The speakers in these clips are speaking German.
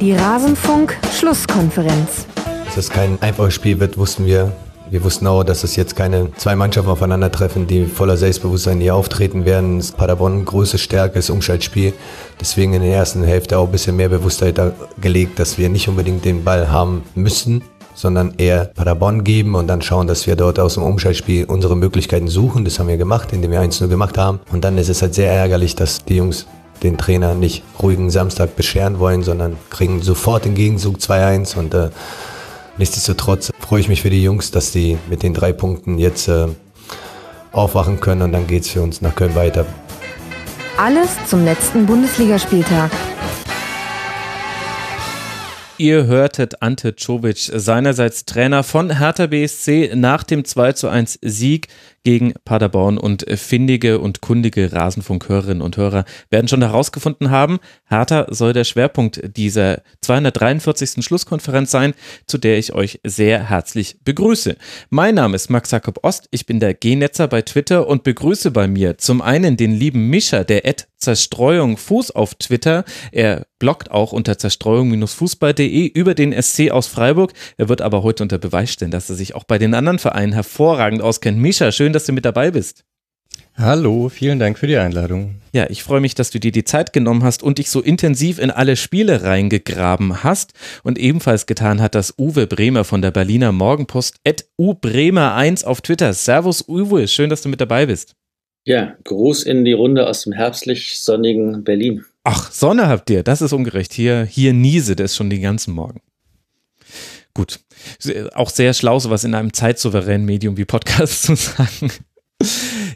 Die Rasenfunk-Schlusskonferenz. Dass es kein einfaches Spiel wird, wussten wir. Wir wussten auch, dass es jetzt keine zwei Mannschaften aufeinandertreffen, die voller Selbstbewusstsein hier auftreten werden. Ist Paderborn große Stärke, das Umschaltspiel. Deswegen in der ersten Hälfte auch ein bisschen mehr Bewusstheit gelegt, dass wir nicht unbedingt den Ball haben müssen, sondern eher Paderborn geben und dann schauen, dass wir dort aus dem Umschaltspiel unsere Möglichkeiten suchen. Das haben wir gemacht, indem wir 1-0 gemacht haben. Und dann ist es halt sehr ärgerlich, dass die Jungs den Trainer nicht ruhigen Samstag bescheren wollen, sondern kriegen sofort den Gegenzug 2-1 und äh, nichtsdestotrotz freue ich mich für die Jungs, dass die mit den drei Punkten jetzt äh, aufwachen können und dann geht es für uns nach Köln weiter. Alles zum letzten Bundesligaspieltag. Ihr hörtet Ante Czovic, seinerseits Trainer von Hertha BSC nach dem 2 zu 1 Sieg gegen Paderborn und findige und kundige Rasenfunkhörerinnen und Hörer werden schon herausgefunden haben, Hertha soll der Schwerpunkt dieser 243. Schlusskonferenz sein, zu der ich euch sehr herzlich begrüße. Mein Name ist Max Jakob Ost, ich bin der G-Netzer bei Twitter und begrüße bei mir zum einen den lieben Mischa, der Ed Zerstreuung Fuß auf Twitter. Er bloggt auch unter zerstreuung-fußball.de über den SC aus Freiburg. Er wird aber heute unter Beweis stellen, dass er sich auch bei den anderen Vereinen hervorragend auskennt. Mischa, schön, dass du mit dabei bist. Hallo, vielen Dank für die Einladung. Ja, ich freue mich, dass du dir die Zeit genommen hast und dich so intensiv in alle Spiele reingegraben hast. Und ebenfalls getan hat das Uwe Bremer von der Berliner Morgenpost, at ubremer1 auf Twitter. Servus Uwe, schön, dass du mit dabei bist. Ja, Gruß in die Runde aus dem herbstlich sonnigen Berlin. Ach, Sonne habt ihr, das ist ungerecht. Hier, hier niese das schon den ganzen Morgen. Gut. Auch sehr schlau, sowas in einem zeitsouveränen Medium wie Podcast zu sagen.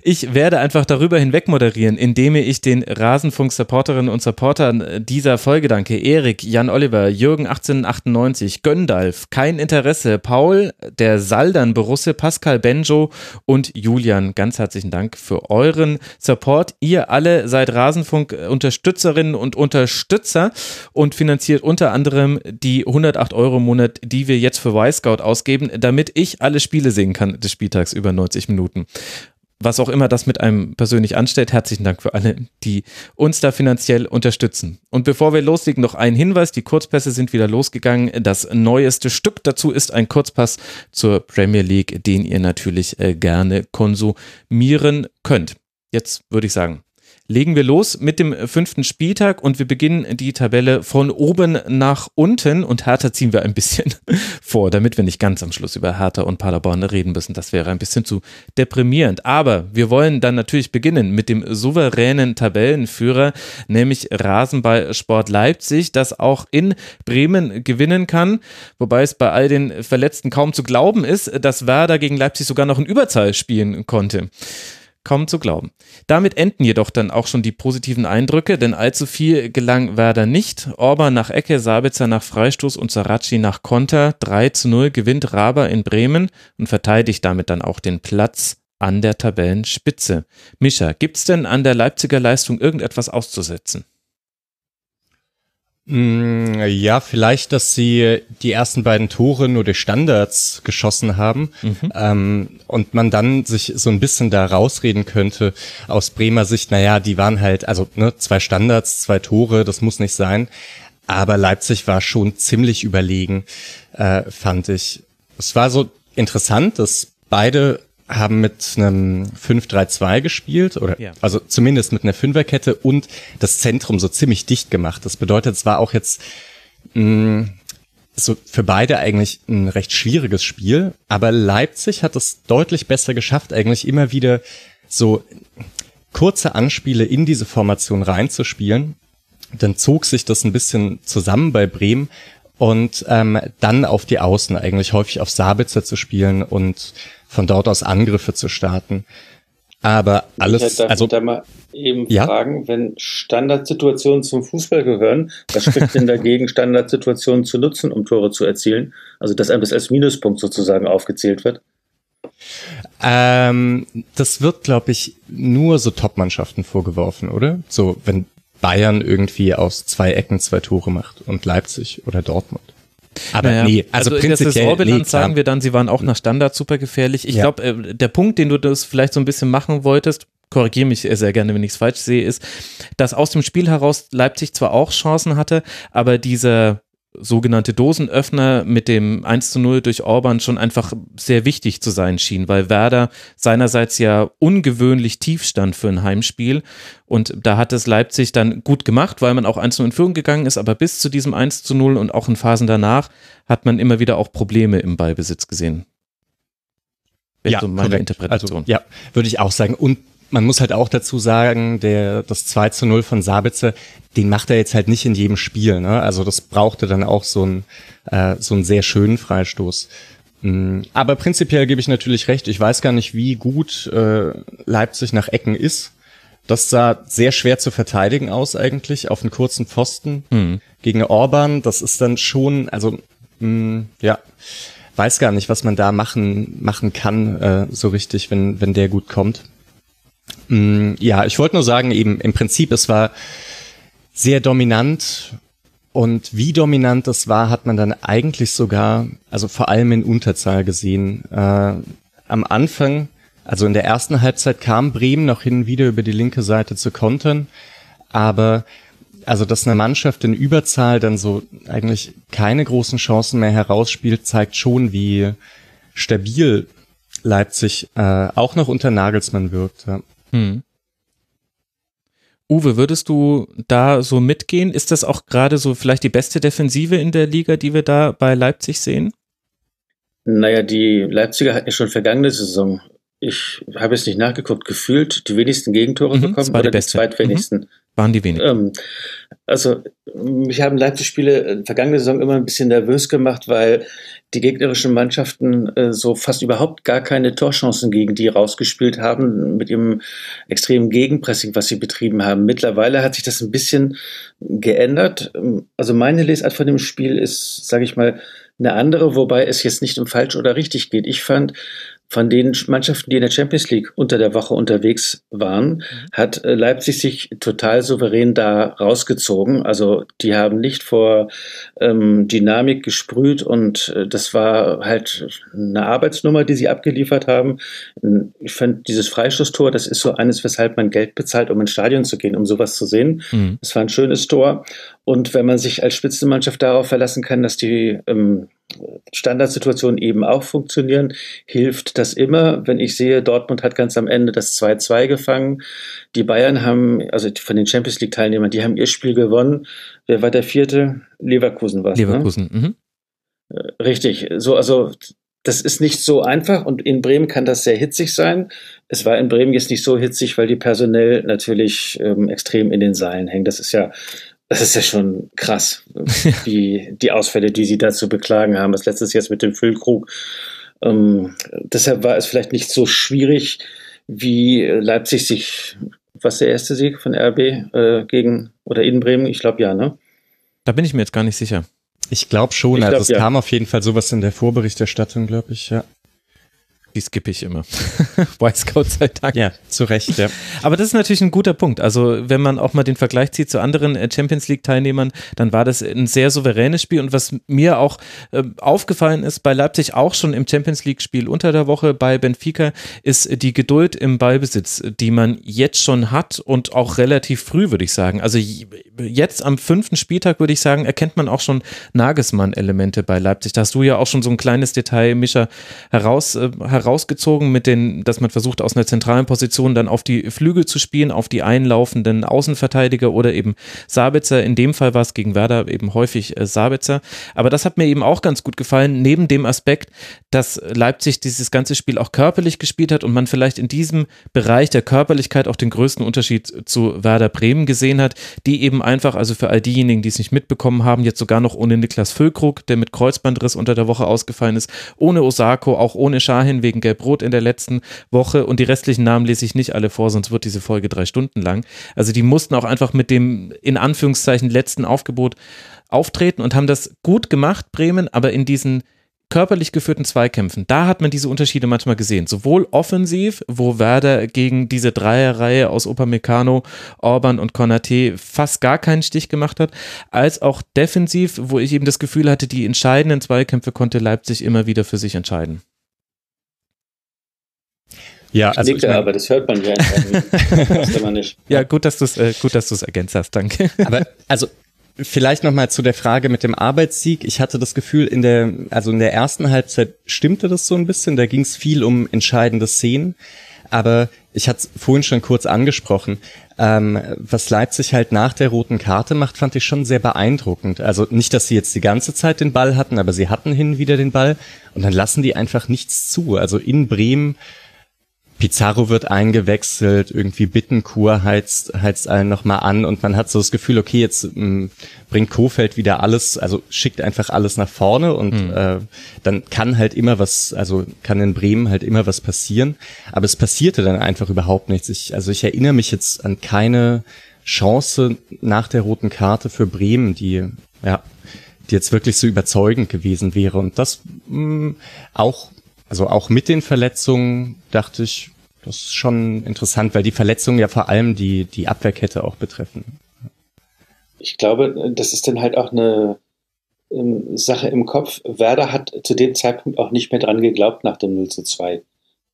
Ich werde einfach darüber hinweg moderieren, indem ich den Rasenfunk-Supporterinnen und Supportern dieser Folge danke. Erik, Jan Oliver, Jürgen 1898, Göndalf, Kein Interesse, Paul, der Saldern Borusse, Pascal Benjo und Julian. Ganz herzlichen Dank für euren Support. Ihr alle seid Rasenfunk-Unterstützerinnen und Unterstützer und finanziert unter anderem die 108 Euro im Monat, die wir jetzt für Y-Scout ausgeben, damit ich alle Spiele sehen kann des Spieltags über 90 Minuten was auch immer das mit einem persönlich anstellt. Herzlichen Dank für alle, die uns da finanziell unterstützen. Und bevor wir loslegen, noch ein Hinweis. Die Kurzpässe sind wieder losgegangen. Das neueste Stück dazu ist ein Kurzpass zur Premier League, den ihr natürlich äh, gerne konsumieren könnt. Jetzt würde ich sagen, legen wir los mit dem fünften Spieltag und wir beginnen die Tabelle von oben nach unten und Hertha ziehen wir ein bisschen vor, damit wir nicht ganz am Schluss über Hertha und Paderborn reden müssen. Das wäre ein bisschen zu deprimierend. Aber wir wollen dann natürlich beginnen mit dem souveränen Tabellenführer, nämlich Rasenballsport Leipzig, das auch in Bremen gewinnen kann, wobei es bei all den Verletzten kaum zu glauben ist, dass Werder gegen Leipzig sogar noch in Überzahl spielen konnte. Kaum zu glauben. Damit enden jedoch dann auch schon die positiven Eindrücke, denn allzu viel gelang Werder nicht. Orban nach Ecke, Sabitzer nach Freistoß und Saracchi nach Konter. 3 zu 0 gewinnt Raber in Bremen und verteidigt damit dann auch den Platz an der Tabellenspitze. Mischa, gibt's denn an der Leipziger Leistung irgendetwas auszusetzen? Mm, ja, vielleicht, dass sie die ersten beiden Tore nur durch Standards geschossen haben mhm. ähm, und man dann sich so ein bisschen da rausreden könnte aus Bremer Sicht, naja, die waren halt, also ne, zwei Standards, zwei Tore, das muss nicht sein. Aber Leipzig war schon ziemlich überlegen, äh, fand ich. Es war so interessant, dass beide haben mit einem 5-3-2 gespielt, oder ja. also zumindest mit einer Fünferkette und das Zentrum so ziemlich dicht gemacht. Das bedeutet, es war auch jetzt mh, so für beide eigentlich ein recht schwieriges Spiel, aber Leipzig hat es deutlich besser geschafft, eigentlich immer wieder so kurze Anspiele in diese Formation reinzuspielen. Dann zog sich das ein bisschen zusammen bei Bremen und ähm, dann auf die Außen eigentlich häufig auf Sabitzer zu spielen und von dort aus Angriffe zu starten. Aber alles, ich darf also da mal eben ja? fragen, wenn Standardsituationen zum Fußball gehören, was spricht denn dagegen, Standardsituationen zu nutzen, um Tore zu erzielen? Also dass ein bis als Minuspunkt sozusagen aufgezählt wird? Ähm, das wird, glaube ich, nur so Top-Mannschaften vorgeworfen, oder? So, wenn Bayern irgendwie aus zwei Ecken zwei Tore macht und Leipzig oder Dortmund. Aber naja, nee, also, also prinzipiell. In der Saisonbilanz nee, sagen wir dann, sie waren auch nach Standard super gefährlich. Ich ja. glaube, äh, der Punkt, den du das vielleicht so ein bisschen machen wolltest, korrigiere mich sehr gerne, wenn ich es falsch sehe, ist, dass aus dem Spiel heraus Leipzig zwar auch Chancen hatte, aber dieser sogenannte Dosenöffner mit dem 1 zu 0 durch Orban schon einfach sehr wichtig zu sein schien, weil Werder seinerseits ja ungewöhnlich tief stand für ein Heimspiel und da hat es Leipzig dann gut gemacht, weil man auch 1 zu 0 in Führung gegangen ist, aber bis zu diesem 1 zu 0 und auch in Phasen danach hat man immer wieder auch Probleme im Ballbesitz gesehen. ja, so meine korrekt. Interpretation. Also, ja, würde ich auch sagen. Und man muss halt auch dazu sagen, der, das 2 zu 0 von Sabitzer, den macht er jetzt halt nicht in jedem Spiel. Ne? Also das brauchte dann auch so einen, äh, so einen sehr schönen Freistoß. Mm, aber prinzipiell gebe ich natürlich recht. Ich weiß gar nicht, wie gut äh, Leipzig nach Ecken ist. Das sah sehr schwer zu verteidigen aus eigentlich, auf einen kurzen Pfosten mhm. gegen Orban. Das ist dann schon, also mh, mm, ja, weiß gar nicht, was man da machen machen kann äh, so richtig, wenn wenn der gut kommt. Mm, ja, ich wollte nur sagen, eben im Prinzip, es war sehr dominant und wie dominant das war, hat man dann eigentlich sogar, also vor allem in Unterzahl gesehen. Äh, am Anfang, also in der ersten Halbzeit kam Bremen noch hin und wieder über die linke Seite zu kontern, aber also dass eine Mannschaft in Überzahl dann so eigentlich keine großen Chancen mehr herausspielt, zeigt schon, wie stabil Leipzig äh, auch noch unter Nagelsmann wirkt. Ja. Hm. Uwe, würdest du da so mitgehen? Ist das auch gerade so vielleicht die beste Defensive in der Liga, die wir da bei Leipzig sehen? Naja, die Leipziger hatten ja schon vergangene Saison, ich habe es nicht nachgeguckt, gefühlt die wenigsten Gegentore mhm, bekommen oder die, die zweitwenigsten. Mhm waren die wenigsten. Ähm, also mich haben Leipzig-Spiele vergangene Saison immer ein bisschen nervös gemacht, weil die gegnerischen Mannschaften äh, so fast überhaupt gar keine Torchancen gegen die rausgespielt haben mit ihrem extremen Gegenpressing, was sie betrieben haben. Mittlerweile hat sich das ein bisschen geändert. Also meine Lesart von dem Spiel ist, sage ich mal, eine andere, wobei es jetzt nicht um falsch oder richtig geht. Ich fand, von den Mannschaften, die in der Champions League unter der Woche unterwegs waren, mhm. hat äh, Leipzig sich total souverän da rausgezogen. Also die haben nicht vor ähm, Dynamik gesprüht und äh, das war halt eine Arbeitsnummer, die sie abgeliefert haben. Ich fand dieses Freistoßtor, das ist so eines, weshalb man Geld bezahlt, um ins Stadion zu gehen, um sowas zu sehen. Mhm. Das war ein schönes Tor. Und wenn man sich als Spitzenmannschaft darauf verlassen kann, dass die ähm, Standardsituationen eben auch funktionieren, hilft das immer. Wenn ich sehe, Dortmund hat ganz am Ende das 2-2 gefangen. Die Bayern haben, also von den Champions League Teilnehmern, die haben ihr Spiel gewonnen. Wer war der vierte? Leverkusen war ne? Leverkusen, ne? mhm. Äh, richtig. So, also, das ist nicht so einfach und in Bremen kann das sehr hitzig sein. Es war in Bremen jetzt nicht so hitzig, weil die personell natürlich ähm, extrem in den Seilen hängen. Das ist ja das ist ja schon krass, wie die Ausfälle, die sie dazu beklagen haben. Das letztes jetzt mit dem Füllkrug. Ähm, deshalb war es vielleicht nicht so schwierig, wie Leipzig sich, was der erste Sieg von RB äh, gegen oder in Bremen? Ich glaube ja, ne? Da bin ich mir jetzt gar nicht sicher. Ich glaube schon, ich also es ja. kam auf jeden Fall sowas in der Vorberichterstattung, glaube ich, ja. Die skippe ich immer. White Scout sei Dank. Ja, zu Recht, ja. Aber das ist natürlich ein guter Punkt. Also, wenn man auch mal den Vergleich zieht zu anderen äh, Champions League-Teilnehmern, dann war das ein sehr souveränes Spiel. Und was mir auch äh, aufgefallen ist, bei Leipzig auch schon im Champions League-Spiel unter der Woche bei Benfica, ist die Geduld im Ballbesitz, die man jetzt schon hat und auch relativ früh, würde ich sagen. Also, jetzt am fünften Spieltag, würde ich sagen, erkennt man auch schon Nagelsmann-Elemente bei Leipzig. Da hast du ja auch schon so ein kleines Detail, Mischa, heraus, äh, herausgezogen mit den, dass man versucht, aus einer zentralen Position dann auf die Flügel zu spielen, auf die einlaufenden Außenverteidiger oder eben Sabitzer. In dem Fall war es gegen Werder eben häufig äh, Sabitzer. Aber das hat mir eben auch ganz gut gefallen, neben dem Aspekt, dass Leipzig dieses ganze Spiel auch körperlich gespielt hat und man vielleicht in diesem Bereich der Körperlichkeit auch den größten Unterschied zu Werder Bremen gesehen hat, die eben einfach, also für all diejenigen, die es nicht mitbekommen haben, jetzt sogar noch ohne Niklas Füllkrug, der mit Kreuzbandriss unter der Woche ausgefallen ist, ohne Osako, auch ohne Schahin wegen Gelb-Rot in der letzten Woche und die restlichen Namen lese ich nicht alle vor, sonst wird diese Folge drei Stunden lang. Also die mussten auch einfach mit dem in Anführungszeichen letzten Aufgebot auftreten und haben das gut gemacht, Bremen, aber in diesen körperlich geführten Zweikämpfen, da hat man diese Unterschiede manchmal gesehen. Sowohl offensiv, wo Werder gegen diese Dreierreihe aus Upamecano, Orban und Konate fast gar keinen Stich gemacht hat, als auch defensiv, wo ich eben das Gefühl hatte, die entscheidenden Zweikämpfe konnte Leipzig immer wieder für sich entscheiden. Ja, also ich mein, aber das hört man ja nicht. ja, gut, dass du es äh, gut, dass du es ergänzt hast, danke. Aber also Vielleicht nochmal zu der Frage mit dem Arbeitssieg. Ich hatte das Gefühl, in der, also in der ersten Halbzeit stimmte das so ein bisschen. Da ging es viel um entscheidende Szenen. Aber ich hatte es vorhin schon kurz angesprochen. Ähm, was Leipzig halt nach der roten Karte macht, fand ich schon sehr beeindruckend. Also nicht, dass sie jetzt die ganze Zeit den Ball hatten, aber sie hatten hin wieder den Ball und dann lassen die einfach nichts zu. Also in Bremen Pizarro wird eingewechselt, irgendwie Bittenkur heizt, heizt allen nochmal an und man hat so das Gefühl, okay, jetzt m, mm, bringt Kofeld wieder alles, also schickt einfach alles nach vorne und mhm. äh, dann kann halt immer was, also kann in Bremen halt immer was passieren. Aber es passierte dann einfach überhaupt nichts. Ich, also ich erinnere mich jetzt an keine Chance nach der roten Karte für Bremen, die, ja, die jetzt wirklich so überzeugend gewesen wäre. Und das mh, mm, auch also auch mit den Verletzungen dachte ich, das ist schon interessant, weil die Verletzungen ja vor allem die, die Abwehrkette auch betreffen. Ich glaube, das ist dann halt auch eine ähm, Sache im Kopf. Werder hat zu dem Zeitpunkt auch nicht mehr dran geglaubt nach dem 0 zu 2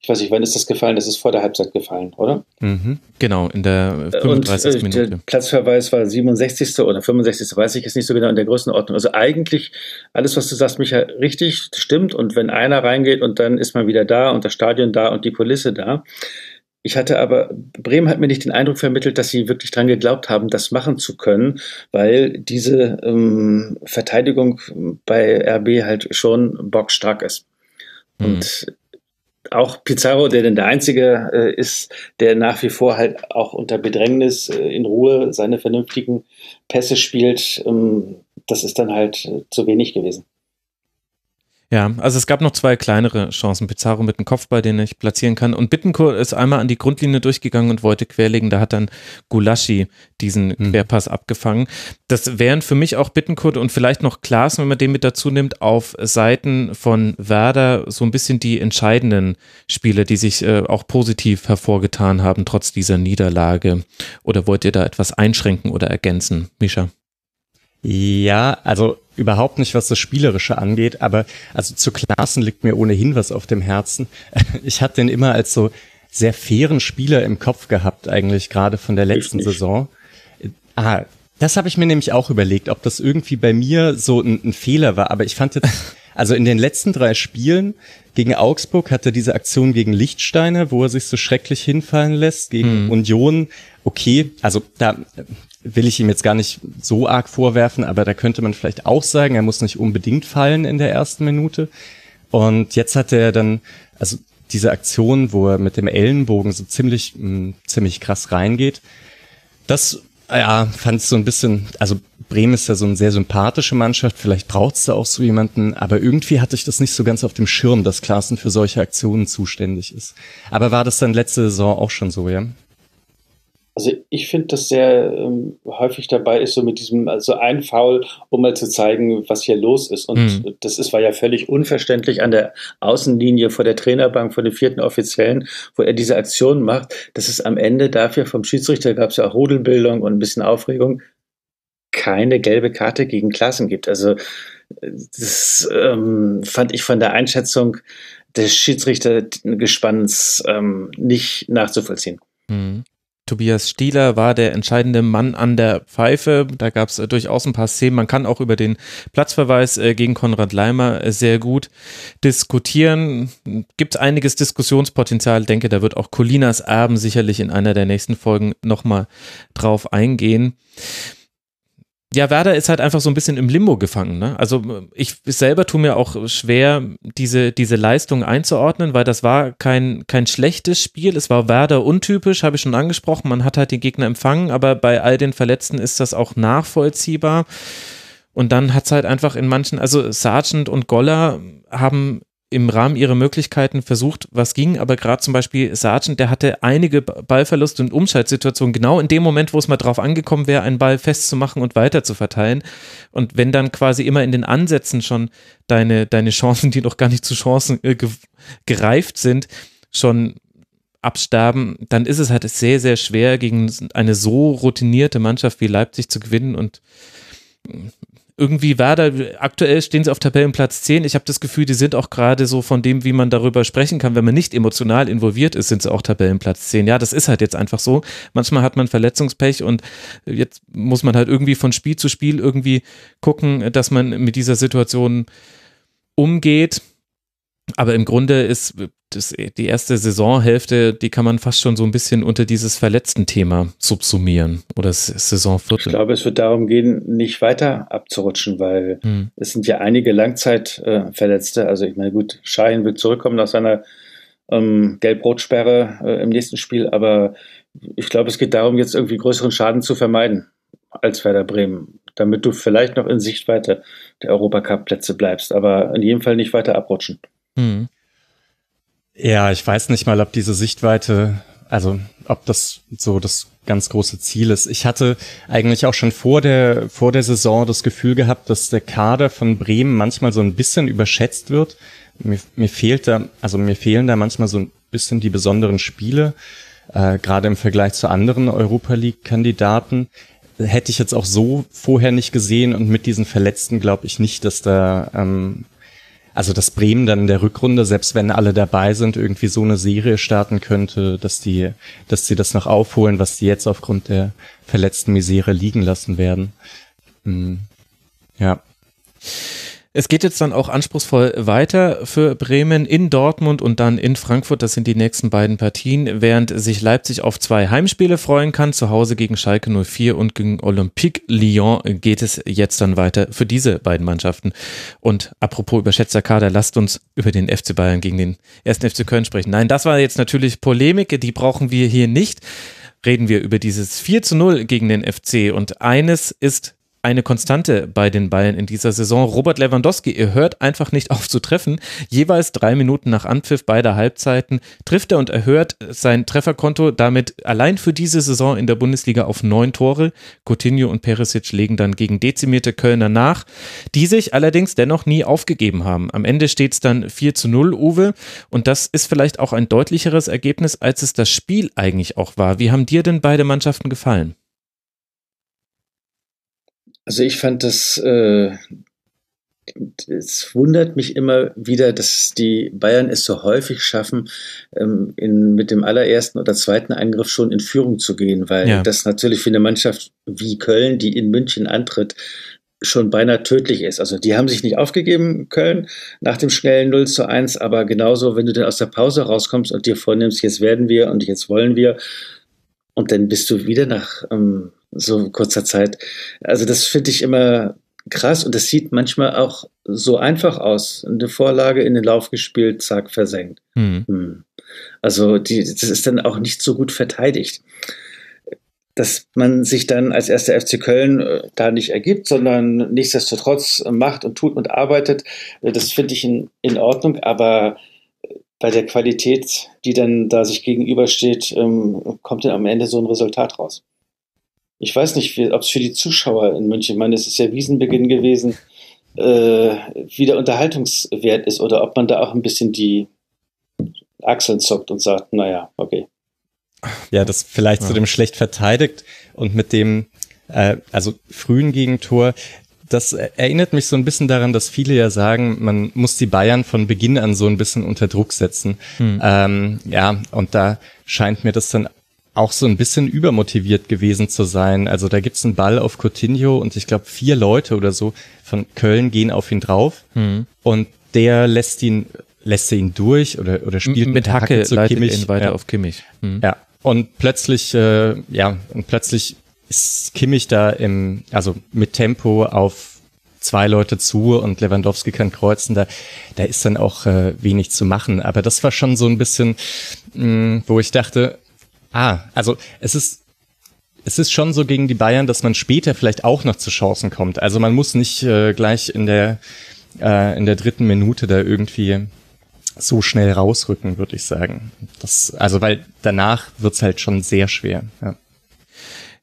ich weiß nicht, wann ist das gefallen? Das ist vor der Halbzeit gefallen, oder? Mhm, genau, in der 35. Und, äh, Minute. Der Platzverweis war 67. oder 65. weiß ich jetzt nicht so genau in der Größenordnung. Also eigentlich alles, was du sagst, Micha, richtig stimmt. Und wenn einer reingeht und dann ist man wieder da und das Stadion da und die Kulisse da. Ich hatte aber, Bremen hat mir nicht den Eindruck vermittelt, dass sie wirklich dran geglaubt haben, das machen zu können, weil diese ähm, Verteidigung bei RB halt schon bockstark ist. Mhm. Auch Pizarro, der denn der Einzige äh, ist, der nach wie vor halt auch unter Bedrängnis äh, in Ruhe seine vernünftigen Pässe spielt, ähm, das ist dann halt äh, zu wenig gewesen. Ja, also es gab noch zwei kleinere Chancen. Pizarro mit dem Kopfball, den ich platzieren kann. Und Bittencourt ist einmal an die Grundlinie durchgegangen und wollte querlegen. Da hat dann Gulaschi diesen mhm. Querpass abgefangen. Das wären für mich auch Bittencourt und vielleicht noch Klaas, wenn man den mit dazu nimmt, auf Seiten von Werder so ein bisschen die entscheidenden Spiele, die sich äh, auch positiv hervorgetan haben, trotz dieser Niederlage. Oder wollt ihr da etwas einschränken oder ergänzen, Mischa? Ja, also überhaupt nicht, was das Spielerische angeht, aber also zu Klaassen liegt mir ohnehin was auf dem Herzen. Ich hatte den immer als so sehr fairen Spieler im Kopf gehabt, eigentlich gerade von der letzten Saison. Ah, das habe ich mir nämlich auch überlegt, ob das irgendwie bei mir so ein, ein Fehler war, aber ich fand jetzt, also in den letzten drei Spielen gegen Augsburg hat er diese Aktion gegen Lichtsteiner, wo er sich so schrecklich hinfallen lässt, gegen hm. Union, okay, also da will ich ihm jetzt gar nicht so arg vorwerfen, aber da könnte man vielleicht auch sagen, er muss nicht unbedingt fallen in der ersten Minute. Und jetzt hat er dann, also diese Aktion, wo er mit dem Ellenbogen so ziemlich, mh, hm, ziemlich krass reingeht, das, ja, fand ich so ein bisschen, also Bremen ist ja so eine sehr sympathische Mannschaft, vielleicht braucht es da auch so jemanden, aber irgendwie hatte ich das nicht so ganz auf dem Schirm, dass Klaassen für solche Aktionen zuständig ist. Aber war das dann letzte Saison auch schon so, ja? Also ich finde das sehr ähm, häufig dabei ist, so mit diesem, also ein Foul, um mal zu zeigen, was hier los ist. Und mhm. das ist, war ja völlig unverständlich an der Außenlinie vor der Trainerbank, vor den vierten Offiziellen, wo er diese Aktion macht, dass es am Ende dafür vom Schiedsrichter gab es ja auch Rudelbildung und ein bisschen Aufregung, keine gelbe Karte gegen Klassen gibt. Also das ähm, fand ich von der Einschätzung des Schiedsrichtergespanns ähm, nicht nachzuvollziehen. Mhm. Tobias Stieler war der entscheidende Mann an der Pfeife. Da gab es äh, durchaus ein paar Szenen. Man kann auch über den Platzverweis äh, gegen Konrad Leimer äh, sehr gut diskutieren. Gibt einiges Diskussionspotenzial. Ich denke, da wird auch Colinas Erben sicherlich in einer der nächsten Folgen nochmal drauf eingehen. Ja, Werder ist halt einfach so ein bisschen im Limbo gefangen. Ne? Also ich selber tue mir auch schwer, diese, diese Leistung einzuordnen, weil das war kein, kein schlechtes Spiel. Es war Werder untypisch, habe ich schon angesprochen. Man hat halt die Gegner empfangen, aber bei all den Verletzten ist das auch nachvollziehbar. Und dann hat es halt einfach in manchen, also Sargent und Goller haben im Rahmen ihrer Möglichkeiten versucht, was ging, aber gerade zum Beispiel Sargent, der hatte einige Ballverluste und Umschaltsituationen, genau in dem Moment, wo es mal drauf angekommen wäre, einen Ball festzumachen und weiter zu verteilen. Und wenn dann quasi immer in den Ansätzen schon deine, deine Chancen, die noch gar nicht zu Chancen äh, gereift sind, schon absterben, dann ist es halt sehr, sehr schwer, gegen eine so routinierte Mannschaft wie Leipzig zu gewinnen und irgendwie Werder, aktuell stehen sie auf Tabellenplatz 10. Ich habe das Gefühl, die sind auch gerade so von dem, wie man darüber sprechen kann, wenn man nicht emotional involviert ist, sind sie auch Tabellenplatz 10. Ja, das ist halt jetzt einfach so. Manchmal hat man Verletzungspech und jetzt muss man halt irgendwie von Spiel zu Spiel irgendwie gucken, dass man mit dieser Situation umgeht. Aber im Grunde ist das, die erste Saisonhälfte, die kann man fast schon so ein bisschen unter dieses verletzten Thema subsumieren oder Saisonviertel. Ich glaube, es wird darum gehen, nicht weiter abzurutschen, weil hm. es sind ja einige Langzeitverletzte. Äh, also ich meine, gut, Schein wird zurückkommen nach seiner ähm, Gelb-Rot-Sperre äh, im nächsten Spiel, aber ich glaube, es geht darum, jetzt irgendwie größeren Schaden zu vermeiden als Werder Bremen, damit du vielleicht noch in Sichtweite der Europacup-Plätze bleibst, aber in jedem Fall nicht weiter abrutschen. Hm. Ja, ich weiß nicht mal, ob diese Sichtweite, also ob das so das ganz große Ziel ist. Ich hatte eigentlich auch schon vor der, vor der Saison das Gefühl gehabt, dass der Kader von Bremen manchmal so ein bisschen überschätzt wird. Mir, mir fehlt da, also mir fehlen da manchmal so ein bisschen die besonderen Spiele, äh, gerade im Vergleich zu anderen Europa League-Kandidaten. Hätte ich jetzt auch so vorher nicht gesehen und mit diesen Verletzten glaube ich nicht, dass da ähm, also dass Bremen dann in der Rückrunde, selbst wenn alle dabei sind, irgendwie so eine Serie starten könnte, dass die, dass sie das noch aufholen, was die jetzt aufgrund der verletzten Misere liegen lassen werden. Hm. Ja. Es geht jetzt dann auch anspruchsvoll weiter für Bremen in Dortmund und dann in Frankfurt. Das sind die nächsten beiden Partien, während sich Leipzig auf zwei Heimspiele freuen kann. Zu Hause gegen Schalke 04 und gegen Olympique Lyon geht es jetzt dann weiter für diese beiden Mannschaften. Und apropos überschätzter Kader, lasst uns über den FC Bayern gegen den ersten FC Köln sprechen. Nein, das war jetzt natürlich Polemik, die brauchen wir hier nicht reden wir über dieses 4 zu 0 gegen den FC. Und eines ist eine Konstante bei den Bayern in dieser Saison. Robert Lewandowski, er hört einfach nicht auf zu treffen. Jeweils drei Minuten nach Anpfiff beider Halbzeiten trifft er und erhöht sein Trefferkonto damit allein für diese Saison in der Bundesliga auf neun Tore. Coutinho und Perisic legen dann gegen dezimierte Kölner nach, die sich allerdings dennoch nie aufgegeben haben. Am Ende steht es dann 4 zu 0, Uwe. Und das ist vielleicht auch ein deutlicheres Ergebnis, als es das Spiel eigentlich auch war. Wie haben dir denn beide Mannschaften gefallen? Also ich fand das, äh, es wundert mich immer wieder, dass die Bayern es so häufig schaffen, ähm, in, mit dem allerersten oder zweiten Angriff schon in Führung zu gehen, weil ja. das natürlich für eine Mannschaft wie Köln, die in München antritt, schon beinahe tödlich ist. Also die haben sich nicht aufgegeben, Köln, nach dem schnellen 0 zu 1, aber genauso, wenn du dann aus der Pause rauskommst und dir vornimmst, jetzt werden wir und jetzt wollen wir, und dann bist du wieder nach ähm, so kurzer Zeit. Also das finde ich immer krass und das sieht manchmal auch so einfach aus. Eine Vorlage in den Lauf gespielt, zack, versenkt. Mhm. Hm. Also die, das ist dann auch nicht so gut verteidigt. Dass man sich dann als erster FC Köln äh, da nicht ergibt, sondern nichtsdestotrotz macht und tut und arbeitet, äh, das finde ich in, in Ordnung, aber bei der Qualität, die dann da sich gegenübersteht, ähm, kommt dann am Ende so ein Resultat raus ich weiß nicht, ob es für die Zuschauer in München, ich meine, es ist ja Wiesenbeginn gewesen, äh, wie der Unterhaltungswert ist oder ob man da auch ein bisschen die Achseln zuckt und sagt, naja, okay. Ja, das vielleicht ja. zu dem schlecht verteidigt und mit dem, äh, also frühen Gegentor, das erinnert mich so ein bisschen daran, dass viele ja sagen, man muss die Bayern von Beginn an so ein bisschen unter Druck setzen. Hm. Ähm, ja, und da scheint mir das dann auch so ein bisschen übermotiviert gewesen zu sein. Also da gibt's einen Ball auf Coutinho und ich glaube vier Leute oder so von Köln gehen auf ihn drauf mhm. und der lässt ihn lässt er ihn durch oder oder spielt mit, mit Hacke, Hacke zu Kimmich ihn weiter ja. auf Kimmich. Mhm. Ja und plötzlich äh, ja und plötzlich ist Kimmich da im also mit Tempo auf zwei Leute zu und Lewandowski kann kreuzen, da, da ist dann auch äh, wenig zu machen. Aber das war schon so ein bisschen, mh, mm, wo ich dachte, Ah, also es ist es ist schon so gegen die Bayern, dass man später vielleicht auch noch zu Chancen kommt. Also man muss nicht äh, gleich in der äh, in der dritten Minute da irgendwie so schnell rausrücken, würde ich sagen. Das, also weil danach wird's halt schon sehr schwer. Ja.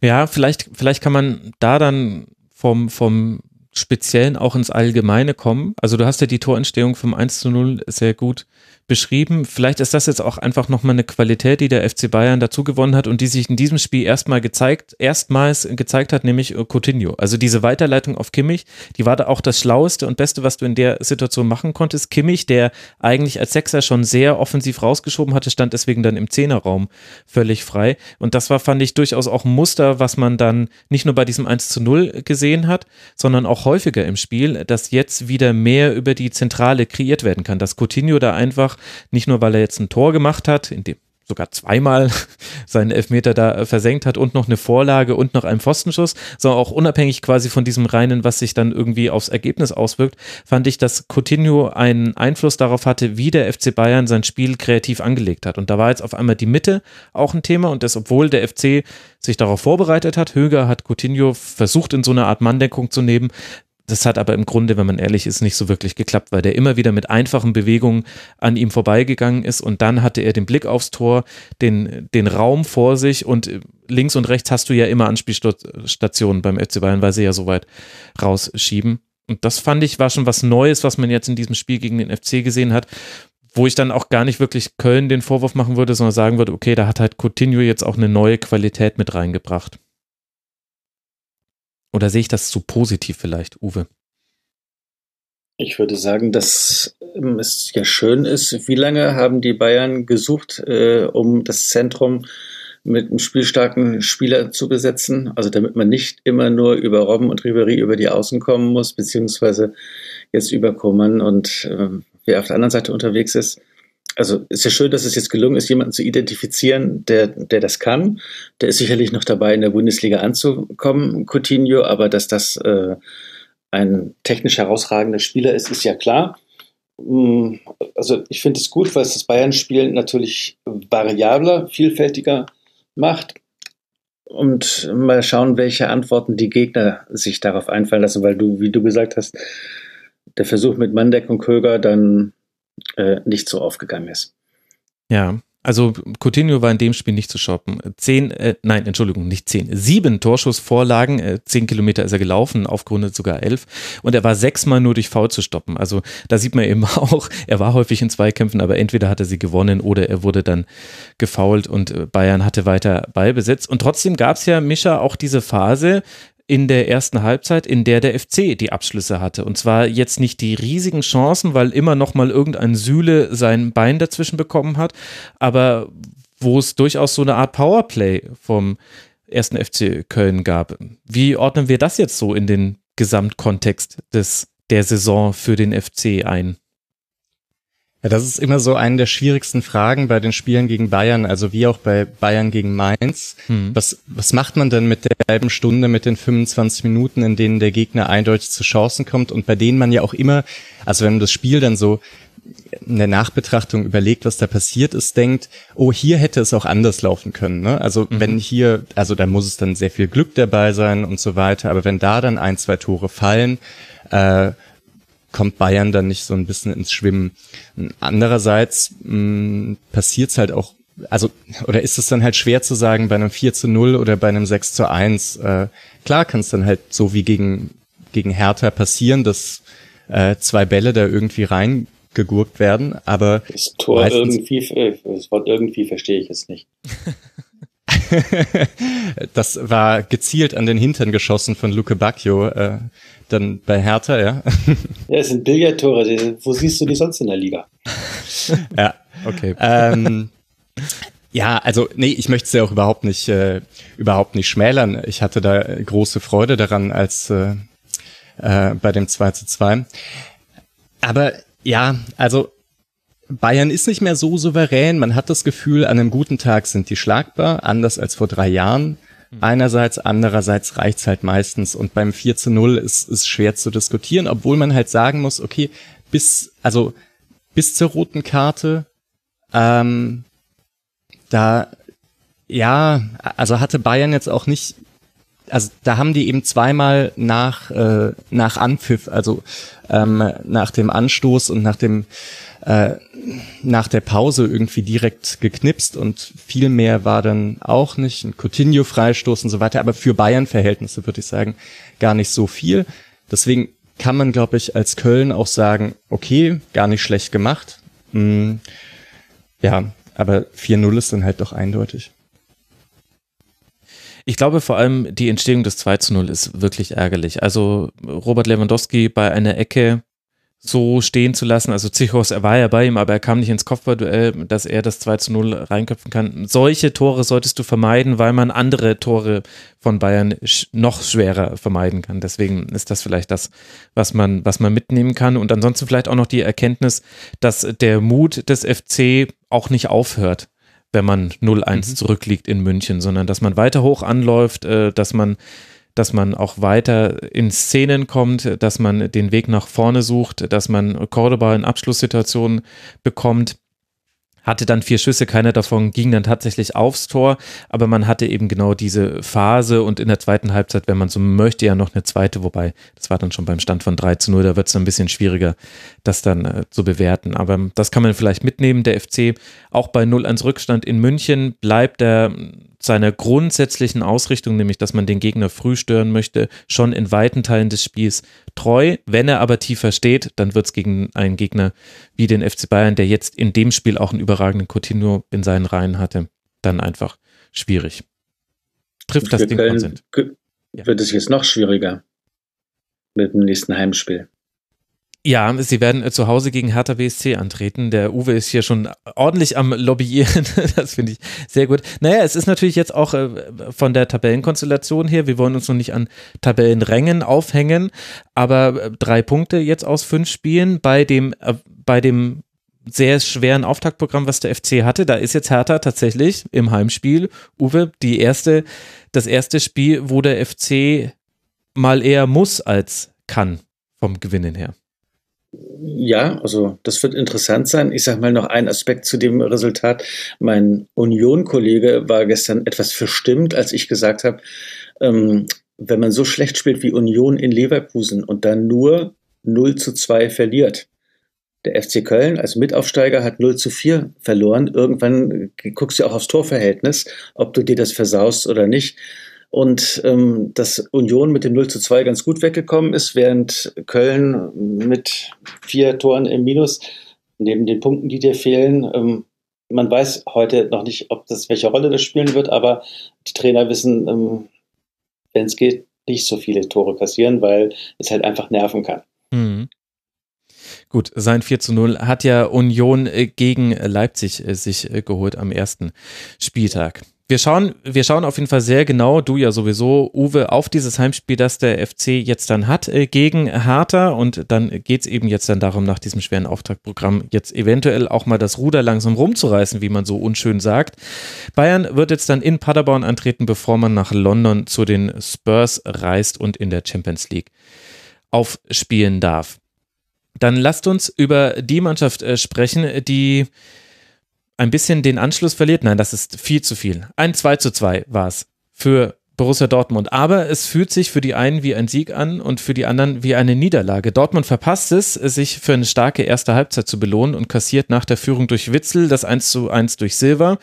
ja, vielleicht vielleicht kann man da dann vom vom Speziellen auch ins Allgemeine kommen. Also du hast ja die Torentstehung vom 1 zu 0 sehr gut beschrieben. Vielleicht ist das jetzt auch einfach nochmal eine Qualität, die der FC Bayern dazu gewonnen hat und die sich in diesem Spiel erstmal gezeigt, erstmals gezeigt hat, nämlich äh, Coutinho. Also diese Weiterleitung auf Kimmich, die war da auch das Schlaueste und Beste, was du in der Situation machen konntest. Kimmich, der eigentlich als Sechser schon sehr offensiv rausgeschoben hatte, stand deswegen dann im Zehnerraum völlig frei. Und das war, fand ich, durchaus auch ein Muster, was man dann nicht nur bei diesem 1 zu 0 gesehen hat, sondern auch häufiger im Spiel, dass jetzt wieder mehr über die Zentrale kreiert werden kann. Dass Coutinho da einfach, nicht nur weil er jetzt ein Tor gemacht hat, in dem sogar zweimal seinen Elfmeter da versenkt hat und noch eine Vorlage und noch einen Pfostenschuss, sondern auch unabhängig quasi von diesem reinen, was sich dann irgendwie aufs Ergebnis auswirkt, fand ich, dass Coutinho einen Einfluss darauf hatte, wie der FC Bayern sein Spiel kreativ angelegt hat. Und da war jetzt auf einmal die Mitte auch ein Thema und das, obwohl der FC sich darauf vorbereitet hat, Höger hat Coutinho versucht, in so eine Art Manndeckung zu nehmen, das hat aber im Grunde, wenn man ehrlich ist, nicht so wirklich geklappt, weil der immer wieder mit einfachen Bewegungen an ihm vorbeigegangen ist und dann hatte er den Blick aufs Tor, den, den Raum vor sich und links und rechts hast du ja immer Anspielstationen beim FC Bayern, weil sie ja so weit rausschieben. Und das fand ich war schon was Neues, was man jetzt in diesem Spiel gegen den FC gesehen hat, wo ich dann auch gar nicht wirklich Köln den Vorwurf machen würde, sondern sagen würde, okay, da hat halt Coutinho jetzt auch eine neue Qualität mit reingebracht. Oder sehe ich das zu positiv vielleicht, Uwe? Ich würde sagen, dass ähm, es ja schön ist. Wie lange haben die Bayern gesucht, äh, um das Zentrum mit einem spielstarken Spieler zu besetzen? Also damit man nicht immer nur über Robben und Ribery über die Außen kommen muss, beziehungsweise jetzt über Koman und äh, wer auf der anderen Seite unterwegs ist also ist ja schön, dass es jetzt gelungen ist, jemanden zu identifizieren, der, der das kann. Der ist sicherlich noch dabei, in der Bundesliga anzukommen, Coutinho, aber dass das äh, ein technisch herausragender Spieler ist, ist ja klar. Mm, also ich finde es gut, weil es das Bayern-Spiel natürlich variabler, vielfältiger macht. Und mal schauen, welche Antworten die Gegner sich darauf einfallen lassen, weil du, wie du gesagt hast, der Versuch mit Mandeck und Köger dann äh, nicht so aufgegangen ist. Ja, also Coutinho war in dem Spiel nicht zu shoppen. Zehn, äh, nein, Entschuldigung, nicht zehn. Sieben Torschussvorlagen, äh, zehn Kilometer ist er gelaufen, aufgerundet sogar elf. Und er war sechsmal nur durch Foul zu stoppen. Also da sieht man eben auch, er war häufig in Zweikämpfen, aber entweder hat er sie gewonnen oder er wurde dann gefault und äh, Bayern hatte weiter Ballbesitz. Und trotzdem gab es ja, Mischa, auch diese Phase, in der ersten Halbzeit, in der der FC die Abschlüsse hatte. Und zwar jetzt nicht die riesigen Chancen, weil immer noch mal irgendein Sühle sein Bein dazwischen bekommen hat, aber wo es durchaus so eine Art Powerplay vom ersten FC Köln gab. Wie ordnen wir das jetzt so in den Gesamtkontext des, der Saison für den FC ein? Ja, das ist immer so eine der schwierigsten Fragen bei den Spielen gegen Bayern, also wie auch bei Bayern gegen Mainz. Hm. Was, was macht man denn mit der halben Stunde, mit den 25 Minuten, in denen der Gegner eindeutig zu Chancen kommt und bei denen man ja auch immer, also wenn man das Spiel dann so in der Nachbetrachtung überlegt, was da passiert ist, denkt, oh, hier hätte es auch anders laufen können. Ne? Also mhm. wenn hier, also da muss es dann sehr viel Glück dabei sein und so weiter, aber wenn da dann ein, zwei Tore fallen, äh, kommt Bayern dann nicht so ein bisschen ins Schwimmen. Andererseits passiert es halt auch, also, oder ist es dann halt schwer zu sagen bei einem 4 zu 0 oder bei einem 6 zu 1. Äh, klar kann es dann halt so wie gegen, gegen Hertha passieren, dass äh, zwei Bälle da irgendwie reingegurkt werden, aber. Das Tor irgendwie, äh, das Wort irgendwie verstehe ich jetzt nicht. das war gezielt an den Hintern geschossen von Luke Bacchio. Äh, dann bei Hertha, ja. Ja, es sind Billardtore. Wo siehst du die sonst in der Liga? ja, okay. Ähm, ja, also nee, ich möchte es ja auch überhaupt nicht, äh, überhaupt nicht schmälern. Ich hatte da große Freude daran als äh, äh, bei dem 2 zu 2. Aber ja, also Bayern ist nicht mehr so souverän. Man hat das Gefühl, an einem guten Tag sind die schlagbar, anders als vor drei Jahren. Mhm. Einerseits, andererseits reicht's halt meistens und beim 4 zu 0 ist es schwer zu diskutieren, obwohl man halt sagen muss, okay, bis, also bis zur roten Karte, ähm, da, ja, also hatte Bayern jetzt auch nicht, also da haben die eben zweimal nach, äh, nach Anpfiff, also ähm, nach dem Anstoß und nach dem äh, nach der Pause irgendwie direkt geknipst und viel mehr war dann auch nicht. Ein Coutinho-Freistoß und so weiter, aber für Bayern-Verhältnisse würde ich sagen, gar nicht so viel. Deswegen kann man, glaube ich, als Köln auch sagen, okay, gar nicht schlecht gemacht. Mm, ja, aber 4-0 ist dann halt doch eindeutig. Ich glaube vor allem, die Entstehung des 2 zu 0 ist wirklich ärgerlich. Also Robert Lewandowski bei einer Ecke so stehen zu lassen. Also Zichos, er war ja bei ihm, aber er kam nicht ins Kopfballduell, dass er das 2 zu 0 reinköpfen kann. Solche Tore solltest du vermeiden, weil man andere Tore von Bayern noch schwerer vermeiden kann. Deswegen ist das vielleicht das, was man, was man mitnehmen kann. Und ansonsten vielleicht auch noch die Erkenntnis, dass der Mut des FC auch nicht aufhört wenn man 0-1 mhm. zurückliegt in München, sondern dass man weiter hoch anläuft, äh, dass man dass man auch weiter in Szenen kommt, dass man den Weg nach vorne sucht, dass man Cordoba in Abschlusssituationen bekommt hatte dann vier Schüsse, keiner davon ging dann tatsächlich aufs Tor, aber man hatte eben genau diese Phase und in der zweiten Halbzeit, wenn man so möchte, ja noch eine zweite, wobei das war dann schon beim Stand von 3 zu 0, da wird es ein bisschen schwieriger, das dann äh, zu bewerten. Aber das kann man vielleicht mitnehmen. Der FC auch bei 0-1 Rückstand in München bleibt er seiner grundsätzlichen Ausrichtung, nämlich dass man den Gegner früh stören möchte, schon in weiten Teilen des Spiels treu. Wenn er aber tiefer steht, dann wird es gegen einen Gegner wie den FC Bayern, der jetzt in dem Spiel auch einen überragenden Coutinho in seinen Reihen hatte, dann einfach schwierig. Trifft das den Konsent. Wird es jetzt noch schwieriger mit dem nächsten Heimspiel? Ja, sie werden äh, zu Hause gegen Hertha BSC antreten. Der Uwe ist hier schon ordentlich am Lobbyieren. Das finde ich sehr gut. Naja, es ist natürlich jetzt auch äh, von der Tabellenkonstellation her, wir wollen uns noch nicht an Tabellenrängen aufhängen, aber äh, drei Punkte jetzt aus fünf Spielen bei dem, bei dem sehr schweren Auftaktprogramm, was der FC hatte. Da ist jetzt Hertha tatsächlich im Heimspiel, Uwe, die erste, das erste Spiel, wo der FC mal eher muss als kann vom Gewinnen her. Ja, also das wird interessant sein. Ich sage mal noch einen Aspekt zu dem Resultat. Mein Union-Kollege war gestern etwas verstimmt, als ich gesagt habe, ähm, wenn man so schlecht spielt wie Union in Leverkusen und dann nur 0 zu 2 verliert. Der FC Köln als Mitaufsteiger hat 0 zu 4 verloren. Irgendwann guckst du auch aufs Torverhältnis, ob du dir das versaust oder nicht und ähm, dass Union mit dem 0 zu 2 ganz gut weggekommen ist, während Köln mit vier Toren im Minus, neben den Punkten, die dir fehlen, ähm, man weiß heute noch nicht, ob das welche Rolle das spielen wird, aber die Trainer wissen, ähm, wenn es geht, nicht so viele Tore kassieren, weil es halt einfach nerven kann. Mhm. Gut, sein 4 zu 0 hat ja Union äh, gegen Leipzig äh, sich äh, geholt am ersten Spieltag. Wir schauen, wir schauen auf jeden Fall sehr genau, du ja sowieso, Uwe, auf dieses Heimspiel, das der FC jetzt dann hat äh, gegen Hertha. Und dann geht's eben jetzt dann darum, nach diesem schweren Auftaktprogramm jetzt eventuell auch mal das Ruder langsam rumzureißen, wie man so unschön sagt. Bayern wird jetzt dann in Paderborn antreten, bevor man nach London zu den Spurs reist und in der Champions League aufspielen darf. Dann lasst uns über die Mannschaft äh, sprechen, die ein bisschen den Anschluss verliert. Nein, das ist viel zu viel. Ein 2 zu 2 war es für Borussia Dortmund. Aber es fühlt sich für die einen wie ein Sieg an und für die anderen wie eine Niederlage. Dortmund verpasst es, sich für eine starke erste Halbzeit zu belohnen und kassiert nach der Führung durch Witzel das 1 zu 1 durch Silva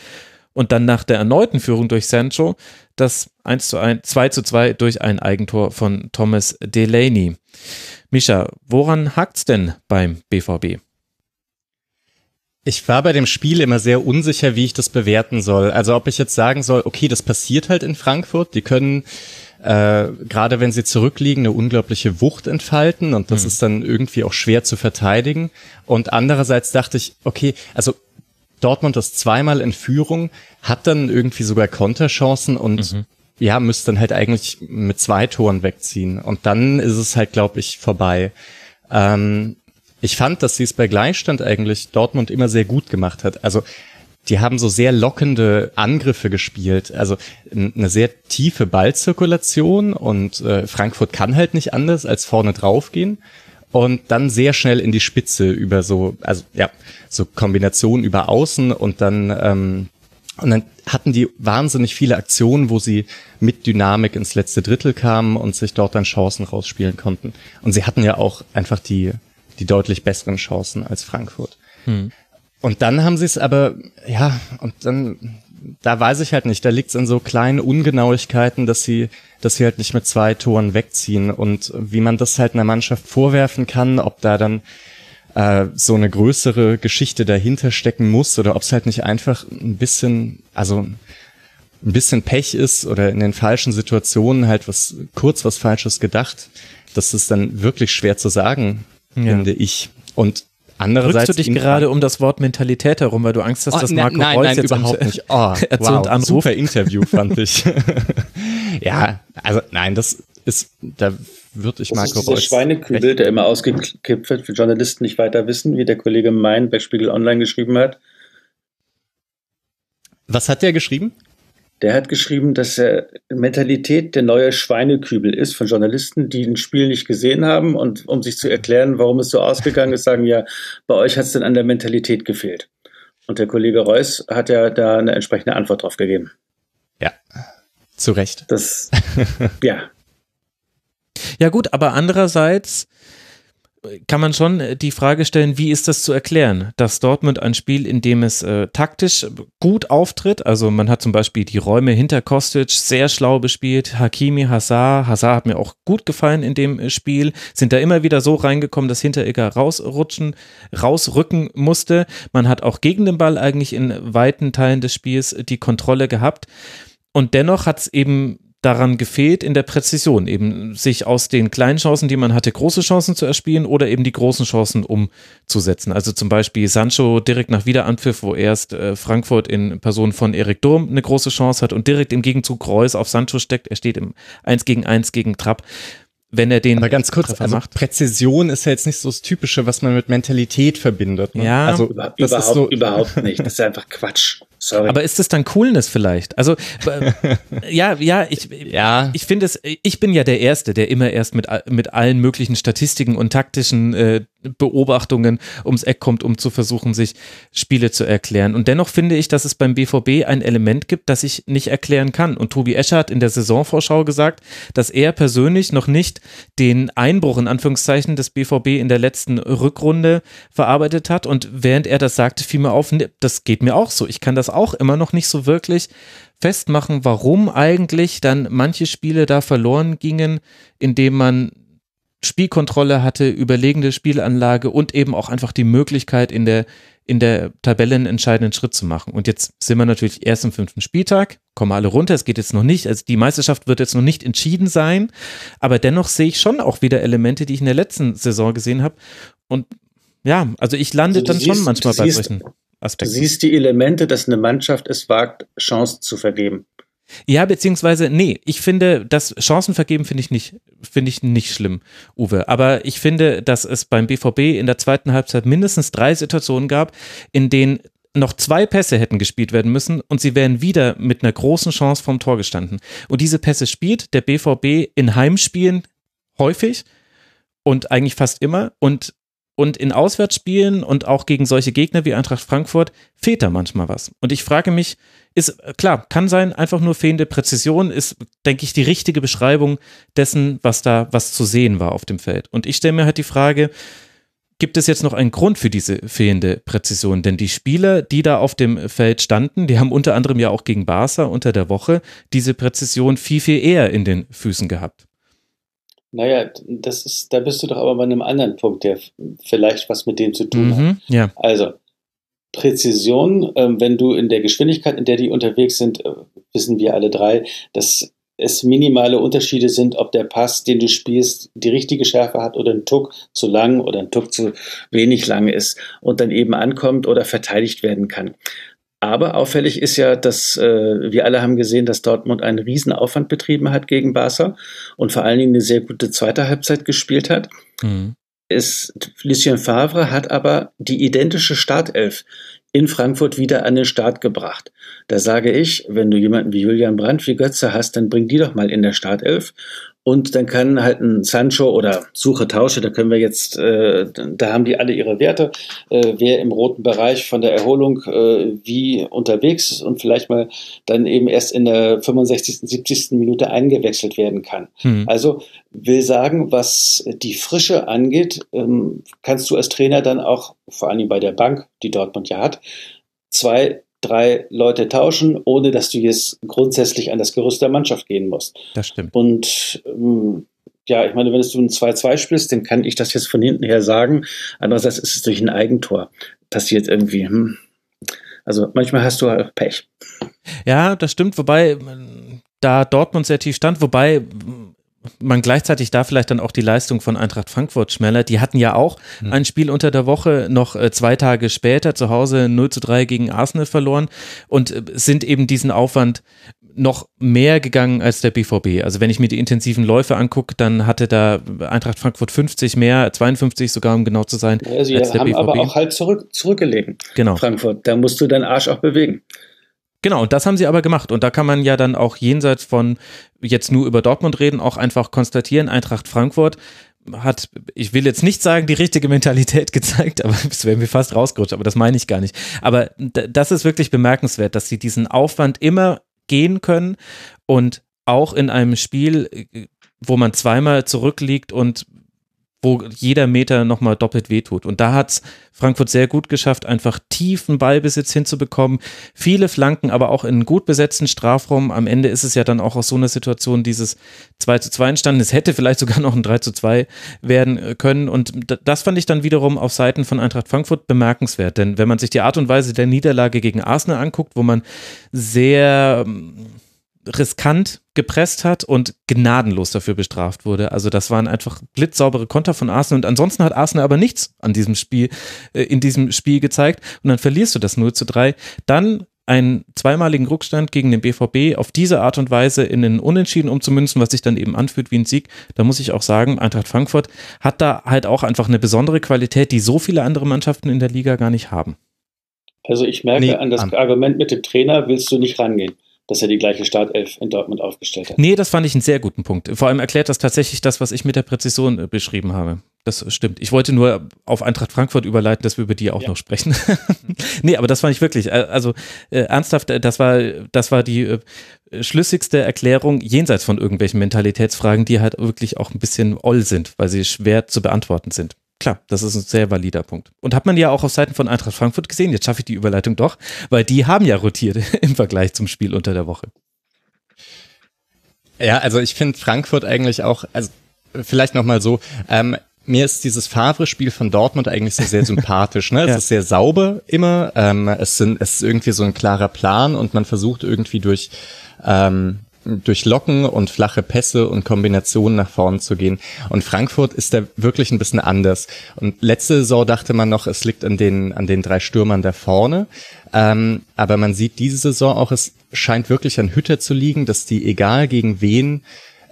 und dann nach der erneuten Führung durch Sancho das 1 zu 1, 2 zu 2 durch ein Eigentor von Thomas Delaney. Mischa, woran hakt's denn beim BVB? Ich war bei dem Spiel immer sehr unsicher, wie ich das bewerten soll. Also ob ich jetzt sagen soll, okay, das passiert halt in Frankfurt, die können äh, gerade wenn sie zurückliegen, eine unglaubliche Wucht entfalten und das mhm. ist dann irgendwie auch schwer zu verteidigen. Und andererseits dachte ich, okay, also Dortmund ist zweimal in Führung, hat dann irgendwie sogar Konterchancen und mhm. ja, müsste dann halt eigentlich mit zwei Toren wegziehen. Und dann ist es halt, glaube ich, vorbei. Ähm, ich fand, dass sie es bei Gleichstand eigentlich Dortmund immer sehr gut gemacht hat. Also die haben so sehr lockende Angriffe gespielt, also eine sehr tiefe Ballzirkulation und äh, Frankfurt kann halt nicht anders als vorne draufgehen und dann sehr schnell in die Spitze über so, also ja, so Kombinationen über Außen und dann ähm, und dann hatten die wahnsinnig viele Aktionen, wo sie mit Dynamik ins letzte Drittel kamen und sich dort dann Chancen rausspielen konnten. Und sie hatten ja auch einfach die die deutlich besseren Chancen als Frankfurt. Hm. Und dann haben sie es aber, ja, und dann, da weiß ich halt nicht, da liegt es in so kleinen Ungenauigkeiten, dass sie, dass sie halt nicht mit zwei Toren wegziehen und wie man das halt einer Mannschaft vorwerfen kann, ob da dann äh, so eine größere Geschichte dahinter stecken muss oder ob es halt nicht einfach ein bisschen, also ein bisschen Pech ist oder in den falschen Situationen halt was kurz was Falsches gedacht. Das ist dann wirklich schwer zu sagen, ja. finde ich. Und Andererseits Drückst du dich gerade um das Wort Mentalität herum, weil du Angst hast, oh, dass Marco nein, Reus nein, jetzt überhaupt nicht. Oh, wow, Anruf. super Interview fand ich. ja, also nein, das ist, da würde ich das Marco ist dieser Reus. Schweinekübel, der immer ausgekippt wird, für Journalisten nicht weiter wissen, wie der Kollege Mein bei Spiegel Online geschrieben hat. Was hat der geschrieben? Der hat geschrieben, dass er Mentalität der neue Schweinekübel ist von Journalisten, die ein Spiel nicht gesehen haben und um sich zu erklären, warum es so ausgegangen ist, sagen ja, bei euch hat es denn an der Mentalität gefehlt. Und der Kollege Reus hat ja da eine entsprechende Antwort drauf gegeben. Ja, zu Recht. Das, ja. Ja gut, aber andererseits kann man schon die Frage stellen, wie ist das zu erklären, dass Dortmund ein Spiel, in dem es äh, taktisch gut auftritt, also man hat zum Beispiel die Räume hinter Kostic sehr schlau bespielt, Hakimi, Hazard, Hazard hat mir auch gut gefallen in dem Spiel, sind da immer wieder so reingekommen, dass Hinteregger rausrutschen, rausrücken musste, man hat auch gegen den Ball eigentlich in weiten Teilen des Spiels die Kontrolle gehabt. Und dennoch hat es eben daran gefehlt in der Präzision, eben sich aus den kleinen Chancen, die man hatte, große Chancen zu erspielen oder eben die großen Chancen umzusetzen. Also zum Beispiel Sancho direkt nach Wiederanpfiff, wo erst äh, Frankfurt in Person von Erik Durm eine große Chance hat und direkt im Gegenzug Reus auf Sancho steckt. Er steht im 1 gegen 1 gegen Trapp wenn er den Aber ganz kurz, also macht. Präzision ist ja jetzt nicht so das Typische, was man mit Mentalität verbindet. Ne? Ja, also das überhaupt, ist so, überhaupt nicht. Das ist einfach Quatsch. Sorry. Aber ist das dann Coolness vielleicht? Also ja, ja, ich, ja. ich finde es, ich bin ja der Erste, der immer erst mit, mit allen möglichen Statistiken und taktischen äh, Beobachtungen ums Eck kommt, um zu versuchen, sich Spiele zu erklären. Und dennoch finde ich, dass es beim BVB ein Element gibt, das ich nicht erklären kann. Und Tobi Escher hat in der Saisonvorschau gesagt, dass er persönlich noch nicht den Einbruch in Anführungszeichen des BVB in der letzten Rückrunde verarbeitet hat. Und während er das sagte, fiel mir auf, das geht mir auch so. Ich kann das auch immer noch nicht so wirklich festmachen, warum eigentlich dann manche Spiele da verloren gingen, indem man Spielkontrolle hatte, überlegende Spielanlage und eben auch einfach die Möglichkeit in der in der Tabelle einen entscheidenden Schritt zu machen. Und jetzt sind wir natürlich erst im fünften Spieltag, kommen alle runter, es geht jetzt noch nicht, also die Meisterschaft wird jetzt noch nicht entschieden sein, aber dennoch sehe ich schon auch wieder Elemente, die ich in der letzten Saison gesehen habe. Und ja, also ich lande also dann siehst, schon manchmal bei solchen Aspekten. Du siehst die Elemente, dass eine Mannschaft es wagt, Chancen zu vergeben. Ja, beziehungsweise, nee, ich finde, das Chancenvergeben finde ich nicht, finde ich nicht schlimm, Uwe. Aber ich finde, dass es beim BVB in der zweiten Halbzeit mindestens drei Situationen gab, in denen noch zwei Pässe hätten gespielt werden müssen und sie wären wieder mit einer großen Chance vom Tor gestanden. Und diese Pässe spielt der BVB in Heimspielen häufig und eigentlich fast immer und und in Auswärtsspielen und auch gegen solche Gegner wie Eintracht Frankfurt fehlt da manchmal was. Und ich frage mich, ist klar, kann sein, einfach nur fehlende Präzision ist, denke ich, die richtige Beschreibung dessen, was da, was zu sehen war auf dem Feld. Und ich stelle mir halt die Frage, gibt es jetzt noch einen Grund für diese fehlende Präzision? Denn die Spieler, die da auf dem Feld standen, die haben unter anderem ja auch gegen Barca unter der Woche diese Präzision viel, viel eher in den Füßen gehabt. Naja, das ist, da bist du doch aber bei einem anderen Punkt, der vielleicht was mit dem zu tun mhm, hat. Ja. Also, Präzision, ähm, wenn du in der Geschwindigkeit, in der die unterwegs sind, äh, wissen wir alle drei, dass es minimale Unterschiede sind, ob der Pass, den du spielst, die richtige Schärfe hat oder ein Tuck zu lang oder ein Tuck zu wenig lang ist und dann eben ankommt oder verteidigt werden kann. Aber auffällig ist ja, dass äh, wir alle haben gesehen, dass Dortmund einen Riesenaufwand betrieben hat gegen Barca und vor allen Dingen eine sehr gute zweite Halbzeit gespielt hat. Mhm ist, Lucien Favre hat aber die identische Startelf in Frankfurt wieder an den Start gebracht. Da sage ich, wenn du jemanden wie Julian Brandt, wie Götze hast, dann bring die doch mal in der Startelf und dann kann halt ein Sancho oder Suche Tausche, da können wir jetzt, äh, da haben die alle ihre Werte, äh, wer im roten Bereich von der Erholung äh, wie unterwegs ist und vielleicht mal dann eben erst in der 65., 70. Minute eingewechselt werden kann. Hm. Also will sagen, was die Frische angeht, ähm, kannst du als Trainer dann auch, vor allem bei der Bank, die Dortmund ja hat, zwei drei Leute tauschen, ohne dass du jetzt grundsätzlich an das Gerüst der Mannschaft gehen musst. Das stimmt. Und ähm, ja, ich meine, wenn du ein 2-2 spielst, dann kann ich das jetzt von hinten her sagen. Andererseits ist es durch ein Eigentor passiert irgendwie. Hm. Also manchmal hast du halt Pech. Ja, das stimmt, wobei da Dortmund sehr tief stand, wobei man gleichzeitig da vielleicht dann auch die Leistung von Eintracht Frankfurt schmälert. Die hatten ja auch mhm. ein Spiel unter der Woche noch äh, zwei Tage später zu Hause 0 zu 3 gegen Arsenal verloren und äh, sind eben diesen Aufwand noch mehr gegangen als der BVB. Also wenn ich mir die intensiven Läufe angucke, dann hatte da Eintracht Frankfurt 50 mehr, 52 sogar, um genau zu sein. Ja, sie als der haben BVB. aber auch halt zurück, zurückgelegen. Genau. Frankfurt, da musst du deinen Arsch auch bewegen. Genau, und das haben sie aber gemacht. Und da kann man ja dann auch jenseits von jetzt nur über Dortmund reden, auch einfach konstatieren, Eintracht Frankfurt hat, ich will jetzt nicht sagen, die richtige Mentalität gezeigt, aber es wäre mir fast rausgerutscht, aber das meine ich gar nicht. Aber das ist wirklich bemerkenswert, dass sie diesen Aufwand immer gehen können und auch in einem Spiel, wo man zweimal zurückliegt und wo jeder Meter nochmal doppelt wehtut. Und da hat es Frankfurt sehr gut geschafft, einfach tiefen Ballbesitz hinzubekommen. Viele Flanken, aber auch in gut besetzten Strafraum. Am Ende ist es ja dann auch aus so einer Situation dieses 2 zu 2 entstanden. Es hätte vielleicht sogar noch ein 3 zu 2 werden können. Und das fand ich dann wiederum auf Seiten von Eintracht Frankfurt bemerkenswert. Denn wenn man sich die Art und Weise der Niederlage gegen Arsenal anguckt, wo man sehr riskant gepresst hat und gnadenlos dafür bestraft wurde. Also das waren einfach blitzsaubere Konter von Arsenal und ansonsten hat Arsenal aber nichts an diesem Spiel, äh, in diesem Spiel gezeigt und dann verlierst du das 0 zu 3. Dann einen zweimaligen Rückstand gegen den BVB auf diese Art und Weise in den Unentschieden umzumünzen, was sich dann eben anfühlt wie ein Sieg, da muss ich auch sagen, Eintracht Frankfurt hat da halt auch einfach eine besondere Qualität, die so viele andere Mannschaften in der Liga gar nicht haben. Also ich merke nee, an das Argument mit dem Trainer willst du nicht rangehen dass er die gleiche Startelf in Dortmund aufgestellt hat. Nee, das fand ich einen sehr guten Punkt. Vor allem erklärt das tatsächlich das, was ich mit der Präzision äh, beschrieben habe. Das stimmt. Ich wollte nur auf Eintracht Frankfurt überleiten, dass wir über die auch ja. noch sprechen. nee, aber das fand ich wirklich, äh, also äh, ernsthaft, äh, das war, das war die äh, schlüssigste Erklärung jenseits von irgendwelchen Mentalitätsfragen, die halt wirklich auch ein bisschen oll sind, weil sie schwer zu beantworten sind. Klar, das ist ein sehr valider Punkt. Und hat man ja auch auf Seiten von Eintracht Frankfurt gesehen, jetzt schaffe ich die Überleitung doch, weil die haben ja rotiert im Vergleich zum Spiel unter der Woche. Ja, also ich finde Frankfurt eigentlich auch, also vielleicht nochmal so, ähm, mir ist dieses Favre-Spiel von Dortmund eigentlich sehr, sehr sympathisch. Ne? Es ja. ist sehr sauber immer. Ähm, es, sind, es ist irgendwie so ein klarer Plan und man versucht irgendwie durch ähm, durch Locken und flache Pässe und Kombinationen nach vorne zu gehen. Und Frankfurt ist da wirklich ein bisschen anders. Und letzte Saison dachte man noch, es liegt an den, an den drei Stürmern da vorne. Ähm, aber man sieht diese Saison auch, es scheint wirklich an Hütter zu liegen, dass die, egal gegen wen,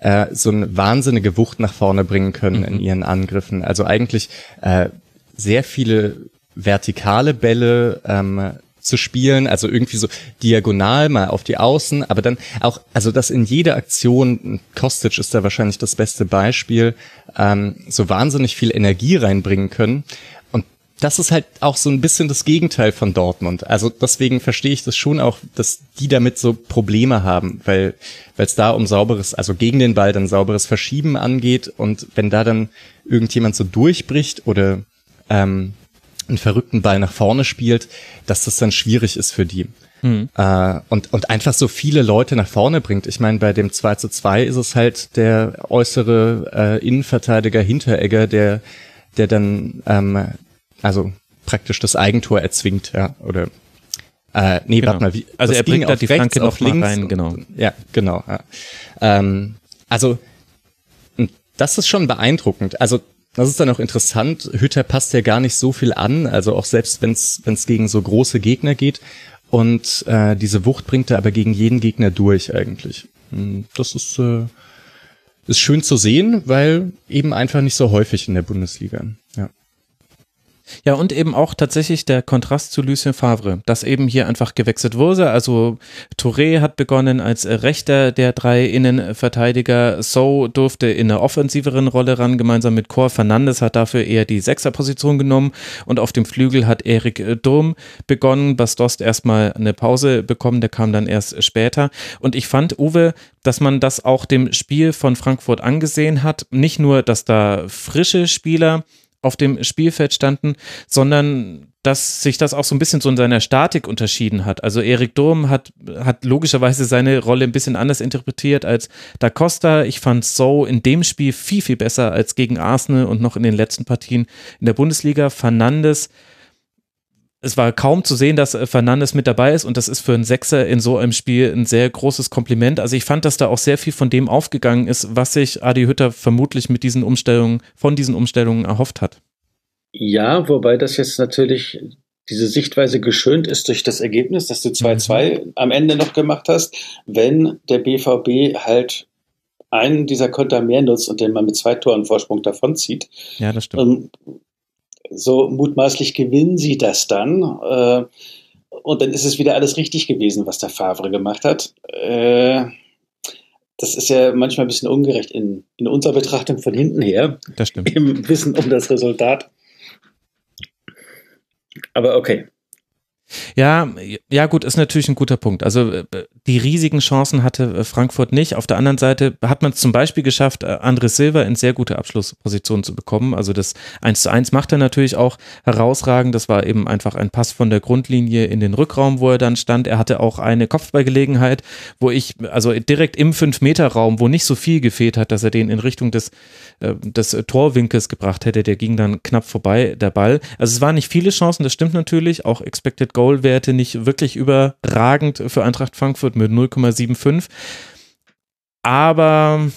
äh, so eine wahnsinnige Wucht nach vorne bringen können mhm. in ihren Angriffen. Also eigentlich äh, sehr viele vertikale Bälle, ähm, zu spielen, also irgendwie so diagonal mal auf die Außen, aber dann auch, also das in jeder Aktion, Kostic ist da wahrscheinlich das beste Beispiel, ähm, so wahnsinnig viel Energie reinbringen können. Und das ist halt auch so ein bisschen das Gegenteil von Dortmund. Also deswegen verstehe ich das schon auch, dass die damit so Probleme haben, weil weil es da um sauberes, also gegen den Ball dann sauberes Verschieben angeht und wenn da dann irgendjemand so durchbricht oder ähm, einen verrückten Ball nach vorne spielt, dass das dann schwierig ist für die. Mhm. Äh, und, und einfach so viele Leute nach vorne bringt. Ich meine, bei dem 2 zu 2 ist es halt der äußere äh, Innenverteidiger Hinteregger, der, der dann ähm, also praktisch das Eigentor erzwingt, ja, oder äh, nee, genau. warte mal, wie, also er bringt da die Flanke noch links, rein, genau. ja, genau. Ja. Ähm, also das ist schon beeindruckend. Also das ist dann auch interessant. Hütter passt ja gar nicht so viel an, also auch selbst wenn es gegen so große Gegner geht. Und äh, diese Wucht bringt er aber gegen jeden Gegner durch eigentlich. Hm, das ist, äh, ist schön zu sehen, weil eben einfach nicht so häufig in der Bundesliga. Ja. Und eben auch tatsächlich der Kontrast zu Lucien Favre, dass eben hier einfach gewechselt wurde. Also Touré hat begonnen als rechter der drei Innenverteidiger. So durfte in einer offensiveren Rolle ran, gemeinsam mit Cor. Fernandes hat dafür eher die Sechserposition genommen und auf dem Flügel hat Erik Durm begonnen. Bastost erstmal eine Pause bekommen, der kam dann erst später. Und ich fand, Uwe, dass man das auch dem Spiel von Frankfurt angesehen hat. Nicht nur, dass da frische Spieler auf dem Spielfeld standen, sondern dass sich das auch so ein bisschen so in seiner Statik unterschieden hat. Also Erik Durm hat, hat logischerweise seine Rolle ein bisschen anders interpretiert als Da Costa. Ich fand So in dem Spiel viel, viel besser als gegen Arsenal und noch in den letzten Partien in der Bundesliga. Fernandes, es war kaum zu sehen, dass Fernandes mit dabei ist und das ist für einen Sechser in so einem Spiel ein sehr großes Kompliment. Also ich fand, dass da auch sehr viel von dem aufgegangen ist, was sich Adi Hütter vermutlich mit diesen Umstellungen, von diesen Umstellungen erhofft hat. Ja, wobei das jetzt natürlich diese Sichtweise geschönt ist durch das Ergebnis, dass du 2-2 mhm. am Ende noch gemacht hast. Wenn der BVB halt einen dieser Konter mehr nutzt und den man mit zwei Toren Vorsprung davonzieht. Ja, das stimmt. So mutmaßlich gewinnen sie das dann. Äh, und dann ist es wieder alles richtig gewesen, was der Favre gemacht hat. Äh, das ist ja manchmal ein bisschen ungerecht in, in unserer Betrachtung von hinten her. Das stimmt. Im Wissen um das Resultat. Aber okay. Ja, ja gut, ist natürlich ein guter Punkt. Also äh, die riesigen Chancen hatte äh, Frankfurt nicht. Auf der anderen Seite hat man es zum Beispiel geschafft, äh, André Silva in sehr gute Abschlussposition zu bekommen. Also das 1 zu 1 macht er natürlich auch herausragend. Das war eben einfach ein Pass von der Grundlinie in den Rückraum, wo er dann stand. Er hatte auch eine Kopfballgelegenheit, wo ich, also direkt im 5-Meter-Raum, wo nicht so viel gefehlt hat, dass er den in Richtung des des Torwinkels gebracht hätte, der ging dann knapp vorbei, der Ball. Also es waren nicht viele Chancen, das stimmt natürlich, auch Expected Goal Werte nicht wirklich überragend für Eintracht Frankfurt mit 0,75. Aber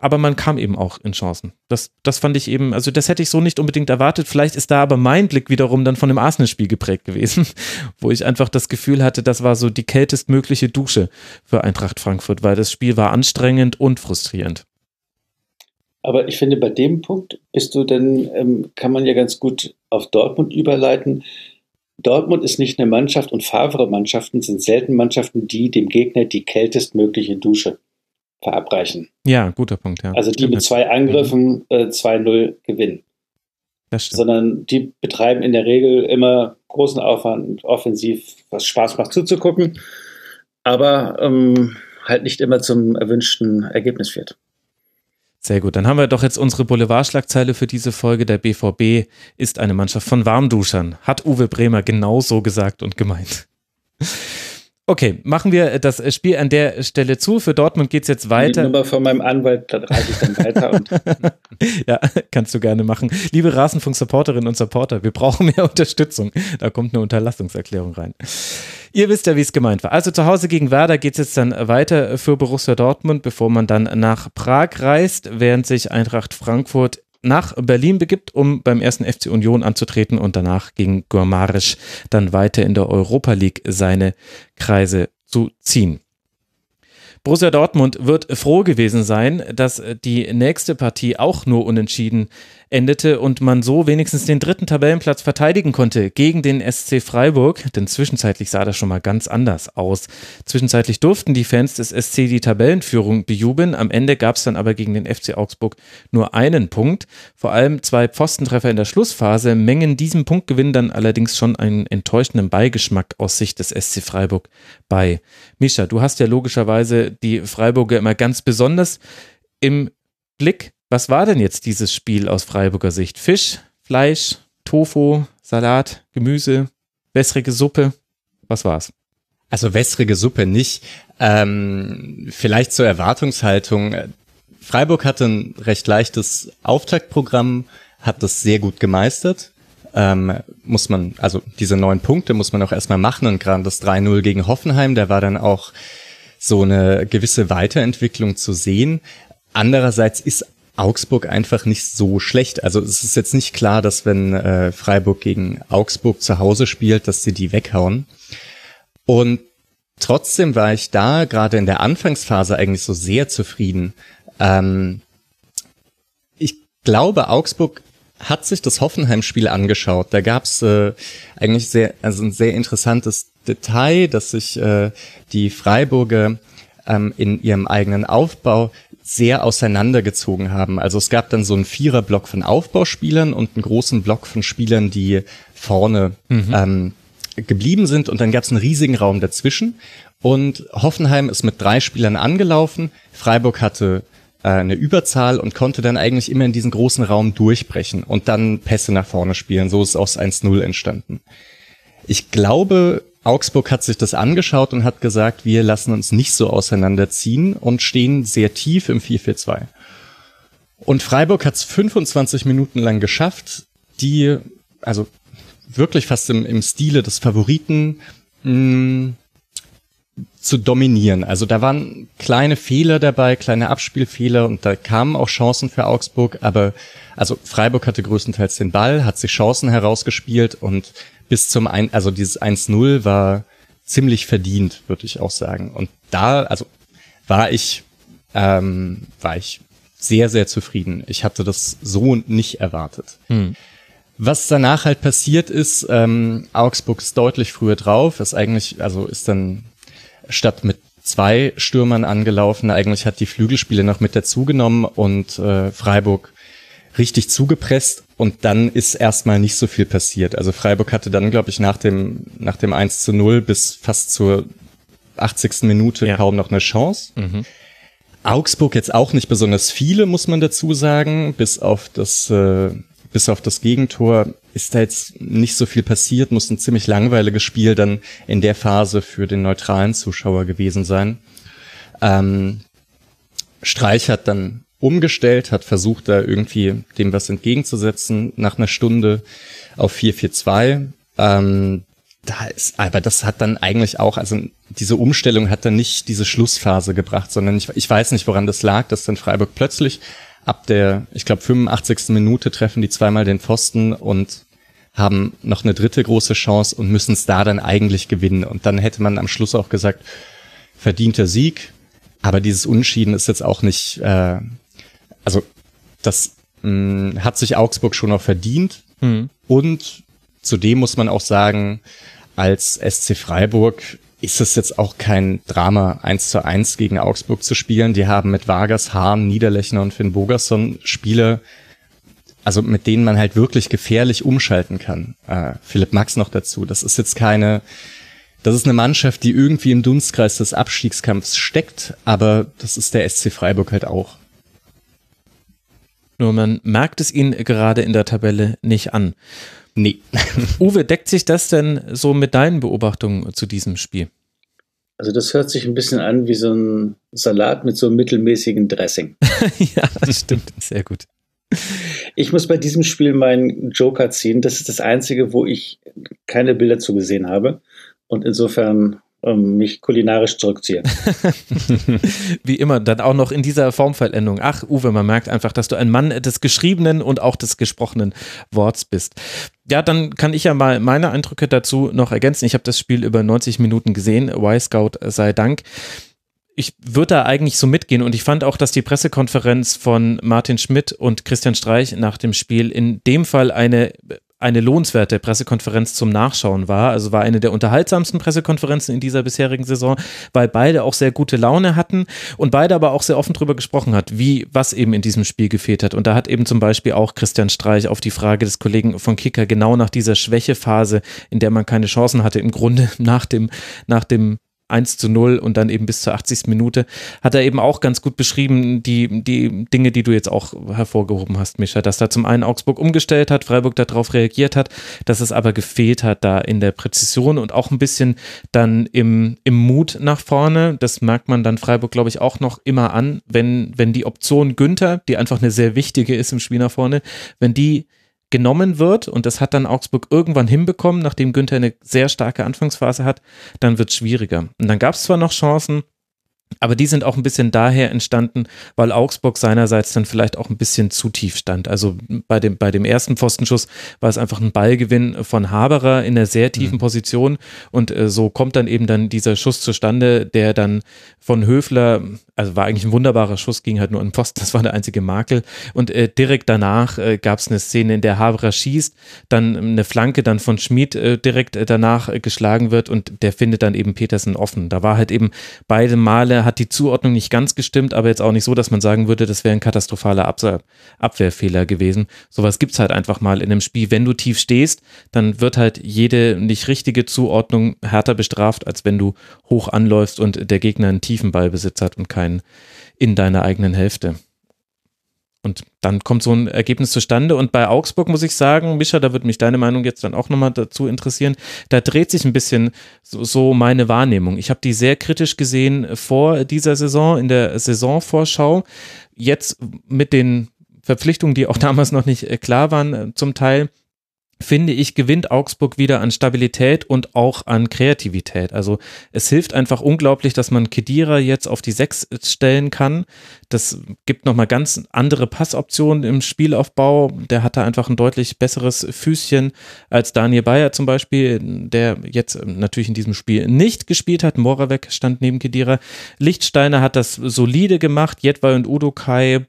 aber man kam eben auch in Chancen. Das, das fand ich eben, also das hätte ich so nicht unbedingt erwartet. Vielleicht ist da aber mein Blick wiederum dann von dem Arsenal-Spiel geprägt gewesen, wo ich einfach das Gefühl hatte, das war so die kältestmögliche Dusche für Eintracht Frankfurt, weil das Spiel war anstrengend und frustrierend. Aber ich finde, bei dem Punkt bist du denn, ähm, kann man ja ganz gut auf Dortmund überleiten. Dortmund ist nicht eine Mannschaft und Favre-Mannschaften sind selten Mannschaften, die dem Gegner die kältestmögliche Dusche verabreichen. Ja, guter Punkt, ja. Also die mit zwei Angriffen äh, 2-0 gewinnen. Das stimmt. Sondern die betreiben in der Regel immer großen Aufwand offensiv, was Spaß macht zuzugucken, aber ähm, halt nicht immer zum erwünschten Ergebnis führt. Sehr gut, dann haben wir doch jetzt unsere Boulevardschlagzeile für diese Folge. Der BVB ist eine Mannschaft von Warmduschern. Hat Uwe Bremer genau so gesagt und gemeint. Okay, machen wir das Spiel an der Stelle zu. Für Dortmund geht es jetzt weiter. Die Nummer von meinem Anwalt, da reiche ich dann weiter. ja, kannst du gerne machen. Liebe Rasenfunk-Supporterinnen und Supporter, wir brauchen mehr Unterstützung. Da kommt eine Unterlassungserklärung rein. Ihr wisst ja, wie es gemeint war. Also zu Hause gegen Werder geht es jetzt dann weiter für Borussia Dortmund, bevor man dann nach Prag reist, während sich Eintracht Frankfurt nach Berlin begibt, um beim ersten FC Union anzutreten und danach gegen Gormarisch dann weiter in der Europa League seine Kreise zu ziehen. Borussia Dortmund wird froh gewesen sein, dass die nächste Partie auch nur unentschieden endete und man so wenigstens den dritten Tabellenplatz verteidigen konnte gegen den SC Freiburg, denn zwischenzeitlich sah das schon mal ganz anders aus. Zwischenzeitlich durften die Fans des SC die Tabellenführung bejubeln, am Ende gab es dann aber gegen den FC Augsburg nur einen Punkt. Vor allem zwei Pfostentreffer in der Schlussphase mengen diesem Punktgewinn dann allerdings schon einen enttäuschenden Beigeschmack aus Sicht des SC Freiburg bei. Mischa, du hast ja logischerweise die Freiburger immer ganz besonders im Blick. Was war denn jetzt dieses Spiel aus Freiburger Sicht? Fisch, Fleisch, Tofu, Salat, Gemüse, wässrige Suppe? Was war's? Also wässrige Suppe nicht. Ähm, vielleicht zur Erwartungshaltung. Freiburg hatte ein recht leichtes Auftaktprogramm, hat das sehr gut gemeistert. Ähm, muss man, also diese neun Punkte muss man auch erstmal machen und gerade das 3-0 gegen Hoffenheim, da war dann auch so eine gewisse Weiterentwicklung zu sehen. Andererseits ist Augsburg einfach nicht so schlecht. Also es ist jetzt nicht klar, dass wenn äh, Freiburg gegen Augsburg zu Hause spielt, dass sie die weghauen. Und trotzdem war ich da gerade in der Anfangsphase eigentlich so sehr zufrieden. Ähm, ich glaube, Augsburg hat sich das Hoffenheim-Spiel angeschaut. Da gab's äh, eigentlich sehr, also ein sehr interessantes Detail, dass sich äh, die Freiburger ähm, in ihrem eigenen Aufbau sehr auseinandergezogen haben. Also es gab dann so einen Viererblock von Aufbauspielern und einen großen Block von Spielern, die vorne mhm. ähm, geblieben sind und dann gab es einen riesigen Raum dazwischen. Und Hoffenheim ist mit drei Spielern angelaufen. Freiburg hatte äh, eine Überzahl und konnte dann eigentlich immer in diesen großen Raum durchbrechen und dann Pässe nach vorne spielen. So ist aus 1-0 entstanden. Ich glaube, Augsburg hat sich das angeschaut und hat gesagt, wir lassen uns nicht so auseinanderziehen und stehen sehr tief im 4-4-2. Und Freiburg hat es 25 Minuten lang geschafft, die, also wirklich fast im, im Stile des Favoriten, mh, mm, zu dominieren. Also da waren kleine Fehler dabei, kleine Abspielfehler und da kamen auch Chancen für Augsburg, aber also Freiburg hatte größtenteils den Ball, hat sich Chancen herausgespielt und bis zum ein, also dieses 1-0 war ziemlich verdient, würde ich auch sagen. Und da, also war ich, ähm, war ich sehr, sehr zufrieden. Ich hatte das so nicht erwartet. Hm. Was danach halt passiert ist, ähm, Augsburg ist deutlich früher drauf, ist eigentlich, also ist dann statt mit zwei Stürmern angelaufen, eigentlich hat die Flügelspiele noch mit dazugenommen und äh, Freiburg richtig zugepresst und dann ist erstmal nicht so viel passiert. Also Freiburg hatte dann, glaube ich, nach dem, nach dem 1 zu 0 bis fast zur 80. Minute ja. kaum noch eine Chance. Mhm. Augsburg jetzt auch nicht besonders viele, muss man dazu sagen, bis auf das, äh, bis auf das Gegentor ist da jetzt nicht so viel passiert, muss ein ziemlich langweiliges Spiel dann in der Phase für den neutralen Zuschauer gewesen sein. Ähm, Streich hat dann umgestellt, hat versucht, da irgendwie dem was entgegenzusetzen nach einer Stunde auf 442. Ähm, da ist, aber das hat dann eigentlich auch, also diese Umstellung hat dann nicht diese Schlussphase gebracht, sondern ich, ich weiß nicht, woran das lag, dass dann Freiburg plötzlich ab der, ich glaube, 85. Minute treffen die zweimal den Pfosten und haben noch eine dritte große Chance und müssen es da dann eigentlich gewinnen. Und dann hätte man am Schluss auch gesagt, verdienter Sieg. Aber dieses Unschieden ist jetzt auch nicht, äh, also das mh, mm, hat sich Augsburg schon noch verdient. Mhm. Und zudem muss man auch sagen, als SC Freiburg ist es jetzt auch kein Drama, eins zu eins gegen Augsburg zu spielen. Die haben mit Vargas, Hahn, Niederlechner und Finn Bogerson Spieler, also mit denen man halt wirklich gefährlich umschalten kann. Äh, Philipp Max noch dazu. Das ist jetzt keine, das ist eine Mannschaft, die irgendwie im Dunstkreis des Abstiegskampfs steckt, aber das ist der SC Freiburg halt auch. Nur man merkt es ihnen gerade in der Tabelle nicht an. Nee. Uwe, deckt sich das denn so mit deinen Beobachtungen zu diesem Spiel? Also das hört sich ein bisschen an wie so ein Salat mit so einem mittelmäßigen Dressing. ja, das stimmt. Sehr gut. Ich muss bei diesem Spiel meinen Joker ziehen. Das ist das einzige, wo ich keine Bilder zugesehen habe. Und insofern ähm, mich kulinarisch zurückziehe. Wie immer, dann auch noch in dieser Formvollendung. Ach, Uwe, man merkt einfach, dass du ein Mann des geschriebenen und auch des gesprochenen Worts bist. Ja, dann kann ich ja mal meine Eindrücke dazu noch ergänzen. Ich habe das Spiel über 90 Minuten gesehen, Y-Scout sei Dank ich würde da eigentlich so mitgehen und ich fand auch, dass die Pressekonferenz von Martin Schmidt und Christian Streich nach dem Spiel in dem Fall eine eine lohnenswerte Pressekonferenz zum Nachschauen war. Also war eine der unterhaltsamsten Pressekonferenzen in dieser bisherigen Saison, weil beide auch sehr gute Laune hatten und beide aber auch sehr offen darüber gesprochen hat, wie, was eben in diesem Spiel gefehlt hat. Und da hat eben zum Beispiel auch Christian Streich auf die Frage des Kollegen von Kicker genau nach dieser Schwächephase, in der man keine Chancen hatte, im Grunde nach dem, nach dem 1 zu 0 und dann eben bis zur 80. Minute, hat er eben auch ganz gut beschrieben, die, die Dinge, die du jetzt auch hervorgehoben hast, Mischa, dass da zum einen Augsburg umgestellt hat, Freiburg darauf reagiert hat, dass es aber gefehlt hat da in der Präzision und auch ein bisschen dann im, im Mut nach vorne. Das merkt man dann Freiburg, glaube ich, auch noch immer an, wenn, wenn die Option Günther, die einfach eine sehr wichtige ist im Spiel nach vorne, wenn die genommen wird und das hat dann Augsburg irgendwann hinbekommen, nachdem Günther eine sehr starke Anfangsphase hat, dann wird es schwieriger. Und dann gab es zwar noch Chancen, aber die sind auch ein bisschen daher entstanden, weil Augsburg seinerseits dann vielleicht auch ein bisschen zu tief stand. Also bei dem, bei dem ersten Pfostenschuss war es einfach ein Ballgewinn von Haberer in einer sehr tiefen mhm. Position und äh, so kommt dann eben dann dieser Schuss zustande, der dann von Höfler, also war eigentlich ein wunderbarer Schuss, ging halt nur an den Pfosten, das war der einzige Makel und äh, direkt danach äh, gab es eine Szene, in der Haberer schießt, dann eine Flanke dann von Schmid äh, direkt äh, danach äh, geschlagen wird und der findet dann eben Petersen offen. Da war halt eben beide Male hat die Zuordnung nicht ganz gestimmt, aber jetzt auch nicht so, dass man sagen würde, das wäre ein katastrophaler Abwehr Abwehrfehler gewesen. Sowas gibt es halt einfach mal in einem Spiel. Wenn du tief stehst, dann wird halt jede nicht richtige Zuordnung härter bestraft, als wenn du hoch anläufst und der Gegner einen tiefen Ballbesitz hat und keinen in deiner eigenen Hälfte. Und dann kommt so ein Ergebnis zustande. Und bei Augsburg muss ich sagen, Mischa, da würde mich deine Meinung jetzt dann auch nochmal dazu interessieren. Da dreht sich ein bisschen so, so meine Wahrnehmung. Ich habe die sehr kritisch gesehen vor dieser Saison, in der Saisonvorschau. Jetzt mit den Verpflichtungen, die auch damals noch nicht äh, klar waren, äh, zum Teil, finde ich, gewinnt Augsburg wieder an Stabilität und auch an Kreativität. Also es hilft einfach unglaublich, dass man Kedira jetzt auf die Sechs stellen kann. Das gibt nochmal ganz andere Passoptionen im Spielaufbau. Der hat da einfach ein deutlich besseres Füßchen als Daniel Bayer zum Beispiel, der jetzt natürlich in diesem Spiel nicht gespielt hat. Moravec stand neben Kedira. Lichtsteiner hat das solide gemacht. Jedwai und Udo Kai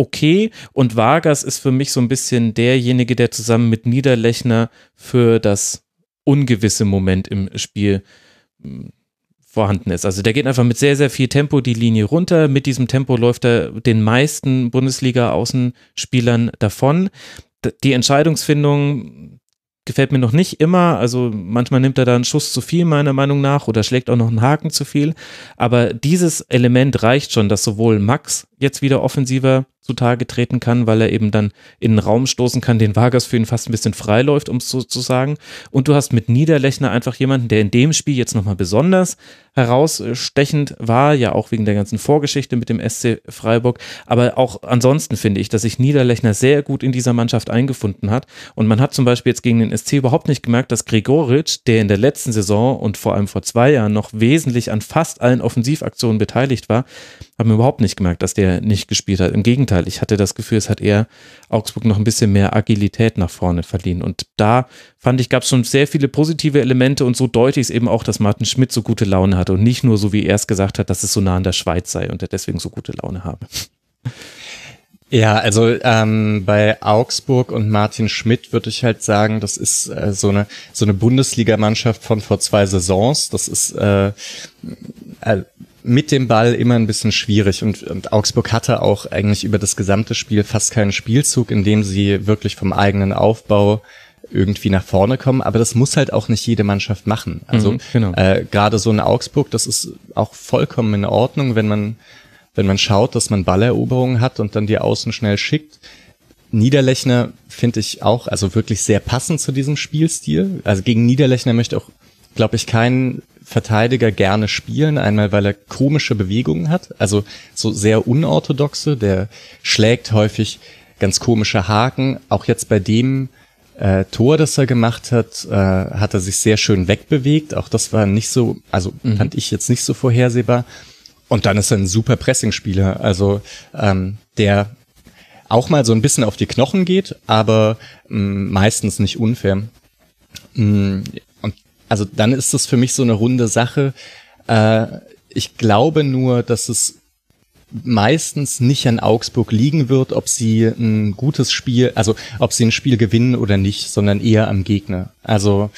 okay und Vargas ist für mich so ein bisschen derjenige, der zusammen mit Niederlechner für das ungewisse Moment im Spiel hm, vorhanden ist. Also der geht einfach mit sehr, sehr viel Tempo die Linie runter. Mit diesem Tempo läuft er den meisten Bundesliga-Außenspielern davon. Die Entscheidungsfindung gefällt mir noch nicht immer. Also manchmal nimmt er da einen Schuss zu viel, meiner Meinung nach, oder schlägt auch noch einen Haken zu viel. Aber dieses Element reicht schon, dass sowohl Max jetzt wieder offensiver zutage treten kann, weil er eben dann in den Raum stoßen kann, den Vargas für ihn fast ein bisschen frei läuft, um es so zu sagen. Und du hast mit Niederlechner einfach jemanden, der in dem Spiel jetzt nochmal besonders herausstechend war, ja auch wegen der ganzen Vorgeschichte mit dem SC Freiburg. Aber auch ansonsten finde ich, dass sich Niederlechner sehr gut in dieser Mannschaft eingefunden hat. Und man hat zum Beispiel jetzt gegen den SC überhaupt nicht gemerkt, dass Gregoritsch, der in der letzten Saison und vor allem vor zwei Jahren noch wesentlich an fast allen Offensivaktionen beteiligt war, haben überhaupt nicht gemerkt, dass der nicht gespielt hat. Im Gegenteil, ich hatte das Gefühl, es hat eher Augsburg noch ein bisschen mehr Agilität nach vorne verliehen. Und da fand ich, gab es schon sehr viele positive Elemente und so deutlich ist eben auch, dass Martin Schmidt so gute Laune hatte und nicht nur so, wie er es gesagt hat, dass es so nah an der Schweiz sei und er deswegen so gute Laune habe. Ja, also ähm, bei Augsburg und Martin Schmidt würde ich halt sagen, das ist äh, so eine so eine Bundesligamannschaft von vor zwei Saisons. Das ist äh, äh, mit dem Ball immer ein bisschen schwierig und, und, Augsburg hatte auch eigentlich über das gesamte Spiel fast keinen Spielzug, in dem sie wirklich vom eigenen Aufbau irgendwie nach vorne kommen, aber das muss halt auch nicht jede Mannschaft machen. Also mhm, genau. äh, gerade so ein Augsburg, das ist auch vollkommen in Ordnung, wenn man wenn man schaut, dass man Balleroberungen hat und dann die Außen schnell schickt. Niederlechner finde ich auch also wirklich sehr passend zu diesem Spielstil. Also gegen Niederlechner möchte auch, glaube ich, kein Verteidiger gerne spielen. Einmal, weil er komische Bewegungen hat, also so sehr unorthodoxe. Der schlägt häufig ganz komische Haken. Auch jetzt bei dem äh, Tor, das er gemacht hat, äh, hat er sich sehr schön wegbewegt. Auch das war nicht so, also mhm. fand ich jetzt nicht so vorhersehbar. Und dann ist er ein super Pressingspieler, also ähm, der auch mal so ein bisschen auf die Knochen geht, aber mh, mm, meistens nicht unfair. Mh, mm, also dann ist das für mich so eine runde Sache. Äh, ich glaube nur, dass es meistens nicht an Augsburg liegen wird, ob sie ein gutes Spiel, also ob sie ein Spiel gewinnen oder nicht, sondern eher am Gegner. Also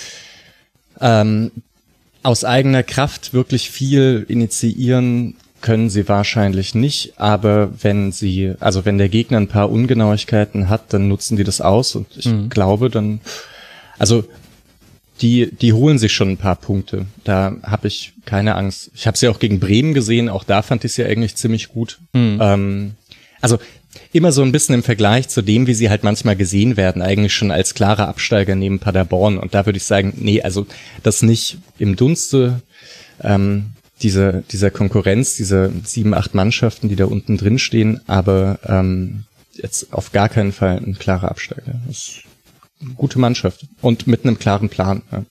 ähm, aus eigener Kraft wirklich viel initiieren können sie wahrscheinlich nicht, aber wenn sie, also wenn der Gegner ein paar Ungenauigkeiten hat, dann nutzen die das aus und ich mhm. glaube dann, also die, die holen sich schon ein paar Punkte. Da habe ich keine Angst. Ich habe sie ja auch gegen Bremen gesehen, auch da fand ich sie ja eigentlich ziemlich gut. Mhm. Ähm, also immer so ein bisschen im Vergleich zu dem, wie sie halt manchmal gesehen werden, eigentlich schon als klare Absteiger neben Paderborn. Und da würde ich sagen, nee, also das nicht im Dunste ähm, dieser, dieser Konkurrenz, dieser sieben, acht Mannschaften, die da unten drin stehen, aber ähm, jetzt auf gar keinen Fall ein klarer Absteiger. Das gute Mannschaft und mit einem klaren Plan. Ja.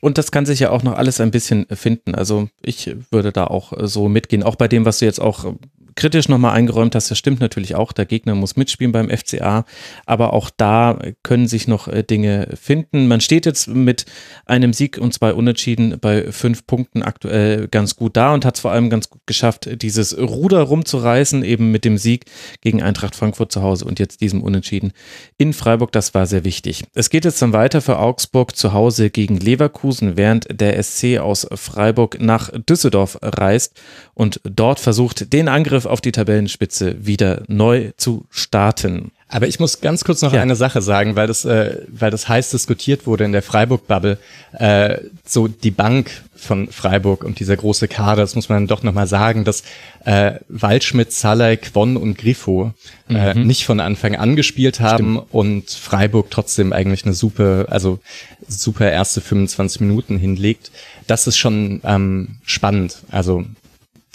Und das kann sich ja auch noch alles ein bisschen finden. Also ich würde da auch so mitgehen, auch bei dem, was du jetzt auch kritisch nochmal eingeräumt hast, das stimmt natürlich auch, der Gegner muss mitspielen beim FCA, aber auch da können sich noch äh, Dinge finden. Man steht jetzt mit einem Sieg und zwei Unentschieden bei fünf Punkten aktuell ganz gut da und hat es vor allem ganz gut geschafft, dieses Ruder rumzureißen, eben mit dem Sieg gegen Eintracht Frankfurt zu Hause und jetzt diesem Unentschieden in Freiburg. Das war sehr wichtig. Es geht jetzt dann weiter für Augsburg zu Hause gegen Leverkusen, während der SC aus Freiburg nach Düsseldorf reist und dort versucht, den Angriff auf die Tabellenspitze wieder neu zu starten. Aber ich muss ganz kurz noch ja. eine Sache sagen, weil das, äh, weil das heiß diskutiert wurde in der Freiburg-Bubble. Äh, so die Bank von Freiburg und dieser große Kader, das muss man doch nochmal sagen, dass äh, Waldschmidt, Salai, Quon und Griffo äh, mhm. nicht von Anfang an gespielt haben Stimmt. und Freiburg trotzdem eigentlich eine super, also super erste 25 Minuten hinlegt. Das ist schon ähm, spannend. Also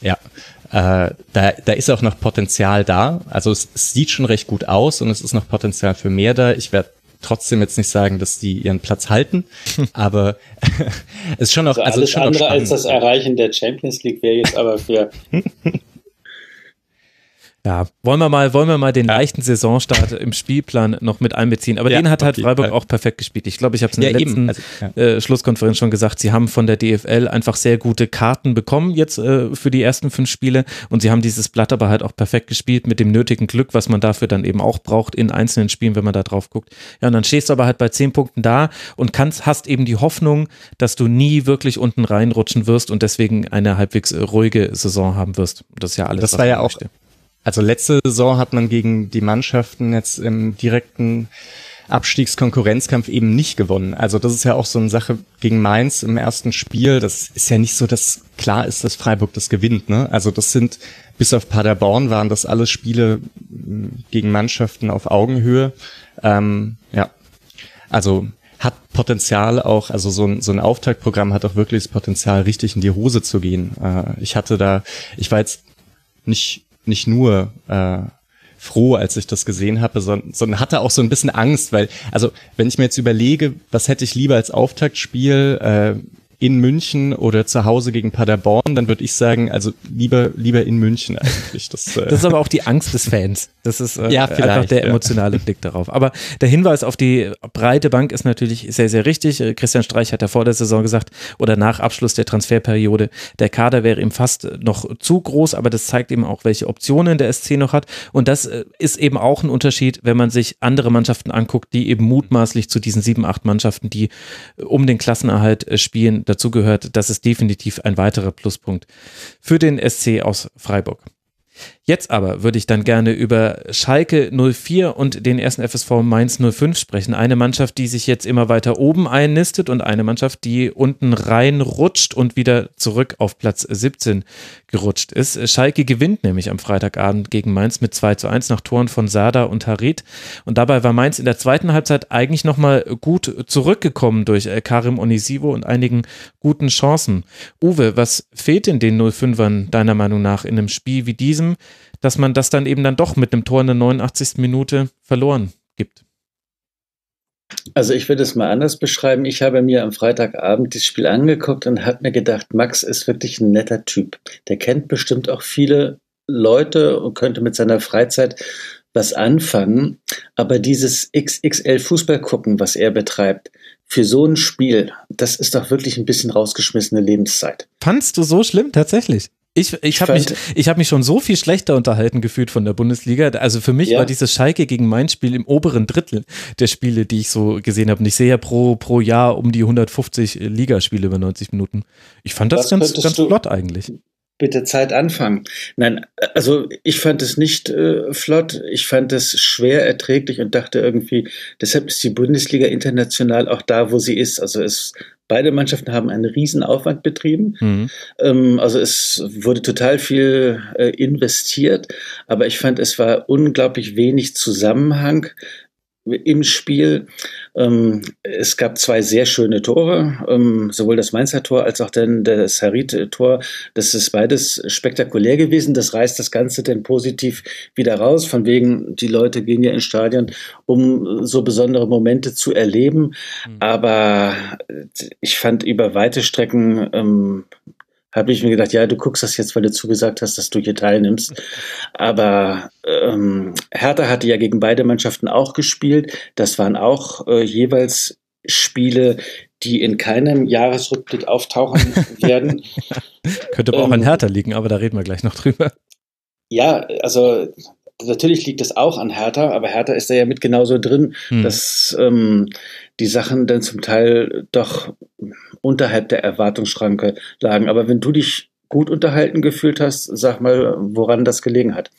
ja, äh, da, da ist auch noch Potenzial da. Also es, es sieht schon recht gut aus und es ist noch Potenzial für mehr da. Ich werde trotzdem jetzt nicht sagen, dass die ihren Platz halten, aber es ist schon noch, also, also schon andere als das Erreichen der Champions League wäre jetzt aber für Ja, wollen wir mal, wollen wir mal den leichten Saisonstart im Spielplan noch mit einbeziehen. Aber ja, den hat halt Freiburg auch perfekt gespielt. Ich glaube, ich habe es in der ja, letzten also, ja. äh, Schlusskonferenz schon gesagt. Sie haben von der DFL einfach sehr gute Karten bekommen jetzt äh, für die ersten fünf Spiele und sie haben dieses Blatt aber halt auch perfekt gespielt mit dem nötigen Glück, was man dafür dann eben auch braucht in einzelnen Spielen, wenn man da drauf guckt. Ja, und dann stehst du aber halt bei zehn Punkten da und kannst, hast eben die Hoffnung, dass du nie wirklich unten reinrutschen wirst und deswegen eine halbwegs ruhige Saison haben wirst. Das ist ja alles. Das war ja auch, möchte. Also letzte Saison hat man gegen die Mannschaften jetzt im direkten Abstiegskonkurrenzkampf eben nicht gewonnen. Also das ist ja auch so eine Sache gegen Mainz im ersten Spiel. Das ist ja nicht so, dass klar ist, dass Freiburg das gewinnt. Ne? Also das sind, bis auf Paderborn waren das alles Spiele gegen Mannschaften auf Augenhöhe. Ähm, ja, also hat Potenzial auch, also so ein, so ein Auftaktprogramm hat auch wirklich das Potenzial, richtig in die Hose zu gehen. Äh, ich hatte da, ich war jetzt nicht nicht nur äh, froh, als ich das gesehen habe, sondern, sondern hatte auch so ein bisschen Angst, weil, also wenn ich mir jetzt überlege, was hätte ich lieber als Auftaktspiel, äh, in München oder zu Hause gegen Paderborn, dann würde ich sagen, also lieber lieber in München eigentlich. Das, äh das ist aber auch die Angst des Fans. Das ist äh, ja, einfach der emotionale ja. Blick darauf. Aber der Hinweis auf die breite Bank ist natürlich sehr, sehr richtig. Äh, Christian Streich hat ja vor der Saison gesagt oder nach Abschluss der Transferperiode, der Kader wäre ihm fast noch zu groß, aber das zeigt eben auch, welche Optionen der SC noch hat. Und das äh, ist eben auch ein Unterschied, wenn man sich andere Mannschaften anguckt, die eben mutmaßlich zu diesen sieben, acht Mannschaften, die um den Klassenerhalt spielen, dazu gehört. Das ist definitiv ein weiterer Pluspunkt für den SC aus Freiburg. Jetzt aber würde ich dann gerne über Schalke 04 und den ersten FSV Mainz 05 sprechen. Eine Mannschaft, die sich jetzt immer weiter oben einnistet und eine Mannschaft, die unten reinrutscht und wieder zurück auf Platz 17 gerutscht ist. Schalke gewinnt nämlich am Freitagabend gegen Mainz mit 2 zu 1 nach Toren von Sada und Harit. Und dabei war Mainz in der zweiten Halbzeit eigentlich nochmal gut zurückgekommen durch äh, Karim Onisivo und einigen guten Chancen. Uwe, was fehlt in den 05ern deiner Meinung nach in einem Spiel wie diesem? Dass man das dann eben dann doch mit einem Tor in der 89. Minute verloren gibt. Also ich würde es mal anders beschreiben. Ich habe mir am Freitagabend das Spiel angeguckt und habe mir gedacht, Max ist wirklich ein netter Typ. Der kennt bestimmt auch viele Leute und könnte mit seiner Freizeit was anfangen. Aber dieses XXL Fußball gucken, was er betreibt, für so ein Spiel, das ist doch wirklich ein bisschen rausgeschmissene Lebenszeit. Fandst du so schlimm tatsächlich? Ich, ich habe mich, ich hab mich schon so viel schlechter unterhalten gefühlt von der Bundesliga. Also für mich ja. war dieses Schalke gegen mein Spiel im oberen Drittel der Spiele, die ich so gesehen habe. Und ich sehe ja pro, pro Jahr um die 150 Ligaspiele über 90 Minuten. Ich fand das Was ganz, ganz flott eigentlich bitte Zeit anfangen. Nein, also ich fand es nicht äh, flott, ich fand es schwer erträglich und dachte irgendwie, deshalb ist die Bundesliga international auch da, wo sie ist. Also es Beide Mannschaften haben einen riesen Aufwand betrieben. Mhm. Ähm, also es wurde total viel äh, investiert, aber ich fand, es war unglaublich wenig Zusammenhang im Spiel. Ähm, es gab zwei sehr schöne Tore, ähm, sowohl das Mainzer Tor als auch dann das Harit-Tor. Das ist beides spektakulär gewesen. Das reißt das Ganze dann positiv wieder raus. Von wegen, die Leute gehen ja ins Stadion, um so besondere Momente zu erleben. Mhm. Aber ich fand über weite Strecken ähm, habe ich mir gedacht, ja, du guckst das jetzt, weil du zugesagt hast, dass du hier teilnimmst. Aber ähm, Hertha hatte ja gegen beide Mannschaften auch gespielt. Das waren auch äh, jeweils Spiele, die in keinem Jahresrückblick auftauchen werden. Könnte aber ähm, auch an Hertha liegen, aber da reden wir gleich noch drüber. Ja, also natürlich liegt es auch an Hertha, aber Hertha ist da ja mit genauso drin, hm. dass ähm, die Sachen dann zum Teil doch unterhalb der Erwartungsschranke lagen. Aber wenn du dich gut unterhalten gefühlt hast, sag mal, woran das gelegen hat.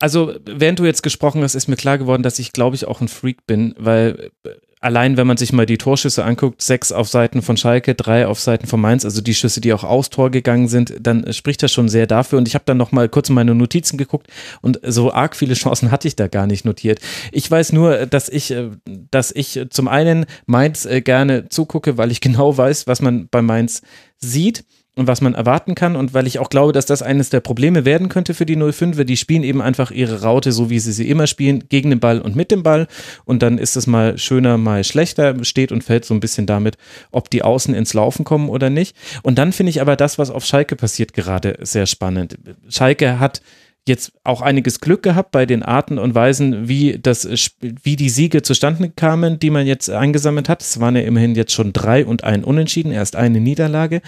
Also, während du jetzt gesprochen hast, ist mir klar geworden, dass ich, glaube ich, auch ein Freak bin, weil äh, allein, wenn man sich mal die Torschüsse anguckt, sechs auf Seiten von Schalke, drei auf Seiten von Mainz, also die Schüsse, die auch aus Tor gegangen sind, dann spricht das schon sehr dafür. Und ich habe dann noch mal kurz in meine Notizen geguckt und so arg viele Chancen hatte ich da gar nicht notiert. Ich weiß nur, dass ich, äh, dass ich zum einen Mainz äh, gerne zugucke, weil ich genau weiß, was man bei Mainz sieht und was man erwarten kann und weil ich auch glaube, dass das eines der Probleme werden könnte für die 05er. Die spielen eben einfach ihre Raute so, wie sie sie immer spielen, gegen den Ball und mit dem Ball und dann ist es mal schöner, mal schlechter, steht und fällt so ein bisschen damit, ob die Außen ins Laufen kommen oder nicht. Und dann finde ich aber das, was auf Schalke passiert, gerade sehr spannend. Schalke hat jetzt auch einiges Glück gehabt bei den Arten und Weisen, wie das, wie die Siege zustande kamen, die man jetzt eingesammelt hat. Es waren ja immerhin jetzt schon drei und ein Unentschieden, erst eine Niederlage.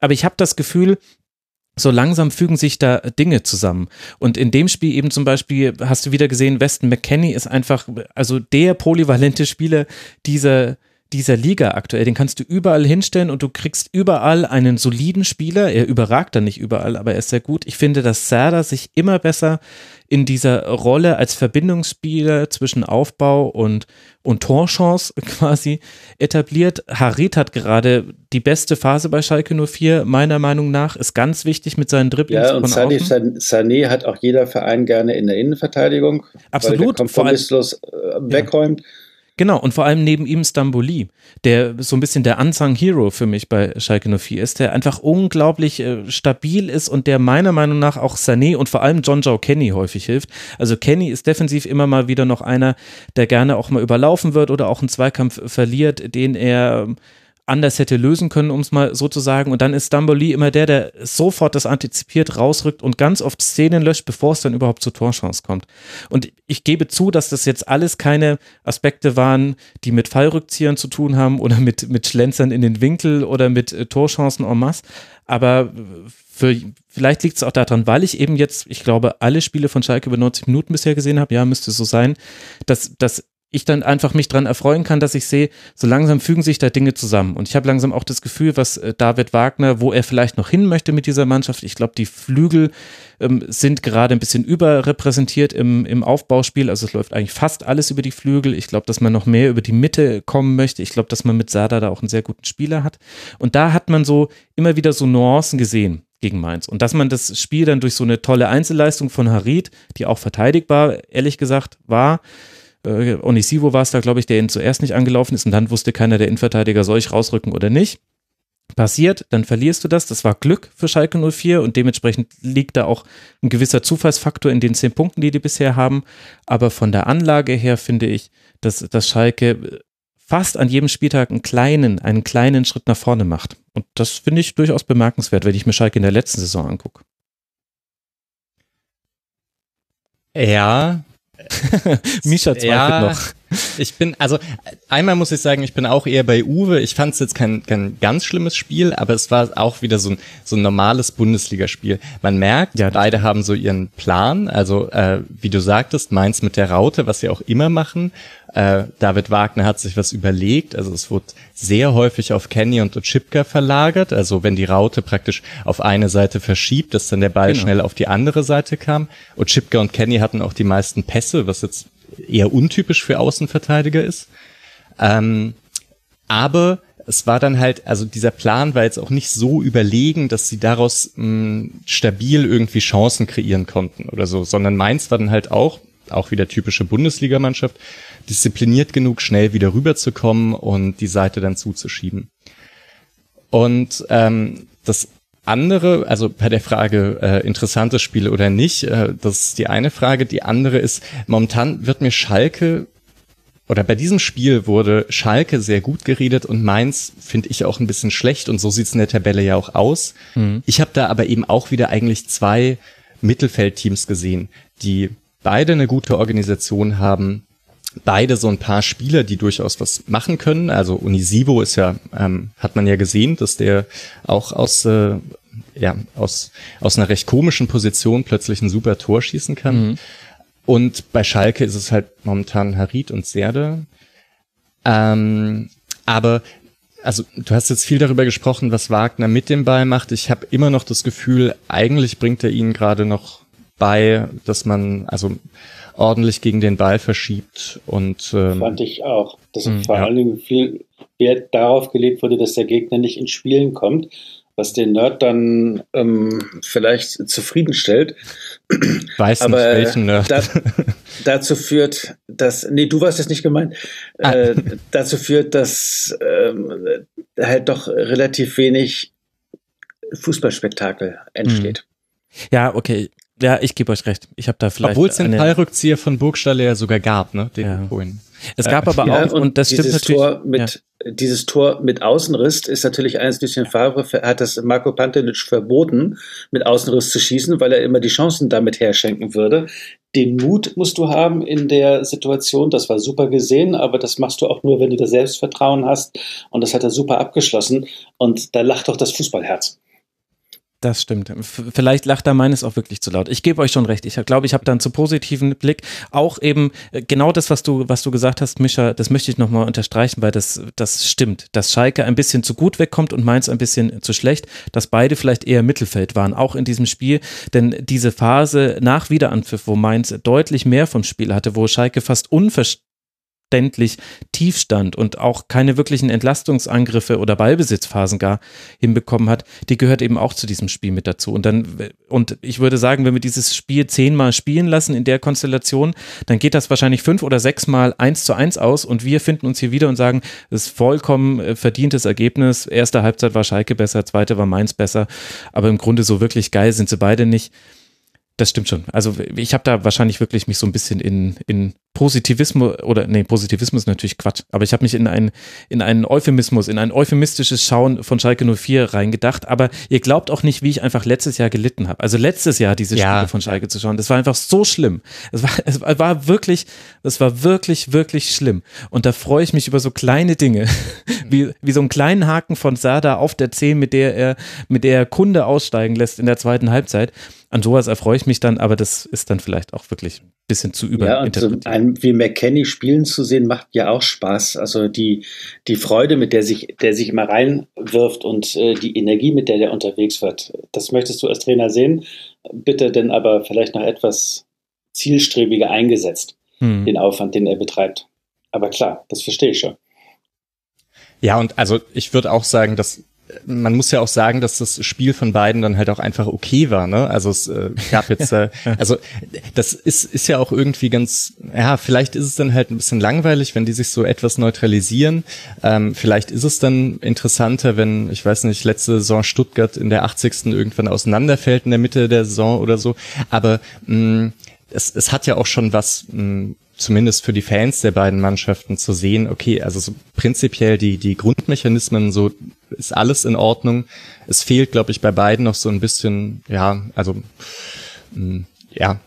Aber ich habe das Gefühl, so langsam fügen sich da Dinge zusammen. Und in dem Spiel eben zum Beispiel hast du wieder gesehen, Weston McKenney ist einfach, also der polyvalente Spieler dieser, dieser Liga aktuell. Den kannst du überall hinstellen und du kriegst überall einen soliden Spieler. Er überragt dann nicht überall, aber er ist sehr gut. Ich finde, dass Serda sich immer besser in dieser Rolle als Verbindungsspieler zwischen Aufbau und, und Torchance quasi etabliert. Harit hat gerade die beste Phase bei Schalke 04, meiner Meinung nach, ist ganz wichtig mit seinen Dribblings. Ja, und Sané, Sané hat auch jeder Verein gerne in der Innenverteidigung. Absolut. Weil der kompromisslos äh, wegräumt. Ja. Genau, und vor allem neben ihm Stamboli, der so ein bisschen der Unsung Hero für mich bei Schalke 04 ist, der einfach unglaublich äh, stabil ist und der meiner Meinung nach auch Sané und vor allem John Joe Kenny häufig hilft. Also Kenny ist defensiv immer mal wieder noch einer, der gerne auch mal überlaufen wird oder auch einen Zweikampf verliert, den er anders hätte lösen können, um es mal so zu sagen. Und dann ist Dumbledore immer der, der sofort das antizipiert, rausrückt und ganz oft Szenen löscht, bevor es dann überhaupt zur Torchance kommt. Und ich gebe zu, dass das jetzt alles keine Aspekte waren, die mit Fallrückziehern zu tun haben oder mit, mit Schlenzern in den Winkel oder mit äh, Torchancen en masse. Aber für, vielleicht liegt es auch daran, weil ich eben jetzt, ich glaube, alle Spiele von Schalke über 90 Minuten bisher gesehen habe, ja, müsste so sein, dass, dass ich dann einfach mich dran erfreuen kann, dass ich sehe, so langsam fügen sich da Dinge zusammen. Und ich habe langsam auch das Gefühl, was äh, David Wagner, wo er vielleicht noch hin möchte mit dieser Mannschaft. Ich glaube, die Flügel ähm, sind gerade ein bisschen überrepräsentiert im, im Aufbauspiel. Also es läuft eigentlich fast alles über die Flügel. Ich glaube, dass man noch mehr über die Mitte kommen möchte. Ich glaube, dass man mit Sada da auch einen sehr guten Spieler hat. Und da hat man so immer wieder so Nuancen gesehen gegen Mainz. Und dass man das Spiel dann durch so eine tolle Einzelleistung von Harid, die auch verteidigbar, ehrlich gesagt, war, äh, Onisivo war es da, glaube ich, der ihn zuerst nicht angelaufen ist und dann wusste keiner der Innenverteidiger, soll ich rausrücken oder nicht. Passiert, dann verlierst du das. Das war Glück für Schalke 04 und dementsprechend liegt da auch ein gewisser Zufallsfaktor in den zehn Punkten, die die bisher haben. Aber von der Anlage her finde ich, dass, dass Schalke fast an jedem Spieltag einen kleinen, einen kleinen Schritt nach vorne macht. Und das finde ich durchaus bemerkenswert, wenn ich mir Schalke in der letzten Saison angucke. Ja, Misha zweifelt ja, noch. Ich bin, also einmal muss ich sagen, ich bin auch eher bei Uwe. Ich fand es jetzt kein, kein ganz schlimmes Spiel, aber es war auch wieder so ein, so ein normales Bundesligaspiel. Man merkt, ja. beide haben so ihren Plan. Also äh, wie du sagtest, Mainz mit der Raute, was sie auch immer machen. Äh, David Wagner hat sich was überlegt. Also es wurde sehr häufig auf Kenny und Ochipka verlagert. Also wenn die Raute praktisch auf eine Seite verschiebt, dass dann der Ball genau. schnell auf die andere Seite kam. Ochipka und Kenny hatten auch die meisten Pässe, was jetzt eher untypisch für Außenverteidiger ist. Ähm, aber es war dann halt, also dieser Plan war jetzt auch nicht so überlegen, dass sie daraus mh, stabil irgendwie Chancen kreieren konnten oder so, sondern Mainz war dann halt auch, auch wieder typische Bundesligamannschaft, diszipliniert genug, schnell wieder rüberzukommen und die Seite dann zuzuschieben. Und ähm, das andere, also bei der Frage äh, interessantes Spiel oder nicht, äh, das ist die eine Frage. Die andere ist, momentan wird mir Schalke oder bei diesem Spiel wurde Schalke sehr gut geredet und Mainz finde ich auch ein bisschen schlecht und so sieht's in der Tabelle ja auch aus. Mhm. Ich habe da aber eben auch wieder eigentlich zwei Mittelfeldteams gesehen, die beide eine gute Organisation haben, beide so ein paar Spieler, die durchaus was machen können. Also Unisivo ist ja, ähm, hat man ja gesehen, dass der auch aus, äh, ja, aus, aus einer recht komischen Position plötzlich ein super Tor schießen kann. Mhm. Und bei Schalke ist es halt momentan Harit und Serde. Ähm, aber also du hast jetzt viel darüber gesprochen, was Wagner mit dem Ball macht. Ich habe immer noch das Gefühl, eigentlich bringt er ihn gerade noch bei, dass man also ordentlich gegen den Ball verschiebt und ähm, fand ich auch, dass mh, vor ja. allen Dingen viel Wert darauf gelegt wurde, dass der Gegner nicht ins Spielen kommt, was den Nerd dann ähm, vielleicht zufriedenstellt. Weiß Aber nicht, welchen Nerd. Da, dazu führt, dass, nee, du warst jetzt nicht gemeint, ah. äh, dazu führt, dass ähm, halt doch relativ wenig Fußballspektakel entsteht. Ja, okay. Ja, ich gebe euch recht. Ich habe da vielleicht. Obwohl es den Fallrückzieher von Burgstalle ja sogar gab, ne? Den ja. vorhin. Es gab aber ja, auch, und, und das stimmt natürlich. Tor mit, ja. Dieses Tor mit Außenriss ist natürlich eines Lucien Favre, hat das Marco Pantelic verboten, mit Außenriss zu schießen, weil er immer die Chancen damit herschenken würde. Den Mut musst du haben in der Situation. Das war super gesehen, aber das machst du auch nur, wenn du das Selbstvertrauen hast. Und das hat er super abgeschlossen. Und da lacht doch das Fußballherz. Das stimmt. Vielleicht lacht da meines auch wirklich zu laut. Ich gebe euch schon recht. Ich glaube, ich habe da einen zu positiven Blick. Auch eben äh, genau das, was du, was du gesagt hast, Mischa, das möchte ich nochmal unterstreichen, weil das, das stimmt. Dass Schalke ein bisschen zu gut wegkommt und Mainz ein bisschen zu schlecht, dass beide vielleicht eher Mittelfeld waren, auch in diesem Spiel. Denn diese Phase nach Wiederanpfiff, wo Mainz deutlich mehr vom Spiel hatte, wo Schalke fast unverständlich verständlich tief stand und auch keine wirklichen Entlastungsangriffe oder Ballbesitzphasen gar hinbekommen hat, die gehört eben auch zu diesem Spiel mit dazu. Und dann, und ich würde sagen, wenn wir dieses Spiel zehnmal spielen lassen in der Konstellation, dann geht das wahrscheinlich fünf oder sechsmal eins zu eins aus und wir finden uns hier wieder und sagen, das ist vollkommen äh, verdientes Ergebnis. Erste Halbzeit war Schalke besser, zweite war Mainz besser, aber im Grunde so wirklich geil sind sie beide nicht. Das stimmt schon. Also ich habe da wahrscheinlich wirklich mich so ein bisschen in, in Positivismus oder nee, Positivismus ist natürlich Quatsch, aber ich habe mich in einen in einen Euphemismus, in ein euphemistisches Schauen von Schalke 04 reingedacht, aber ihr glaubt auch nicht, wie ich einfach letztes Jahr gelitten habe. Also letztes Jahr diese ja. Spiele von Schalke zu schauen, das war einfach so schlimm. Es war es war wirklich, das war wirklich wirklich schlimm und da freue ich mich über so kleine Dinge, wie wie so einen kleinen Haken von Sada auf der 10, mit der er mit der er Kunde aussteigen lässt in der zweiten Halbzeit an sowas erfreue ich mich dann, aber das ist dann vielleicht auch wirklich ein bisschen zu überinterpretiert. Ja, und so einen wie McKenny spielen zu sehen, macht ja auch Spaß. Also die, die Freude, mit der sich, der sich immer reinwirft und äh, die Energie, mit der der unterwegs wird, das möchtest du als Trainer sehen. Bitte denn aber vielleicht noch etwas zielstrebiger eingesetzt, hm. den Aufwand, den er betreibt. Aber klar, das verstehe ich schon. Ja, und also ich würde auch sagen, dass man muss ja auch sagen, dass das Spiel von beiden dann halt auch einfach okay war, ne? Also es äh, gab jetzt, äh, also das ist, ist ja auch irgendwie ganz, ja, vielleicht ist es dann halt ein bisschen langweilig, wenn die sich so etwas neutralisieren. Ähm, vielleicht ist es dann interessanter, wenn, ich weiß nicht, letzte Saison Stuttgart in der 80. irgendwann auseinanderfällt in der Mitte der Saison oder so. Aber mh, es, es hat ja auch schon was mh, zumindest für die Fans der beiden Mannschaften zu sehen, okay, also so prinzipiell die, die Grundmechanismen, so ist alles in Ordnung. Es fehlt, glaube ich, bei beiden noch so ein bisschen, ja, also, mh, mm, ja,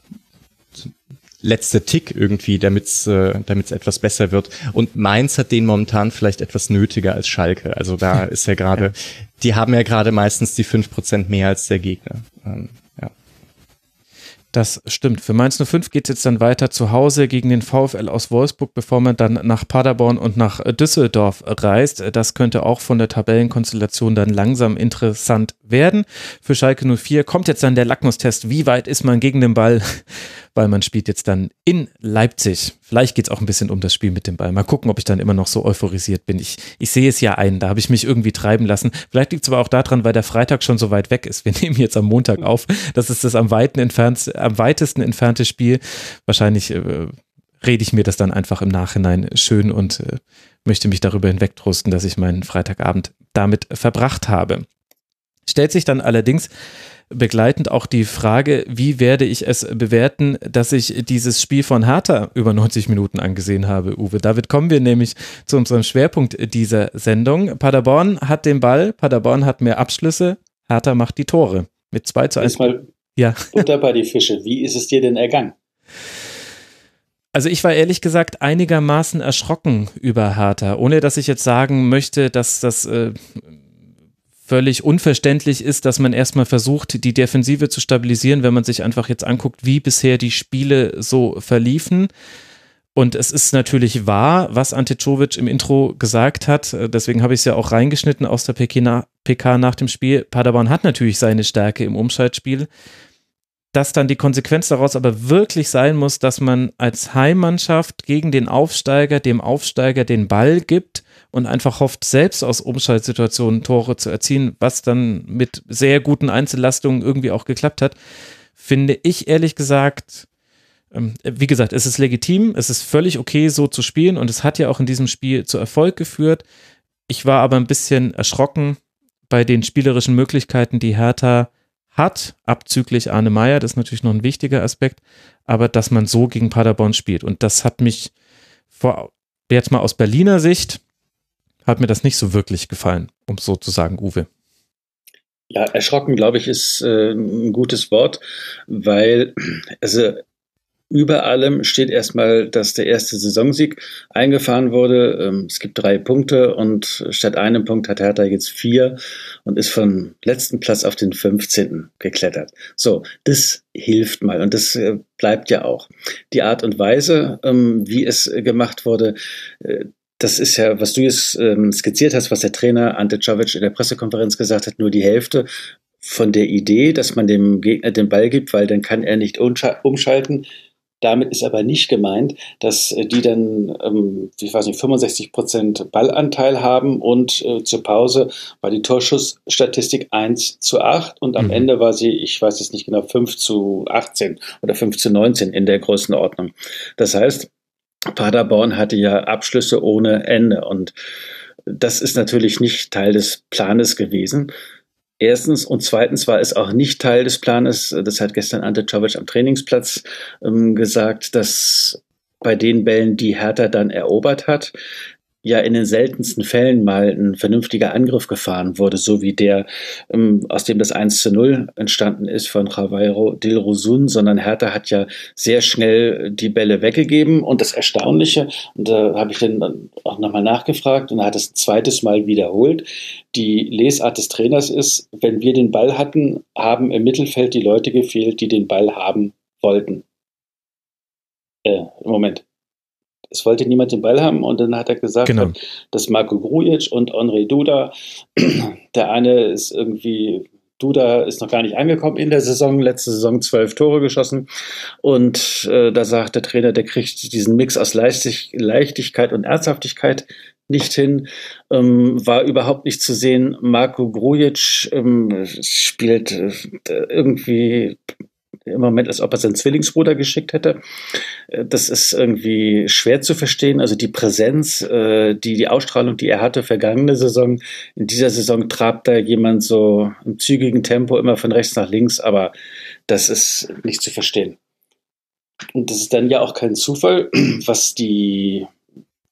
letzte Tick irgendwie, damit es äh, damit's etwas besser wird. Und Mainz hat den momentan vielleicht etwas nötiger als Schalke. Also da ist ja gerade, die haben ja gerade meistens die fünf Prozent mehr als der Gegner. Ähm, das stimmt. Für Mainz 05 geht es jetzt dann weiter zu Hause gegen den VfL aus Wolfsburg, bevor man dann nach Paderborn und nach Düsseldorf reist. Das könnte auch von der Tabellenkonstellation dann langsam interessant werden. Für Schalke 04 kommt jetzt dann der Lackmustest. Wie weit ist man gegen den Ball? Weil man spielt jetzt dann in Leipzig. Vielleicht geht es auch ein bisschen um das Spiel mit dem Ball. Mal gucken, ob ich dann immer noch so euphorisiert bin. Ich, ich sehe es ja ein, da habe ich mich irgendwie treiben lassen. Vielleicht liegt es aber auch daran, weil der Freitag schon so weit weg ist. Wir nehmen jetzt am Montag auf. Das ist das am, weiten entfernt, am weitesten entfernte Spiel. Wahrscheinlich äh, rede ich mir das dann einfach im Nachhinein schön und äh, möchte mich darüber hinwegtrosten, dass ich meinen Freitagabend damit verbracht habe. Stellt sich dann allerdings begleitend auch die Frage, wie werde ich es bewerten, dass ich dieses Spiel von Hertha über 90 Minuten angesehen habe, Uwe. Damit kommen wir nämlich zu unserem Schwerpunkt dieser Sendung. Paderborn hat den Ball, Paderborn hat mehr Abschlüsse, Hertha macht die Tore. Mit 2 zu 1. Mal ja. Butter bei die Fische. Wie ist es dir denn ergangen? Also ich war ehrlich gesagt einigermaßen erschrocken über Hertha, ohne dass ich jetzt sagen möchte, dass das äh, völlig unverständlich ist, dass man erstmal versucht, die Defensive zu stabilisieren, wenn man sich einfach jetzt anguckt, wie bisher die Spiele so verliefen. Und es ist natürlich wahr, was Ante Czovic im Intro gesagt hat. Deswegen habe ich es ja auch reingeschnitten aus der PK nach dem Spiel. Paderborn hat natürlich seine Stärke im Umschaltspiel. dass dann die Konsequenz daraus aber wirklich sein muss, dass man als Heimmannschaft gegen den Aufsteiger, dem Aufsteiger den Ball gibt und einfach hofft, selbst aus Umschaltsituationen Tore zu erzielen, was dann mit sehr guten Einzellastungen irgendwie auch geklappt hat, finde ich ehrlich gesagt, ähm, wie gesagt, es ist legitim, es ist völlig okay, so zu spielen und es hat ja auch in diesem Spiel zu Erfolg geführt. Ich war aber ein bisschen erschrocken bei den spielerischen Möglichkeiten, die Hertha hat, abzüglich Arne Meyer, das ist natürlich noch ein wichtiger Aspekt, aber dass man so gegen Paderborn spielt. Und das hat mich vor, jetzt mal aus Berliner Sicht, hat mir das nicht so wirklich gefallen, um so zu sagen, Uwe. Ja, erschrocken, glaube ich, ist äh, ein gutes Wort, weil also über allem steht erstmal, dass der erste Saisonsieg eingefahren wurde. Ähm, es gibt drei Punkte und statt einem Punkt hat Hertha jetzt vier und ist vom letzten Platz auf den 15. geklettert. So, das hilft mal und das äh, bleibt ja auch. Die Art und Weise, ähm, wie es gemacht wurde, äh, das ist ja, was du jetzt ähm, skizziert hast, was der Trainer Ante Czovic in der Pressekonferenz gesagt hat, nur die Hälfte von der Idee, dass man dem Gegner den Ball gibt, weil dann kann er nicht umschalten damit ist aber nicht gemeint, dass äh, die dann, ähm, ich weiß nicht, 65 Prozent Ballanteil haben und äh, zur Pause war die Torschussstatistik 1 zu 8 und am mhm. Ende war sie, ich weiß jetzt nicht genau, 5 zu 18 oder 5 zu 19 in der Größenordnung. Das heißt, Paderborn hatte ja Abschlüsse ohne Ende und das ist natürlich nicht Teil des Planes gewesen. Erstens und zweitens war es auch nicht Teil des Planes, das hat gestern Ante Czovic am Trainingsplatz ähm, gesagt, dass bei den Bällen, die Hertha dann erobert hat, ja in den seltensten Fällen mal ein vernünftiger Angriff gefahren wurde, so wie der, ähm, aus dem das 1 zu 0 entstanden ist von Javiero Del Rosun, sondern Hertha hat ja sehr schnell die Bälle weggegeben und das Erstaunliche, und da habe ich dann auch nochmal nachgefragt und er hat es zweites Mal wiederholt, die Lesart des Trainers ist, wenn wir den Ball hatten, haben im Mittelfeld die Leute gefehlt, die den Ball haben wollten. Äh, Moment es wollte niemand den Ball haben und dann hat er gesagt, genau. dass Marco Grujic und Henri Duda, der eine ist irgendwie Duda ist noch gar nicht angekommen in der Saison, letzte Saison zwölf Tore geschossen. Und äh, da sagt der Trainer, der kriegt diesen Mix aus Leichtig Leichtigkeit und Ernsthaftigkeit nicht hin. Ähm, war überhaupt nicht zu sehen. Marco Grujic ähm, spielt äh, irgendwie im Moment, als ob er seinen Zwillingsbruder geschickt hätte. Äh, das ist irgendwie schwer zu verstehen. Also die Präsenz, äh, die, die Ausstrahlung, die er hatte vergangene Saison, in dieser Saison trabt da jemand so im zügigen Tempo immer von rechts nach links, aber das ist nicht zu verstehen. Und das ist dann ja auch kein Zufall, was die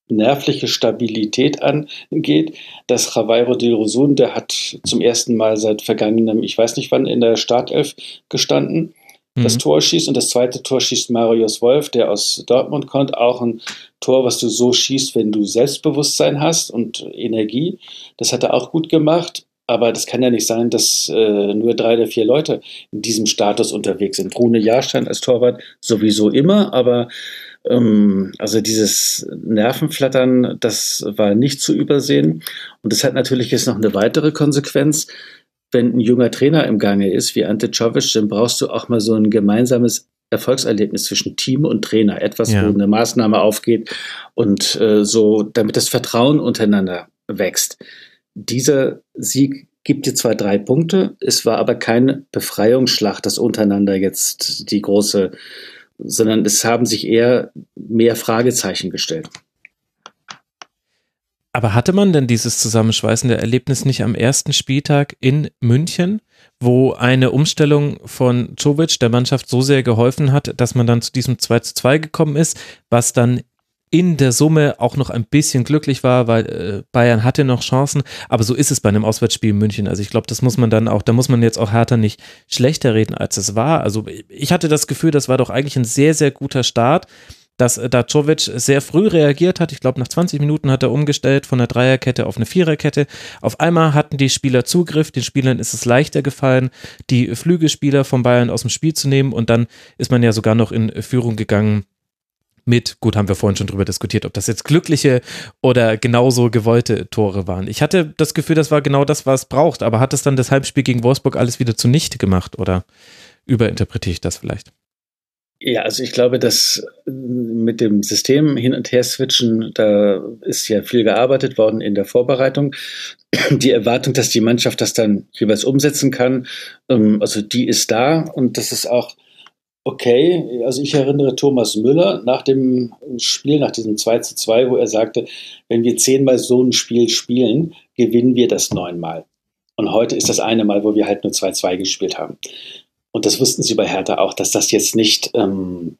nervliche Stabilität angeht, dass Javiero Del Rosun, der hat zum ersten Mal seit vergangenem, ich weiß nicht wann, in der Startelf gestanden das mhm. Tor schießt und das zweite Tor schießt Marius Wolf, der aus Dortmund kommt. Auch ein Tor, was du so schießt, wenn du Selbstbewusstsein hast und Energie. Das hat er auch gut gemacht. Aber das kann ja nicht sein, dass äh, nur drei oder vier Leute in diesem Status unterwegs sind. Rune Jahrstein als Torwart sowieso immer, aber ähm, also dieses Nervenflattern, das war nicht zu übersehen. Und das hat natürlich jetzt noch eine weitere Konsequenz wenn ein junger Trainer im Gange ist, wie Ante Czovic, dann brauchst du auch mal so ein gemeinsames Erfolgserlebnis zwischen Team und Trainer. Etwas, ja. wo eine Maßnahme aufgeht und äh, so, damit das Vertrauen untereinander wächst. Dieser Sieg gibt dir zwar drei Punkte, es war aber keine Befreiungsschlacht, das untereinander jetzt die große, sondern es haben sich eher mehr Fragezeichen gestellt. Aber hatte man denn dieses zusammenschweißende Erlebnis nicht am ersten Spieltag in München, wo eine Umstellung von Czovic der Mannschaft so sehr geholfen hat, dass man dann zu diesem 2 zu 2 gekommen ist, was dann in der Summe auch noch ein bisschen glücklich war, weil äh, Bayern hatte noch Chancen, aber so ist es bei einem Auswärtsspiel in München. Also ich glaube, das muss man dann auch, da muss man jetzt auch härter nicht schlechter reden, als es war. Also ich hatte das Gefühl, das war doch eigentlich ein sehr, sehr guter Start dass äh, Dacovic sehr früh reagiert hat. Ich glaube, nach 20 Minuten hat er umgestellt von der Dreierkette auf eine Viererkette. Auf einmal hatten die Spieler Zugriff. Den Spielern ist es leichter gefallen, die Flügelspieler von Bayern aus dem Spiel zu nehmen. Und dann ist man ja sogar noch in Führung gegangen mit, gut, haben wir vorhin schon drüber diskutiert, ob das jetzt glückliche oder genauso gewollte Tore waren. Ich hatte das Gefühl, das war genau das, was es braucht, aber hat es dann das Halbspiel gegen Wolfsburg alles wieder zunichte gemacht oder überinterpretiere ich das vielleicht? Ja, also ich glaube, dass äh, mit dem System hin und her switchen, da ist ja viel gearbeitet worden in der Vorbereitung. Die Erwartung, dass die Mannschaft das dann jeweils umsetzen kann, ähm, also die ist da und das ist auch okay. Also ich erinnere Thomas Müller nach dem Spiel, nach diesem 2 zu 2, wo er sagte, wenn wir zehnmal so ein Spiel spielen, gewinnen wir das neunmal. Und heute ist das eine Mal, wo wir halt nur 2-2 gespielt haben. Und das wussten sie bei Hertha auch, dass das jetzt nicht, ähm,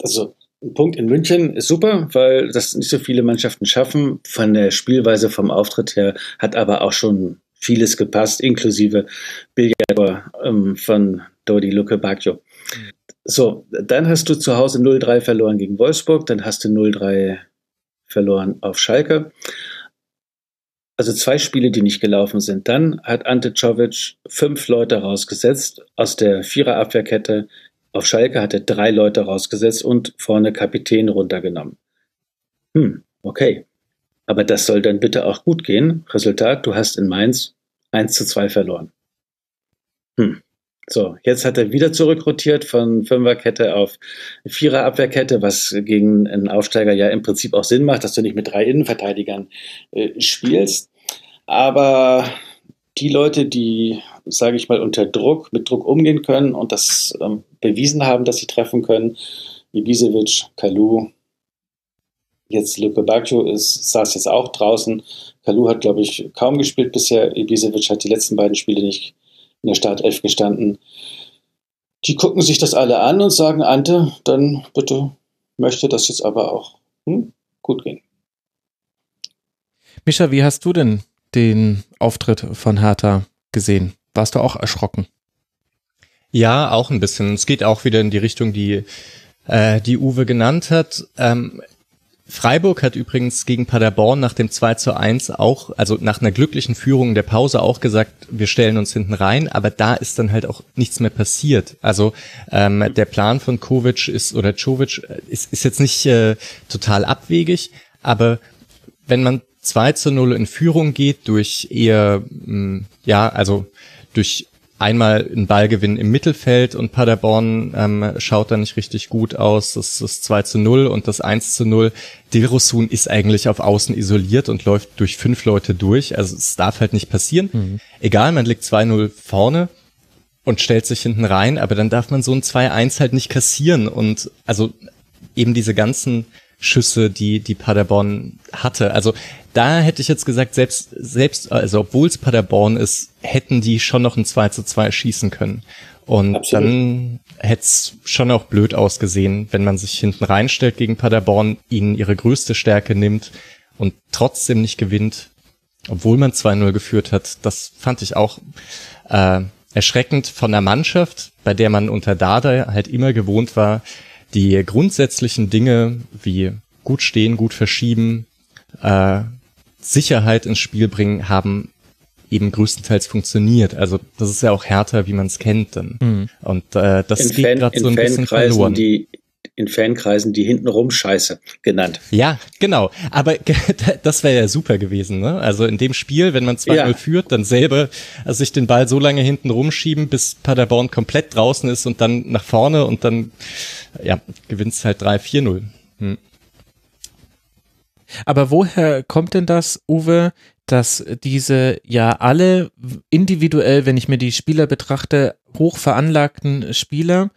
also ein Punkt in München ist super, weil das nicht so viele Mannschaften schaffen. Von der Spielweise, vom Auftritt her hat aber auch schon vieles gepasst, inklusive Billard ähm, von Dodi Luke Bacchio. So, dann hast du zu Hause 0-3 verloren gegen Wolfsburg, dann hast du 0-3 verloren auf Schalke. Also zwei Spiele, die nicht gelaufen sind. Dann hat Ante Czovic fünf Leute rausgesetzt aus der Viererabwehrkette. Auf Schalke hat er drei Leute rausgesetzt und vorne Kapitän runtergenommen. Hm, okay. Aber das soll dann bitte auch gut gehen. Resultat, du hast in Mainz 1 zu 2 verloren. Hm. So, jetzt hat er wieder zurückrotiert von Fünferkette auf Viererabwehrkette, was gegen einen Aufsteiger ja im Prinzip auch Sinn macht, dass du nicht mit drei Innenverteidigern äh, spielst. Aber die Leute, die, sage ich mal, unter Druck, mit Druck umgehen können und das ähm, bewiesen haben, dass sie treffen können, Ibisevic, Kalu, jetzt Luke Bacchio ist, saß jetzt auch draußen. Kalu hat, glaube ich, kaum gespielt bisher. Ibisevic hat die letzten beiden Spiele nicht in der Startelf gestanden. Die gucken sich das alle an und sagen, Ante, dann bitte möchte das jetzt aber auch hm, gut gehen. Mischa, wie hast du denn den Auftritt von Hertha gesehen? Warst du auch erschrocken? Ja, auch ein bisschen. Es geht auch wieder in die Richtung, die, äh, die Uwe genannt hat. Ähm, Freiburg hat übrigens gegen Paderborn nach dem 2 zu 1 auch, also nach einer glücklichen Führung der Pause auch gesagt, wir stellen uns hinten rein, aber da ist dann halt auch nichts mehr passiert. Also ähm, der Plan von Kovic ist oder Czovic äh, ist, ist jetzt nicht äh, total abwegig, aber wenn man 2 zu 0 in Führung geht durch eher, mh, mm, ja, also durch einmal ein Ballgewinn im Mittelfeld und Paderborn ähm, schaut da nicht richtig gut aus. Das ist 2 zu 0 und das 1 zu 0. Dilrosun ist eigentlich auf Außen isoliert und läuft durch fünf Leute durch. Also es darf halt nicht passieren. Mhm. Egal, man liegt 2-0 vorne und stellt sich hinten rein, aber dann darf man so ein 2-1 halt nicht kassieren und also eben diese ganzen Schüsse, die die Paderborn hatte. Also da hätte ich jetzt gesagt, selbst, selbst, also obwohl es Paderborn ist, hätten die schon noch ein 2 zu 2 schießen können. Und Absolut. dann hätte es schon auch blöd ausgesehen, wenn man sich hinten reinstellt gegen Paderborn, ihnen ihre größte Stärke nimmt und trotzdem nicht gewinnt, obwohl man 2-0 geführt hat. Das fand ich auch äh, erschreckend von der Mannschaft, bei der man unter Dada halt immer gewohnt war, die grundsätzlichen Dinge wie gut stehen, gut verschieben, äh, Sicherheit ins Spiel bringen, haben eben größtenteils funktioniert. Also das ist ja auch härter, wie man es kennt dann. Mhm. Und äh, das in geht gerade so ein bisschen verloren. Die in Fankreisen die hintenrum Scheiße genannt. Ja, genau. Aber das wäre ja super gewesen. Ne? Also in dem Spiel, wenn man 2-0 ja. führt, dann selber also sich den Ball so lange hinten rumschieben, bis Paderborn komplett draußen ist und dann nach vorne und dann ja, gewinnt es halt 3-4-0. Hm. Aber woher kommt denn das, Uwe, dass diese ja alle individuell, wenn ich mir die Spieler betrachte, hoch veranlagten Spieler,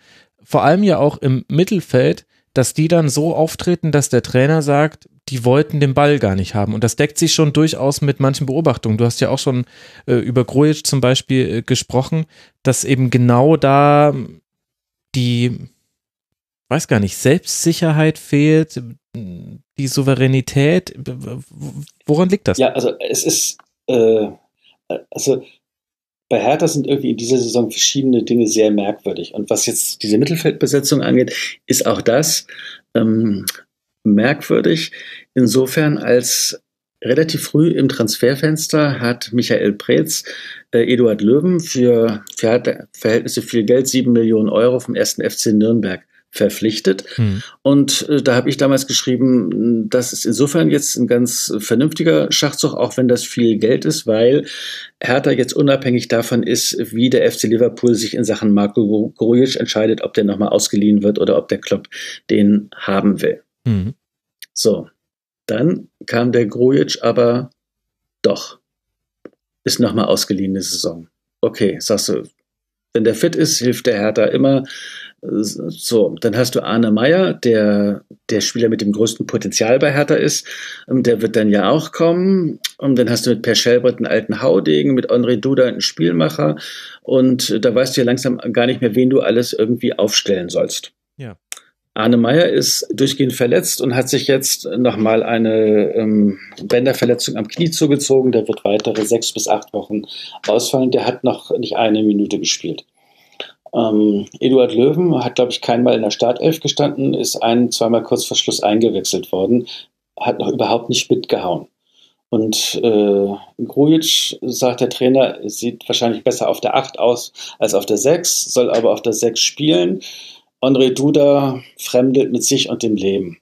vor allem ja auch im Mittelfeld, dass die dann so auftreten, dass der Trainer sagt, die wollten den Ball gar nicht haben. Und das deckt sich schon durchaus mit manchen Beobachtungen. Du hast ja auch schon äh, über Grujic zum Beispiel äh, gesprochen, dass eben genau da die, weiß gar nicht, Selbstsicherheit fehlt, die Souveränität. Woran liegt das? Ja, also es ist, äh, also bei Hertha sind irgendwie in dieser Saison verschiedene Dinge sehr merkwürdig. Und was jetzt diese Mittelfeldbesetzung angeht, ist auch das ähm, merkwürdig. Insofern als relativ früh im Transferfenster hat Michael Preetz äh, Eduard Löwen für, für Verhältnisse viel Geld, sieben Millionen Euro vom ersten FC Nürnberg verpflichtet. Mhm. Und äh, da habe ich damals geschrieben, das ist insofern jetzt ein ganz vernünftiger Schachzug, auch wenn das viel Geld ist, weil Hertha jetzt unabhängig davon ist, wie der FC Liverpool sich in Sachen Marco Grujic entscheidet, ob der nochmal ausgeliehen wird oder ob der Klopp den haben will. Mhm. So, dann kam der Grujic aber doch. Ist nochmal ausgeliehene Saison. Okay, sagst du, wenn der fit ist, hilft der Hertha immer. So, dann hast du Arne Meyer, der der Spieler mit dem größten Potenzial bei Hertha ist. Ähm, der wird dann ja auch kommen. Und dann hast du mit Per Schelbrett einen alten Haudegen, mit André Duda einen Spielmacher. Und da weißt du ja langsam gar nicht mehr, wen du alles irgendwie aufstellen sollst. Ja. Arne Meyer ist durchgehend verletzt und hat sich jetzt nochmal eine ähm, Bänderverletzung am Knie zugezogen. Der wird weitere sechs bis acht Wochen ausfallen. Der hat noch nicht eine Minute gespielt. Ähm, Eduard Löwen hat, glaube ich, keinmal in der Startelf gestanden, ist ein, zweimal kurz vor Schluss eingewechselt worden, hat noch überhaupt nicht mitgehauen. Und äh, Grujic, sagt der Trainer, sieht wahrscheinlich besser auf der 8 aus als auf der 6, soll aber auf der 6 spielen. André Duda fremdelt mit sich und dem Leben.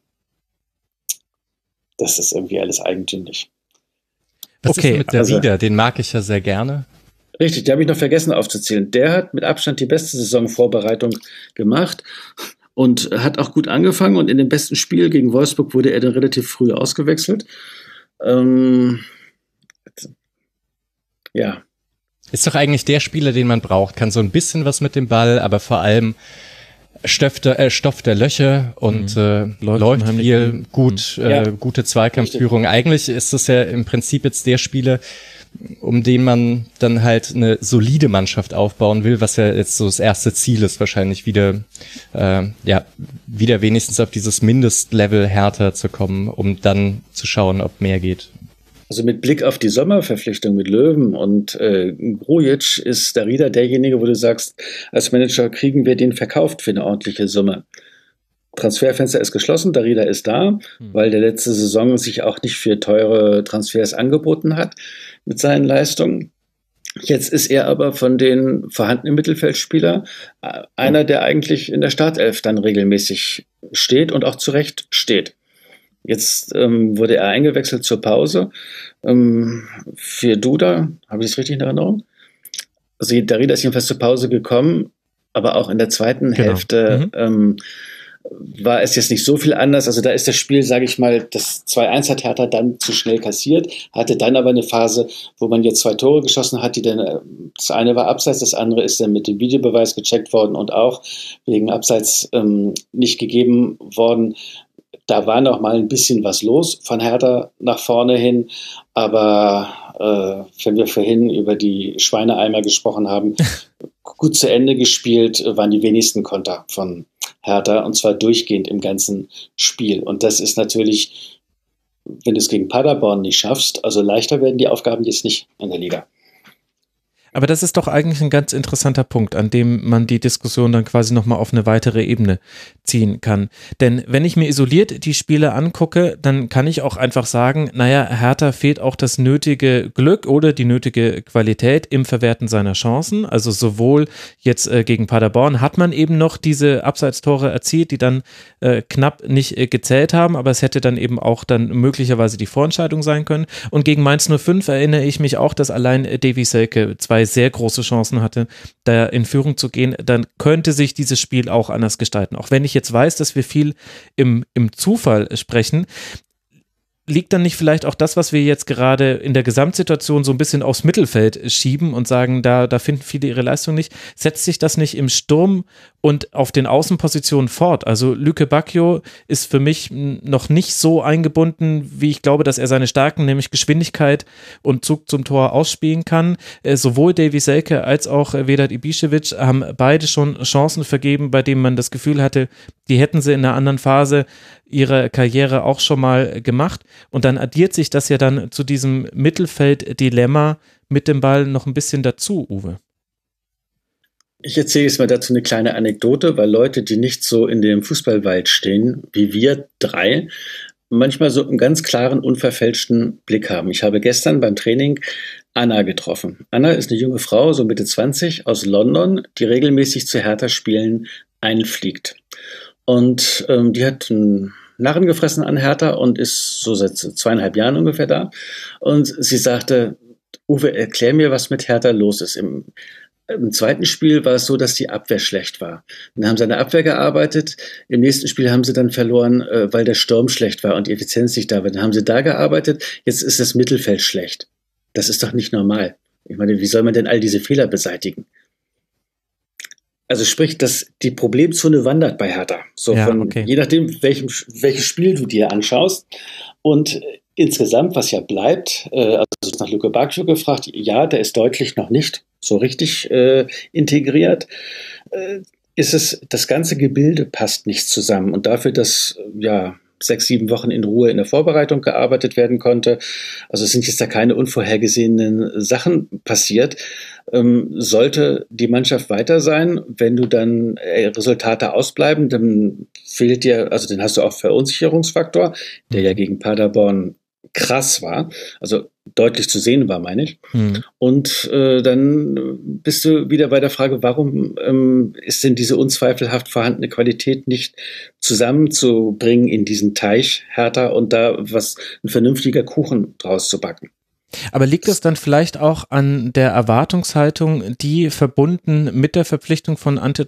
Das ist irgendwie alles eigentümlich. Was okay, ist mit der also, Rieder? Den mag ich ja sehr gerne. Richtig, den habe ich noch vergessen aufzuzählen. Der hat mit Abstand die beste Saisonvorbereitung gemacht und hat auch gut angefangen. Und in dem besten Spiel gegen Wolfsburg wurde er dann relativ früh ausgewechselt. Ähm, ja. Ist doch eigentlich der Spieler, den man braucht. Kann so ein bisschen was mit dem Ball, aber vor allem Stoff der, äh, Stoff der Löcher und mhm. äh, läuft viel gut, mhm. äh, gute Zweikampfführung. Eigentlich ist das ja im Prinzip jetzt der Spieler, um den man dann halt eine solide Mannschaft aufbauen will, was ja jetzt so das erste Ziel ist, wahrscheinlich wieder, äh, ja, wieder wenigstens auf dieses Mindestlevel härter zu kommen, um dann zu schauen, ob mehr geht. Also mit Blick auf die Sommerverpflichtung mit Löwen und äh, Grujic ist Darida derjenige, wo du sagst, als Manager kriegen wir den verkauft für eine ordentliche Summe. Transferfenster ist geschlossen, Darida ist da, mhm. weil der letzte Saison sich auch nicht für teure Transfers angeboten hat mit seinen Leistungen. Jetzt ist er aber von den vorhandenen Mittelfeldspielern äh, einer, der eigentlich in der Startelf dann regelmäßig steht und auch zurecht steht. Jetzt ähm, wurde er eingewechselt zur Pause ähm, für Duda. Habe ich das richtig in Erinnerung? Also Darida ist jedenfalls zur Pause gekommen, aber auch in der zweiten genau. Hälfte mhm. ähm, war es jetzt nicht so viel anders. Also da ist das Spiel, sage ich mal, das 2-1 hat Hertha dann zu schnell kassiert, hatte dann aber eine Phase, wo man jetzt zwei Tore geschossen hat, die dann, äh, das eine war abseits, das andere ist dann mit dem Videobeweis gecheckt worden und auch wegen Abseits ähm, nicht gegeben worden da war noch mal ein bisschen was los von Hertha nach vorne hin. Aber äh, wenn wir vorhin über die Schweineeimer gesprochen haben, gut zu Ende gespielt waren die wenigsten Konter von Hertha und zwar durchgehend im ganzen Spiel. Und das ist natürlich, wenn du es gegen Paderborn nicht schaffst, also leichter werden die Aufgaben jetzt nicht in der Liga. Aber das ist doch eigentlich ein ganz interessanter Punkt, an dem man die Diskussion dann quasi nochmal auf eine weitere Ebene ziehen kann. Denn wenn ich mir isoliert die Spiele angucke, dann kann ich auch einfach sagen, naja, Hertha fehlt auch das nötige Glück oder die nötige Qualität im Verwerten seiner Chancen. Also sowohl jetzt äh, gegen Paderborn hat man eben noch diese Abseitstore erzielt, die dann äh, knapp nicht äh, gezählt haben, aber es hätte dann eben auch dann möglicherweise die Vorentscheidung sein können. Und gegen Mainz 05 erinnere ich mich auch, dass allein Davy Selke zwei zwei sehr große Chancen hatte, da in Führung zu gehen, dann könnte sich dieses Spiel auch anders gestalten. Auch wenn ich jetzt weiß, dass wir viel im, im Zufall sprechen, liegt dann nicht vielleicht auch das, was wir jetzt gerade in der Gesamtsituation so ein bisschen aufs Mittelfeld schieben und sagen, da, da finden viele ihre Leistung nicht? Setzt sich das nicht im Sturm und auf den Außenpositionen fort? Also Lüke Bacchio ist für mich noch nicht so eingebunden, wie ich glaube, dass er seine Stärken, nämlich Geschwindigkeit und Zug zum Tor ausspielen kann. Äh, sowohl Davy Selke als auch Vedat Ibišević haben beide schon Chancen vergeben, bei denen man das Gefühl hatte, die hätten sie in einer anderen Phase ihrer Karriere auch schon mal gemacht. Und dann addiert sich das ja dann zu diesem Mittelfeld-Dilemma mit dem Ball noch ein bisschen dazu, Uwe. Ich erzähle jetzt mal dazu eine kleine Anekdote, weil Leute, die nicht so in dem Fußballwald stehen, wie wir drei, manchmal so einen ganz klaren, unverfälschten Blick haben. Ich habe gestern beim Training Anna getroffen. Anna ist eine junge Frau, so Mitte 20, aus London, die regelmäßig zu Hertha-Spielen einfliegt. Und ähm, die hat einen Narren gefressen an Hertha und ist so seit zweieinhalb Jahren ungefähr da. Und sie sagte, Uwe, erklär mir, was mit Hertha los ist. Im, im zweiten Spiel war es so, dass die Abwehr schlecht war. Dann haben sie an der Abwehr gearbeitet. Im nächsten Spiel haben sie dann verloren, äh, weil der Sturm schlecht war und die Effizienz nicht da war. Dann haben sie da gearbeitet. Jetzt ist das Mittelfeld schlecht. Das ist doch nicht normal. Ich meine, wie soll man denn all diese Fehler beseitigen? Also sprich, dass die Problemzone wandert bei Hertha. So ja, von, okay. je nachdem, welchem, welches Spiel du dir anschaust. Und insgesamt, was ja bleibt, äh, also nach Luke Bacchio gefragt, ja, der ist deutlich noch nicht so richtig äh, integriert. Äh, ist es, das ganze Gebilde passt nicht zusammen. Und dafür, dass, ja, sechs, sieben Wochen in Ruhe in der Vorbereitung gearbeitet werden konnte. Also es sind jetzt da keine unvorhergesehenen Sachen passiert. Ähm, sollte die Mannschaft weiter sein, wenn du dann äh, Resultate ausbleiben, dann fehlt dir, also dann hast du auch Verunsicherungsfaktor, der ja gegen Paderborn krass war, also deutlich zu sehen war, meine ich. Hm. Und äh, dann bist du wieder bei der Frage, warum ähm, ist denn diese unzweifelhaft vorhandene Qualität nicht zusammenzubringen in diesen Teich härter und da was ein vernünftiger Kuchen draus zu backen? Aber liegt es dann vielleicht auch an der Erwartungshaltung, die verbunden mit der Verpflichtung von Ante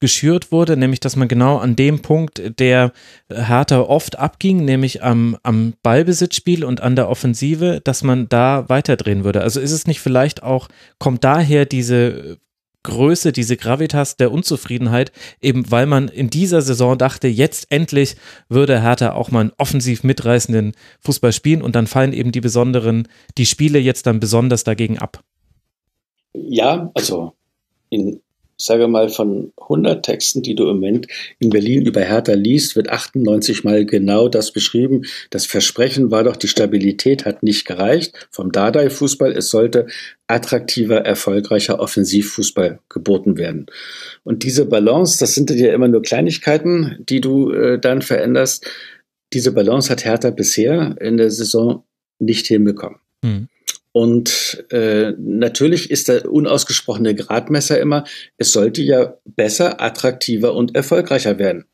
geschürt wurde, nämlich dass man genau an dem Punkt, der Hertha oft abging, nämlich am, am Ballbesitzspiel und an der Offensive, dass man da weiterdrehen würde? Also ist es nicht vielleicht auch, kommt daher diese Größe, diese Gravitas der Unzufriedenheit, eben weil man in dieser Saison dachte, jetzt endlich würde Hertha auch mal einen offensiv mitreißenden Fußball spielen und dann fallen eben die besonderen, die Spiele jetzt dann besonders dagegen ab. Ja, also in sage mal, von 100 Texten, die du im Moment in Berlin über Hertha liest, wird 98 mal genau das beschrieben. Das Versprechen war doch, die Stabilität hat nicht gereicht vom Dardai-Fußball. Es sollte attraktiver, erfolgreicher Offensivfußball geboten werden. Und diese Balance, das sind ja immer nur Kleinigkeiten, die du äh, dann veränderst. Diese Balance hat Hertha bisher in der Saison nicht hinbekommen. Hm. Und äh, natürlich ist der unausgesprochene Gradmesser immer, es sollte ja besser, attraktiver und erfolgreicher werden.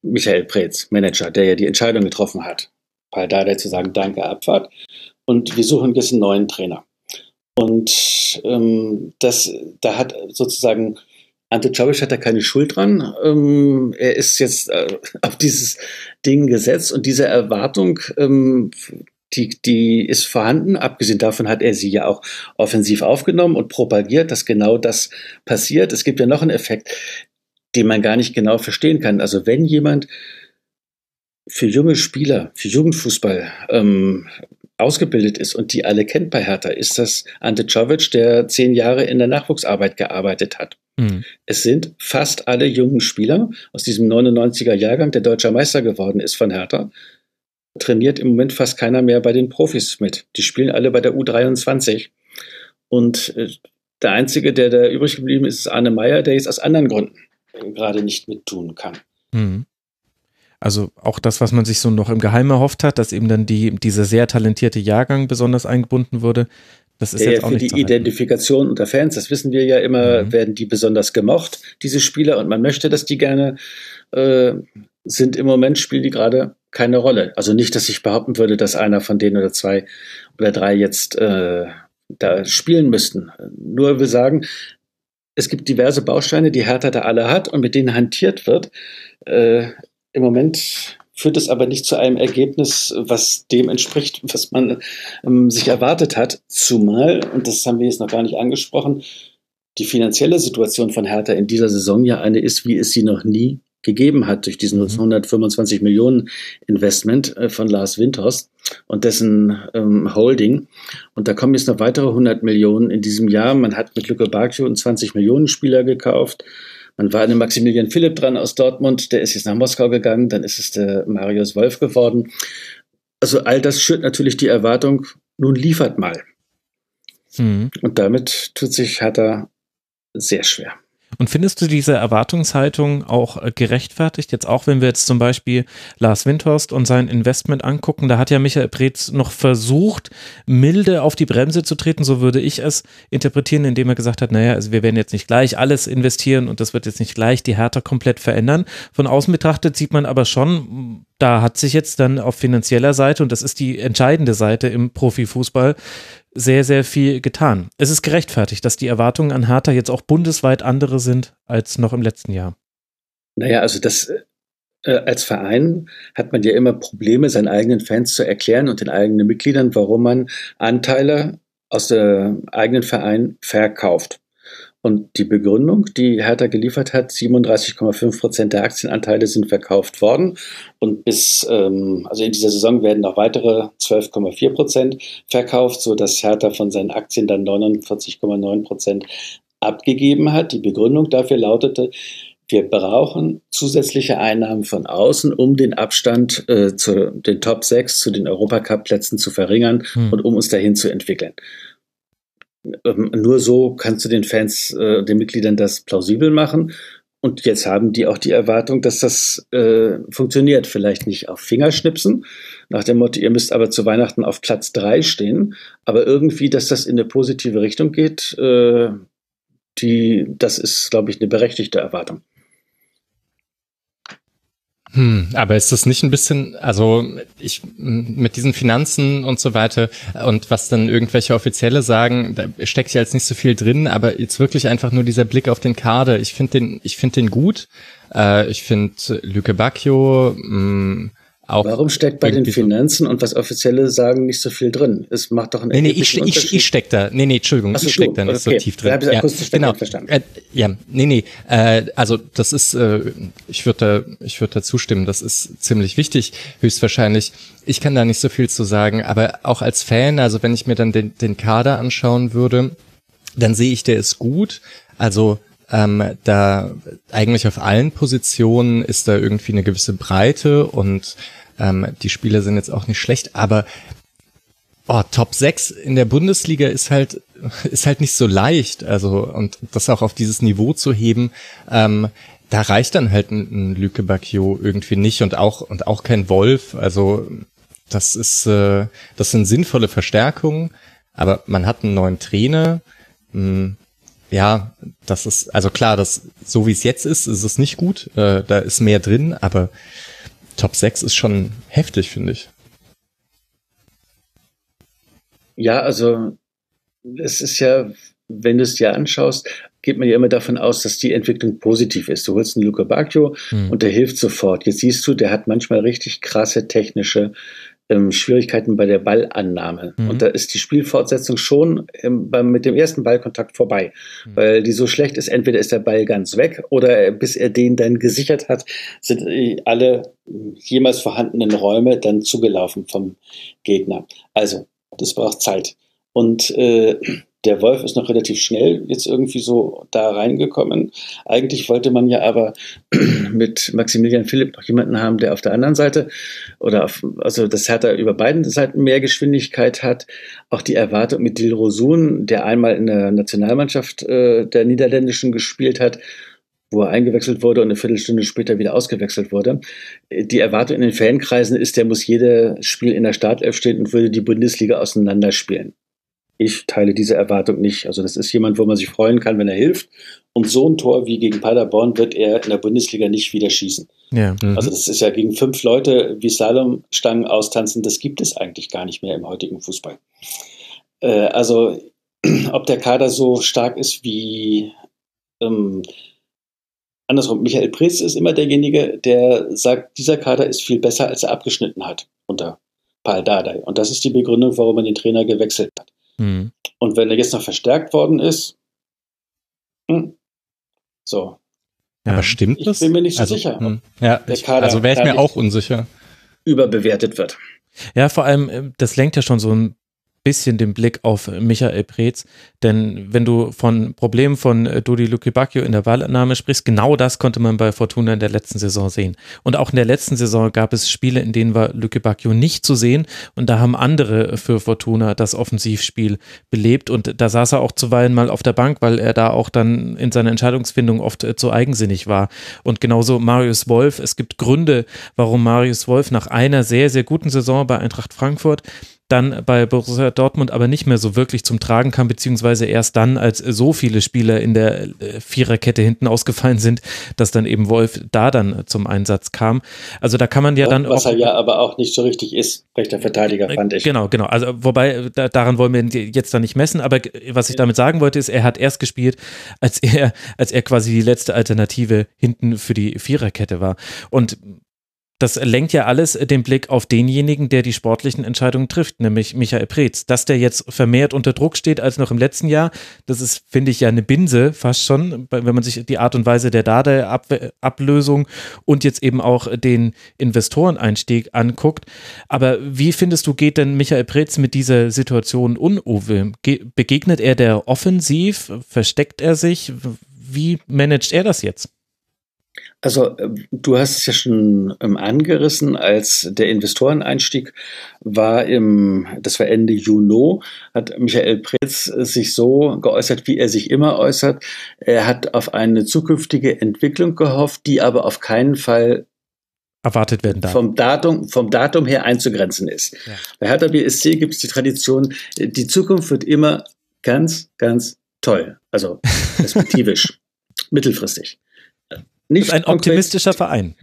Michael Preetz, Manager, der ja die Entscheidung getroffen hat, bei Dada zu sagen, danke, Abfahrt. Und wir suchen jetzt einen neuen Trainer. Und ähm, das, da hat sozusagen Ante Czovic hat da keine Schuld dran. Ähm, er ist jetzt äh, auf dieses Ding gesetzt und diese Erwartung ähm, die, die ist vorhanden. Abgesehen davon hat er sie ja auch offensiv aufgenommen und propagiert, dass genau das passiert. Es gibt ja noch einen Effekt, den man gar nicht genau verstehen kann. Also wenn jemand für junge Spieler, für Jugendfußball ähm, ausgebildet ist und die alle kennt bei Hertha, ist das Ante Czovic, der zehn Jahre in der Nachwuchsarbeit gearbeitet hat. Mhm. Es sind fast alle jungen Spieler aus diesem 99er Jahrgang, der deutscher Meister geworden ist von Hertha, trainiert im Moment fast keiner mehr bei den Profis mit. Die spielen alle bei der U23. Und äh, der Einzige, der da übrig geblieben ist, ist Arne Meyer, der jetzt aus anderen Gründen gerade nicht mittun kann. Mhm. Also auch das, was man sich so noch im Geheimen erhofft hat, dass eben dann die, dieser sehr talentierte Jahrgang besonders eingebunden wurde, das ist der jetzt auch für die Identifikation unter Fans, das wissen wir ja immer, mhm. werden die besonders gemocht, diese Spieler, und man möchte, dass die gerne äh, sind. Im Moment spielen die gerade keine Rolle. Also nicht, dass ich behaupten würde, dass einer von denen oder zwei oder drei jetzt äh, da spielen müssten. Nur wir sagen, es gibt diverse Bausteine, die Hertha da alle hat und mit denen hantiert wird. Äh, Im Moment führt es aber nicht zu einem Ergebnis, was dem entspricht, was man ähm, sich erwartet hat. Zumal, und das haben wir jetzt noch gar nicht angesprochen, die finanzielle Situation von Hertha in dieser Saison ja eine ist, wie es sie noch nie gegeben hat durch diesen 125 mhm. Millionen Investment äh, von Lars Windhorst und dessen ähm, Holding. Und da kommen jetzt noch weitere 100 Millionen in diesem Jahr. Man hat mit Luke Bacchio einen 20 Millionen Spieler gekauft. Man war an dem Maximilian Philipp dran aus Dortmund, der ist jetzt nach Moskau gegangen, dann ist es der Marius Wolf geworden. Also all das schürt natürlich die Erwartung, nun liefert mal. Mhm. Und damit tut sich Hertha sehr schwer. Und findest du diese Erwartungshaltung auch äh, gerechtfertigt? Jetzt auch, wenn wir jetzt zum Beispiel Lars Windhorst und sein Investment angucken, da hat ja Michael Preetz noch versucht, milde auf die Bremse zu treten, so würde ich es interpretieren, indem er gesagt hat, naja, also wir werden jetzt nicht gleich alles investieren und das wird jetzt nicht gleich die Hertha komplett verändern. Von außen betrachtet sieht man aber schon, da hat sich jetzt dann auf finanzieller Seite, und das ist die entscheidende Seite im Profifußball, sehr, sehr viel getan. Es ist gerechtfertigt, dass die Erwartungen an Hertha jetzt auch bundesweit andere sind als noch im letzten Jahr. Naja, also das äh, als Verein hat man ja immer Probleme, seinen eigenen Fans zu erklären und den eigenen Mitgliedern, warum man Anteile aus dem eigenen Verein verkauft. Und die Begründung, die Hertha geliefert hat, 37,5 Prozent der Aktienanteile sind verkauft worden. Und bis, ähm, also in dieser Saison werden noch weitere 12,4 Prozent verkauft, so dass Hertha von seinen Aktien dann 49,9 Prozent abgegeben hat. Die Begründung dafür lautete, wir brauchen zusätzliche Einnahmen von außen, um den Abstand äh, zu den Top 6, zu den Europacup-Plätzen zu verringern hm. und um uns dahin zu entwickeln. Ähm, nur so kannst du den Fans, äh, den Mitgliedern das plausibel machen. Und jetzt haben die auch die Erwartung, dass das äh, funktioniert. Vielleicht nicht auf Fingerschnipsen, nach dem Motto, ihr müsst aber zu Weihnachten auf Platz drei stehen, aber irgendwie, dass das in eine positive Richtung geht, äh, die, das ist, glaube ich, eine berechtigte Erwartung. Hm, aber ist das nicht ein bisschen, also ich mit diesen Finanzen und so weiter und was dann irgendwelche Offizielle sagen, da steckt ja jetzt nicht so viel drin, aber jetzt wirklich einfach nur dieser Blick auf den Kader. Ich finde den, ich finde den gut. Äh, ich finde Lüke Bacchio, mh, hm, auch Warum steckt bei den Finanzen und was Offizielle sagen nicht so viel drin? Es macht doch einen Nee, nee, ich, ich, ich steck da. Nee, nee, Entschuldigung, so, ich steck da nicht okay. so tief drin. Ja, genau. Verstanden. Äh, ja, nee, nee. Äh, also das ist, äh, ich würde da, ich würde da zustimmen. Das ist ziemlich wichtig, höchstwahrscheinlich. Ich kann da nicht so viel zu sagen, aber auch als Fan, also wenn ich mir dann den, den Kader anschauen würde, dann sehe ich, der ist gut. Also ähm, da eigentlich auf allen Positionen ist da irgendwie eine gewisse Breite und ähm, die Spieler sind jetzt auch nicht schlecht, aber oh, Top 6 in der Bundesliga ist halt ist halt nicht so leicht, also und das auch auf dieses Niveau zu heben, ähm, da reicht dann halt ein, ein Lüke Bacchio irgendwie nicht und auch und auch kein Wolf, also das ist äh, das sind sinnvolle Verstärkungen, aber man hat einen neuen Trainer, mh, hm, ja, das ist, also klar, das, so wie es jetzt ist, ist es nicht gut. Äh, da ist mehr drin, aber Top 6 ist schon heftig, finde ich. Ja, also es ist ja, wenn du es dir anschaust, geht man ja immer davon aus, dass die Entwicklung positiv ist. Du holst einen Luca Bacchio hm. und der hilft sofort. Jetzt siehst du, der hat manchmal richtig krasse technische ähm, Schwierigkeiten bei der Ballannahme. Mhm. Und da ist die Spielfortsetzung schon ähm, beim, mit dem ersten Ballkontakt vorbei, mhm. weil die so schlecht ist, entweder ist der Ball ganz weg oder bis er den dann gesichert hat, sind äh, alle jemals vorhandenen Räume dann zugelaufen vom Gegner. Also, das braucht Zeit. Und äh, der Wolf ist noch relativ schnell jetzt irgendwie so da reingekommen. Eigentlich wollte man ja aber mit Maximilian Philipp noch jemanden haben, der auf der anderen Seite oder auf, also das Hertha über beiden Seiten mehr Geschwindigkeit hat. Auch die Erwartung mit Dilrosun, der einmal in der Nationalmannschaft äh, der Niederländischen gespielt hat, wo er eingewechselt wurde und eine Viertelstunde später wieder ausgewechselt wurde. Die Erwartung in den Fankreisen ist, der muss jedes Spiel in der Startelf stehen und würde die Bundesliga auseinanderspielen ich teile diese Erwartung nicht. Also das ist jemand, wo man sich freuen kann, wenn er hilft. Und so ein Tor wie gegen Paderborn wird er in der Bundesliga nicht wieder schießen. Ja. Mhm. Also das ist ja gegen fünf Leute wie Slalomstangen austanzen, das gibt es eigentlich gar nicht mehr im heutigen Fußball. Äh, also ob der Kader so stark ist wie ähm, andersrum, Michael Preetz ist immer derjenige, der sagt, dieser Kader ist viel besser, als er abgeschnitten hat unter Paul Dardai. Und das ist die Begründung, warum man den Trainer gewechselt hat. Mhm. Und wenn er jetzt noch verstärkt worden ist, hm, so. Ja, aber stimmt ich das? Ich bin mir nicht so also, sicher. Hm, ja, ich, also wäre ich mir auch unsicher. Überbewertet wird. Ja, vor allem, äh, das lenkt ja schon so ein bisschen den Blick auf Michael Preetz, denn wenn du von Problemen von äh, Dodi Lukebakio in der Wahlannahme sprichst, genau das konnte man bei Fortuna in der letzten Saison sehen. Und auch in der letzten Saison gab es Spiele, in denen war Lukebakio nicht zu sehen und da haben andere für Fortuna das Offensivspiel belebt und da saß er auch zuweilen mal auf der Bank, weil er da auch dann in seiner Entscheidungsfindung oft äh, zu eigensinnig war. Und genauso Marius Wolf, es gibt Gründe, warum Marius Wolf nach einer sehr, sehr guten Saison bei Eintracht Frankfurt dann bei Borussia Dortmund aber nicht mehr so wirklich zum Tragen kam, beziehungsweise erst dann, als so viele Spieler in der äh, Viererkette hinten ausgefallen sind, dass dann eben Wolf da dann zum Einsatz kam. Also da kann man ja dann. Was er ja aber auch nicht so richtig ist, rechter Verteidiger, fand ich. Genau, genau. Also wobei, da, daran wollen wir jetzt da nicht messen, aber was ich damit sagen wollte, ist, er hat erst gespielt, als er, als er quasi die letzte Alternative hinten für die Viererkette war. Und das lenkt ja alles den Blick auf denjenigen, der die sportlichen Entscheidungen trifft, nämlich Michael Preetz. Dass der jetzt vermehrt unter Druck steht als noch im letzten Jahr, das ist, finde ich, ja eine Binse fast schon, wenn man sich die Art und Weise der Dade-Ablösung und jetzt eben auch den Investoreneinstieg anguckt. Aber wie findest du, geht denn Michael Preetz mit dieser Situation um, Uwe? Begegnet er der offensiv? Versteckt er sich? Wie managt er das jetzt? Also äh, du hast es ja schon ähm, angerissen, als der Investoreneinstieg war im, das war Ende Juni, hat Michael Preetz sich so geäußert, wie er sich immer äußert. Er hat auf eine zukünftige Entwicklung gehofft, die aber auf keinen Fall erwartet werden darf. Vom Datum, vom Datum her einzugrenzen ist. Ja. Bei Hertha BSC gibt es die Tradition, die Zukunft wird immer ganz, ganz toll. Also perspektivisch, mittelfristig. Nicht ein optimistischer Verein.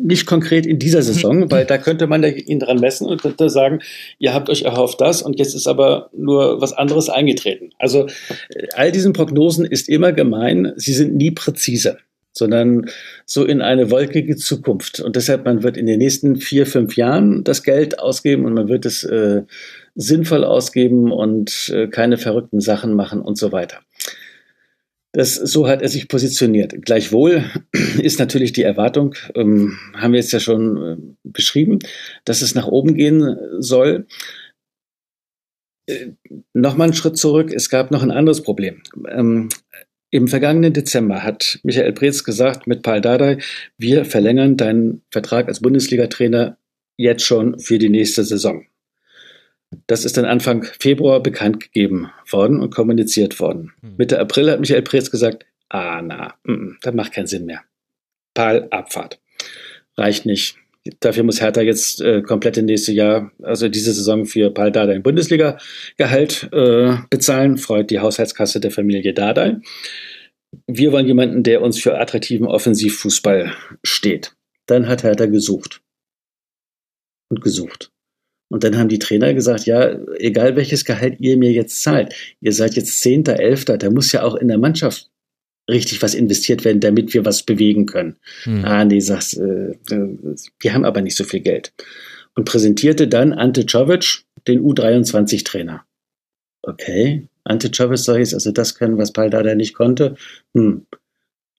Nicht konkret in dieser Saison, weil da könnte man ihn dran messen und könnte sagen, ihr habt euch erhofft das und jetzt ist aber nur was anderes eingetreten. Also äh, all diesen Prognosen ist immer gemein, sie sind nie präzise sondern so in eine wolkige Zukunft. Und deshalb, man wird in den nächsten vier, fünf Jahren das Geld ausgeben und man wird es äh, sinnvoll ausgeben und äh, keine verrückten Sachen machen und so weiter. Das, so hat er sich positioniert. Gleichwohl ist natürlich die Erwartung, ähm, haben wir jetzt ja schon äh, beschrieben, dass es nach oben gehen soll. Äh, Nochmal einen Schritt zurück. Es gab noch ein anderes Problem. Ähm, Im vergangenen Dezember hat Michael Preetz gesagt mit Paul Dardai, wir verlängern deinen Vertrag als Bundesliga-Trainer jetzt schon für die nächste Saison. Das ist dann Anfang Februar bekannt gegeben worden und kommuniziert worden. Hm. Mitte April hat Michael Preetz gesagt, ah na, m -m, das macht keinen Sinn mehr. Pal, Abfahrt. Reicht nicht. Dafür muss Hertha jetzt äh, komplett im nächsten Jahr, also diese Saison für Paul Dardai ein Bundesliga-Gehalt äh, bezahlen. Freut die Haushaltskasse der Familie Dardai. Wir wollen jemanden, der uns für attraktiven Offensivfußball steht. Dann hat Hertha gesucht. Und gesucht. Und dann haben die Trainer gesagt, ja, egal welches Gehalt ihr mir jetzt zahlt, ihr seid jetzt Zehnter, Elfter, da muss ja auch in der Mannschaft richtig was investiert werden, damit wir was bewegen können. Hm. Ah, nee, sagst, äh, äh, wir haben aber nicht so viel Geld. Und präsentierte dann Ante Czovic, den U23-Trainer. Okay, Ante Czovic soll jetzt also das können, was Paldada nicht konnte. Hm.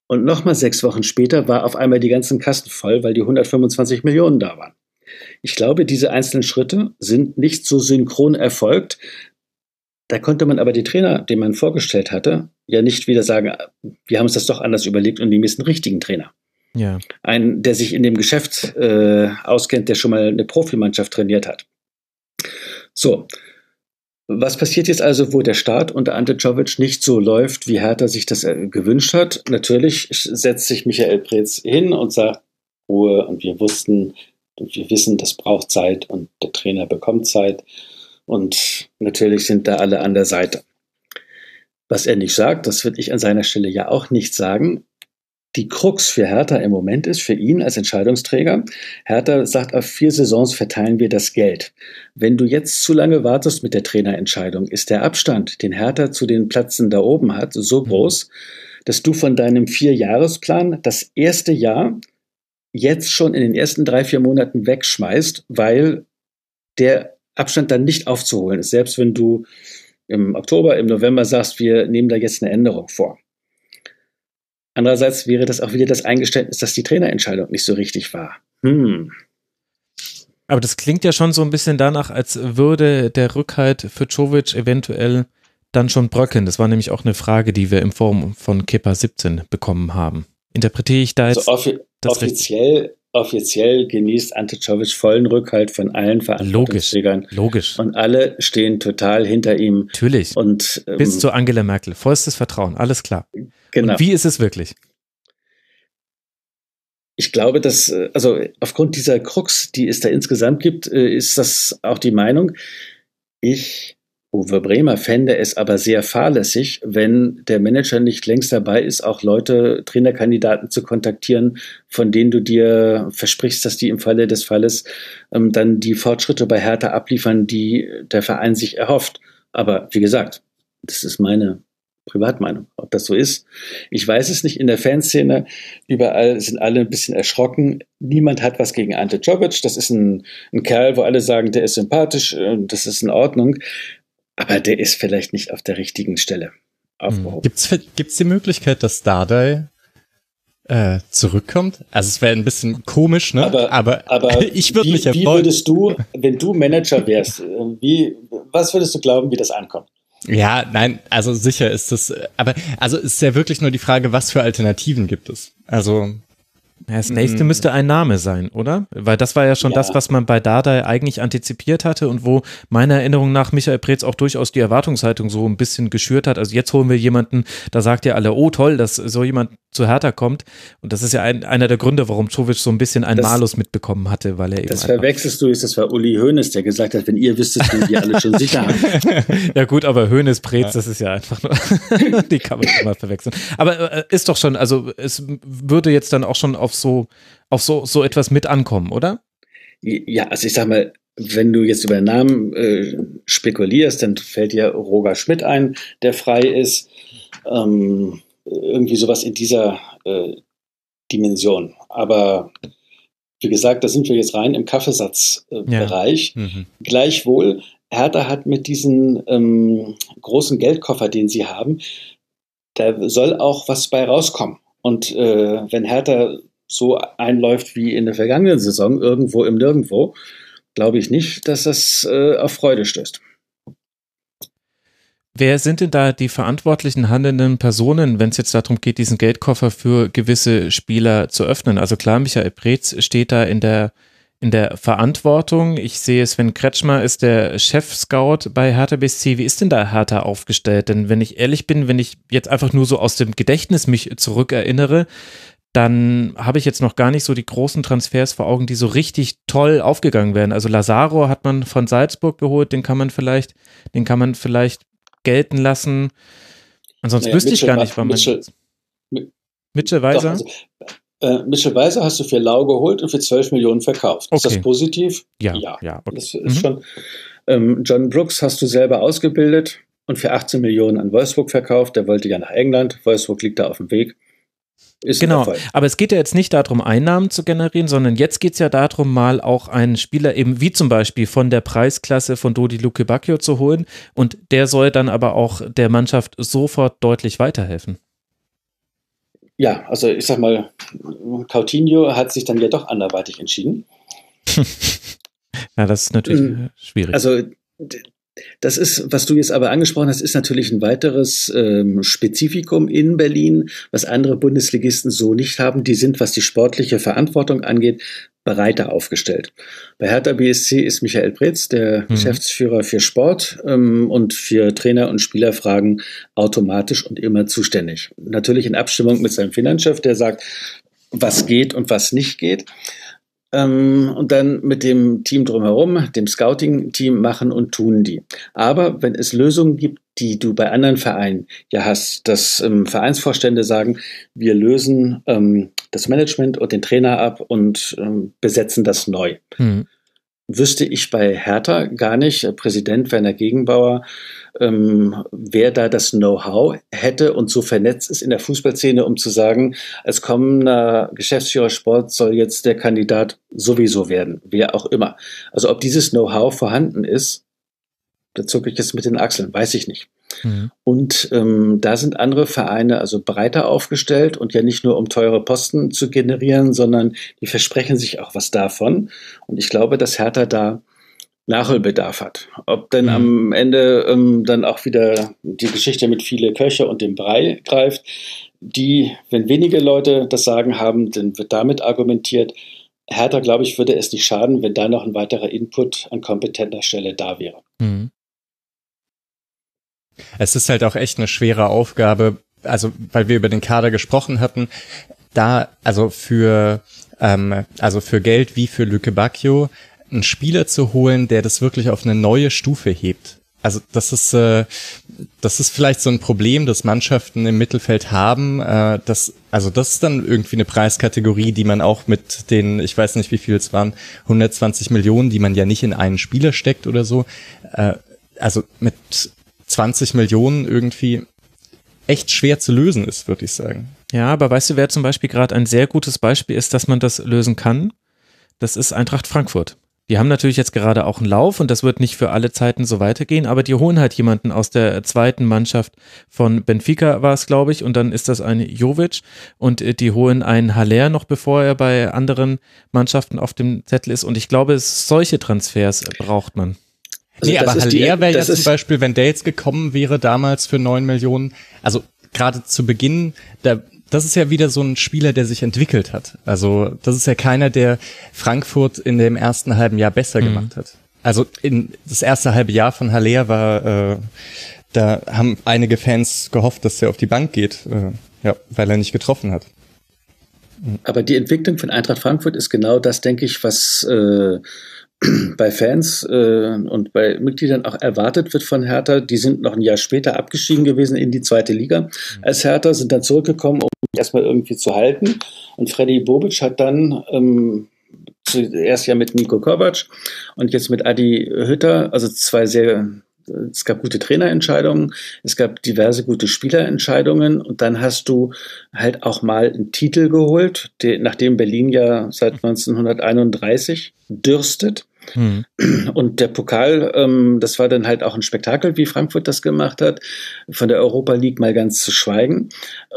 Und nochmal sechs Wochen später war auf einmal die ganzen Kassen voll, weil die 125 Millionen da waren. Ich glaube, diese einzelnen Schritte sind nicht so synchron erfolgt. Da konnte man aber die Trainer, den man vorgestellt hatte, ja nicht wieder sagen, wir haben uns das doch anders überlegt und nehmen jetzt einen richtigen Trainer. Ja. Ein, der sich in dem Geschäft äh, auskennt, der schon mal eine Profimannschaft trainiert hat. So. Was passiert jetzt also, wo der Start unter Ante Czovic nicht so läuft, wie Hertha sich das äh, gewünscht hat? Natürlich setzt sich Michael Preetz hin und sagt, Ruhe, und wir wussten, wir wissen, das braucht Zeit und der Trainer bekommt Zeit. Und natürlich sind da alle an der Seite. Was er nicht sagt, das würde ich an seiner Stelle ja auch nicht sagen. Die Krux für Hertha im Moment ist, für ihn als Entscheidungsträger, Hertha sagt, auf vier Saisons verteilen wir das Geld. Wenn du jetzt zu lange wartest mit der Trainerentscheidung, ist der Abstand, den Hertha zu den Plätzen da oben hat, so groß, dass du von deinem Vierjahresplan das erste Jahr jetzt schon in den ersten drei, vier Monaten wegschmeißt, weil der Abstand dann nicht aufzuholen ist, selbst wenn du im Oktober, im November sagst, wir nehmen da jetzt eine Änderung vor. Andererseits wäre das auch wieder das Eingeständnis, dass die Trainerentscheidung nicht so richtig war. Hm. Aber das klingt ja schon so ein bisschen danach, als würde der Rückhalt für Jovic eventuell dann schon bröckeln. Das war nämlich auch eine Frage, die wir im Forum von Kepa 17 bekommen haben. Interpretiere ich da also jetzt also offi offiziell, offiziell genießt Ante Czovic vollen Rückhalt von allen Verantwortungsträgern. Logisch, logisch. Und alle stehen total hinter ihm. Natürlich. Und, ähm, Bis zu Angela Merkel. Vollstes Vertrauen, alles klar. Genau. Und wie ist es wirklich? ich glaube, dass, äh, also aufgrund dieser Krux, die es da insgesamt gibt, äh, ist das auch die Meinung. Ich, Uwe Bremer, fände es aber sehr fahrlässig, wenn der Manager nicht längst dabei ist, auch Leute, Trainerkandidaten zu kontaktieren, von denen du dir versprichst, dass die im Falle des Falles ähm, dann die Fortschritte bei Hertha abliefern, die der Verein sich erhofft. Aber wie gesagt, das ist meine Privatmeinung, ob das so ist. Ich weiß es nicht. In der Fanszene überall sind alle ein bisschen erschrocken. Niemand hat was gegen Ante Czovic. Das ist ein, ein Kerl, wo alle sagen, der ist sympathisch und das ist in Ordnung. Aber der ist vielleicht nicht auf der richtigen Stelle aufgehoben. Gibt's, gibt's die Möglichkeit, dass Dardai äh, zurückkommt? Also es wäre ein bisschen komisch, ne? Aber, aber, aber ich würde mich ja Wie würdest du, wenn du Manager wärst, äh, wie, was würdest du glauben, wie das ankommt? Ja, nein, also sicher ist das, aber also ist ja wirklich nur die Frage, was für Alternativen gibt es? Also das nächste müsste ein Name sein, oder? Weil das war ja schon ja. das, was man bei Dada eigentlich antizipiert hatte und wo meiner Erinnerung nach Michael Preetz auch durchaus die Erwartungshaltung so ein bisschen geschürt hat. Also jetzt holen wir jemanden, da sagt ja alle, oh toll, dass so jemand zu Hertha kommt. Und das ist ja ein, einer der Gründe, warum Czovic so ein bisschen ein das, Malus mitbekommen hatte, weil er eben. Das verwechselst du, ist das war Uli Hoeneß, der gesagt hat, wenn ihr wüsstet, wie wir alle schon sicher haben. ja gut, aber Hoeneß, Preetz, ja. das ist ja einfach nur, die kann man immer verwechseln. Aber äh, ist doch schon, also es würde jetzt dann auch schon auf so, auf so, so etwas mit ankommen, oder? Ja, also ich sag mal, wenn du jetzt über Namen äh, spekulierst, dann fällt dir Roger Schmidt ein, der frei ist. Ähm, irgendwie sowas in dieser äh, Dimension. Aber wie gesagt, da sind wir jetzt rein im Kaffeesatzbereich. Äh, ja. mhm. Gleichwohl, Hertha hat mit diesem ähm, großen Geldkoffer, den sie haben, da soll auch was bei rauskommen. Und äh, wenn Hertha so einläuft wie in der vergangenen Saison, irgendwo im Nirgendwo, glaube ich nicht, dass das äh, auf Freude stößt. Wer sind denn da die verantwortlichen handelnden Personen, wenn es jetzt darum geht, diesen Geldkoffer für gewisse Spieler zu öffnen? Also klar, Michael Preetz steht da in der, in der Verantwortung. Ich sehe, Sven Kretschmer ist der Chef-Scout bei Hertha BSC. Wie ist denn da Hertha aufgestellt? Denn wenn ich ehrlich bin, wenn ich jetzt einfach nur so aus dem Gedächtnis mich zurückerinnere, dann habe ich jetzt noch gar nicht so die großen Transfers vor Augen, die so richtig toll aufgegangen werden. Also Lazaro hat man von Salzburg geholt, den kann man vielleicht, den kann man vielleicht gelten lassen. Ansonsten naja, wüsste Mitchell, ich gar nicht, wann man. Mitchell, Mitchell Weiser? also, äh, Mitchell Weiser hast du für lau geholt und für 12 Millionen verkauft. Okay. Ist das positiv? Ja. Ja, ja okay. das ist mhm. schon. Ähm, John Brooks hast du selber ausgebildet und für 18 Millionen an Wolfsburg verkauft. Der wollte ja nach England. Wolfsburg liegt da auf dem Weg. Ist genau, aber es geht ja jetzt nicht darum, Einnahmen zu generieren, sondern jetzt geht es ja darum, mal auch einen Spieler eben wie zum Beispiel von der Preisklasse von Dodi Luke Bacchio zu holen und der soll dann aber auch der Mannschaft sofort deutlich weiterhelfen. Ja, also ich sag mal, Coutinho hat sich dann ja doch anderweitig entschieden. ja, das ist natürlich ähm, schwierig. Also das ist, was du jetzt aber angesprochen hast, ist natürlich ein weiteres ähm, Spezifikum in Berlin, was andere Bundesligisten so nicht haben. Die sind, was die sportliche Verantwortung angeht, breiter aufgestellt. Bei Hertha BSC ist Michael Pretz, der mhm. Geschäftsführer für Sport ähm, und für Trainer- und Spielerfragen automatisch und immer zuständig. Natürlich in Abstimmung mit seinem Finanzchef, der sagt, was geht und was nicht geht ähm, und dann mit dem Team drumherum, dem Scouting-Team machen und tun die. Aber wenn es Lösungen gibt, die du bei anderen Vereinen ja hast, dass ähm, Vereinsvorstände sagen, wir lösen ähm, das Management und den Trainer ab und ähm, besetzen das neu. Mhm wüsste ich bei Hertha gar nicht, äh, Präsident Werner Gegenbauer, ähm, wer da das Know-how hätte und so vernetzt ist in der Fußballszene, um zu sagen, als kommender Geschäftsführer Sport soll jetzt der Kandidat sowieso werden, wer auch immer. Also ob dieses Know-how vorhanden ist, da zucke ich jetzt mit den Achseln, weiß ich nicht. Mhm. Und ähm, da sind andere Vereine also breiter aufgestellt und ja nicht nur um teure Posten zu generieren, sondern die versprechen sich auch was davon. Und ich glaube, dass Hertha da Nachholbedarf hat. Ob denn mhm. am Ende ähm, dann auch wieder die Geschichte mit viele Köche und dem Brei greift, die, wenn wenige Leute das Sagen haben, dann wird damit argumentiert, Hertha, glaube ich, würde es nicht schaden, wenn da noch ein weiterer Input an kompetenter Stelle da wäre. Mhm. Es ist halt auch echt eine schwere Aufgabe, also weil wir über den Kader gesprochen hatten, da also für ähm, also für Geld wie für Lücke Bacchio einen Spieler zu holen, der das wirklich auf eine neue Stufe hebt. Also das ist äh, das ist vielleicht so ein Problem, das Mannschaften im Mittelfeld haben. Äh, das, also das ist dann irgendwie eine Preiskategorie, die man auch mit den, ich weiß nicht wie viel es waren, 120 Millionen, die man ja nicht in einen Spieler steckt oder so. Äh, also mit 20 Millionen irgendwie echt schwer zu lösen ist, würde ich sagen. Ja, aber weißt du, wer zum Beispiel gerade ein sehr gutes Beispiel ist, dass man das lösen kann? Das ist Eintracht Frankfurt. Die haben natürlich jetzt gerade auch einen Lauf und das wird nicht für alle Zeiten so weitergehen, aber die holen halt jemanden aus der zweiten Mannschaft von Benfica war es, glaube ich, und dann ist das ein Jovic und äh, die holen einen Haller noch, bevor er bei anderen Mannschaften auf dem Zettel ist und ich glaube, solche Transfers braucht man. Also nee, aber Haller wäre ja zum Beispiel, wenn der jetzt gekommen wäre damals für neun Millionen, also gerade zu Beginn, da, das ist ja wieder so ein Spieler, der sich entwickelt hat. Also das ist ja keiner, der Frankfurt in dem ersten halben Jahr besser mhm. gemacht hat. Also in das erste halbe Jahr von Haller war, äh, da haben einige Fans gehofft, dass er auf die Bank geht, äh, ja, weil er nicht getroffen hat. Aber die Entwicklung von Eintracht Frankfurt ist genau das, denke ich, was äh, bei Fans äh, und bei Mitgliedern auch erwartet wird von Hertha. Die sind noch ein Jahr später abgestiegen gewesen in die zweite Liga mhm. als Hertha, sind dann zurückgekommen, um erstmal irgendwie zu halten. Und Freddy Bobic hat dann ähm, zuerst ja mit Nico Kovac und jetzt mit Adi Hütter, also zwei sehr es gab gute Trainerentscheidungen, es gab diverse gute Spielerentscheidungen und dann hast du halt auch mal einen Titel geholt, die, nachdem Berlin ja seit 1931 dürstet. Hm. Und der Pokal, ähm, das war dann halt auch ein Spektakel, wie Frankfurt das gemacht hat, von der Europa League mal ganz zu schweigen.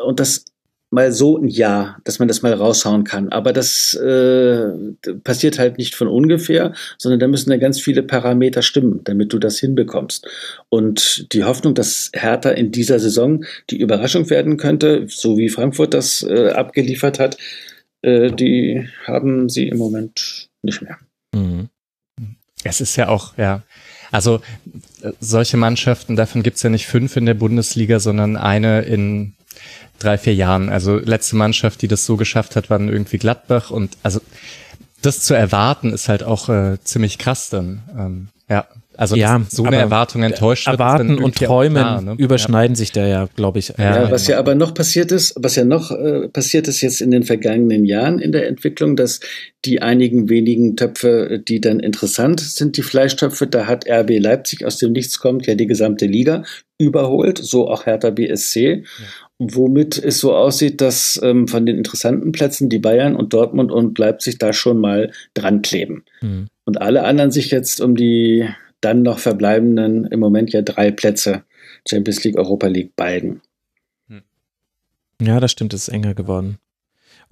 Und das mal so ein Jahr, dass man das mal raushauen kann. Aber das äh, passiert halt nicht von ungefähr, sondern da müssen ja ganz viele Parameter stimmen, damit du das hinbekommst. Und die Hoffnung, dass Hertha in dieser Saison die Überraschung werden könnte, so wie Frankfurt das äh, abgeliefert hat, äh, die haben sie im Moment nicht mehr. Mhm. Es ist ja auch, ja. Also äh, solche Mannschaften, davon gibt's ja nicht fünf in der Bundesliga, sondern eine in drei, vier Jahren. Also letzte Mannschaft, die das so geschafft hat, waren irgendwie Gladbach und also das zu erwarten ist halt auch äh, ziemlich krass dann. Ähm, ja. Also ja, so eine Erwartung enttäuscht Erwarten und Träumen klar, ne? überschneiden ja. sich da ja, glaube ich. Ja, was ja aber noch passiert ist, was ja noch äh, passiert ist jetzt in den vergangenen Jahren in der Entwicklung, dass die einigen wenigen Töpfe, die dann interessant sind, die Fleischtöpfe, da hat RB Leipzig aus dem Nichts kommt ja die gesamte Liga überholt, so auch Hertha BSC. Womit es so aussieht, dass ähm, von den interessanten Plätzen die Bayern und Dortmund und Leipzig da schon mal dran kleben. Mhm. Und alle anderen sich jetzt um die dann noch verbleibenden, im Moment ja drei Plätze, Champions League, Europa League, balgen. Ja, das stimmt, es ist enger geworden.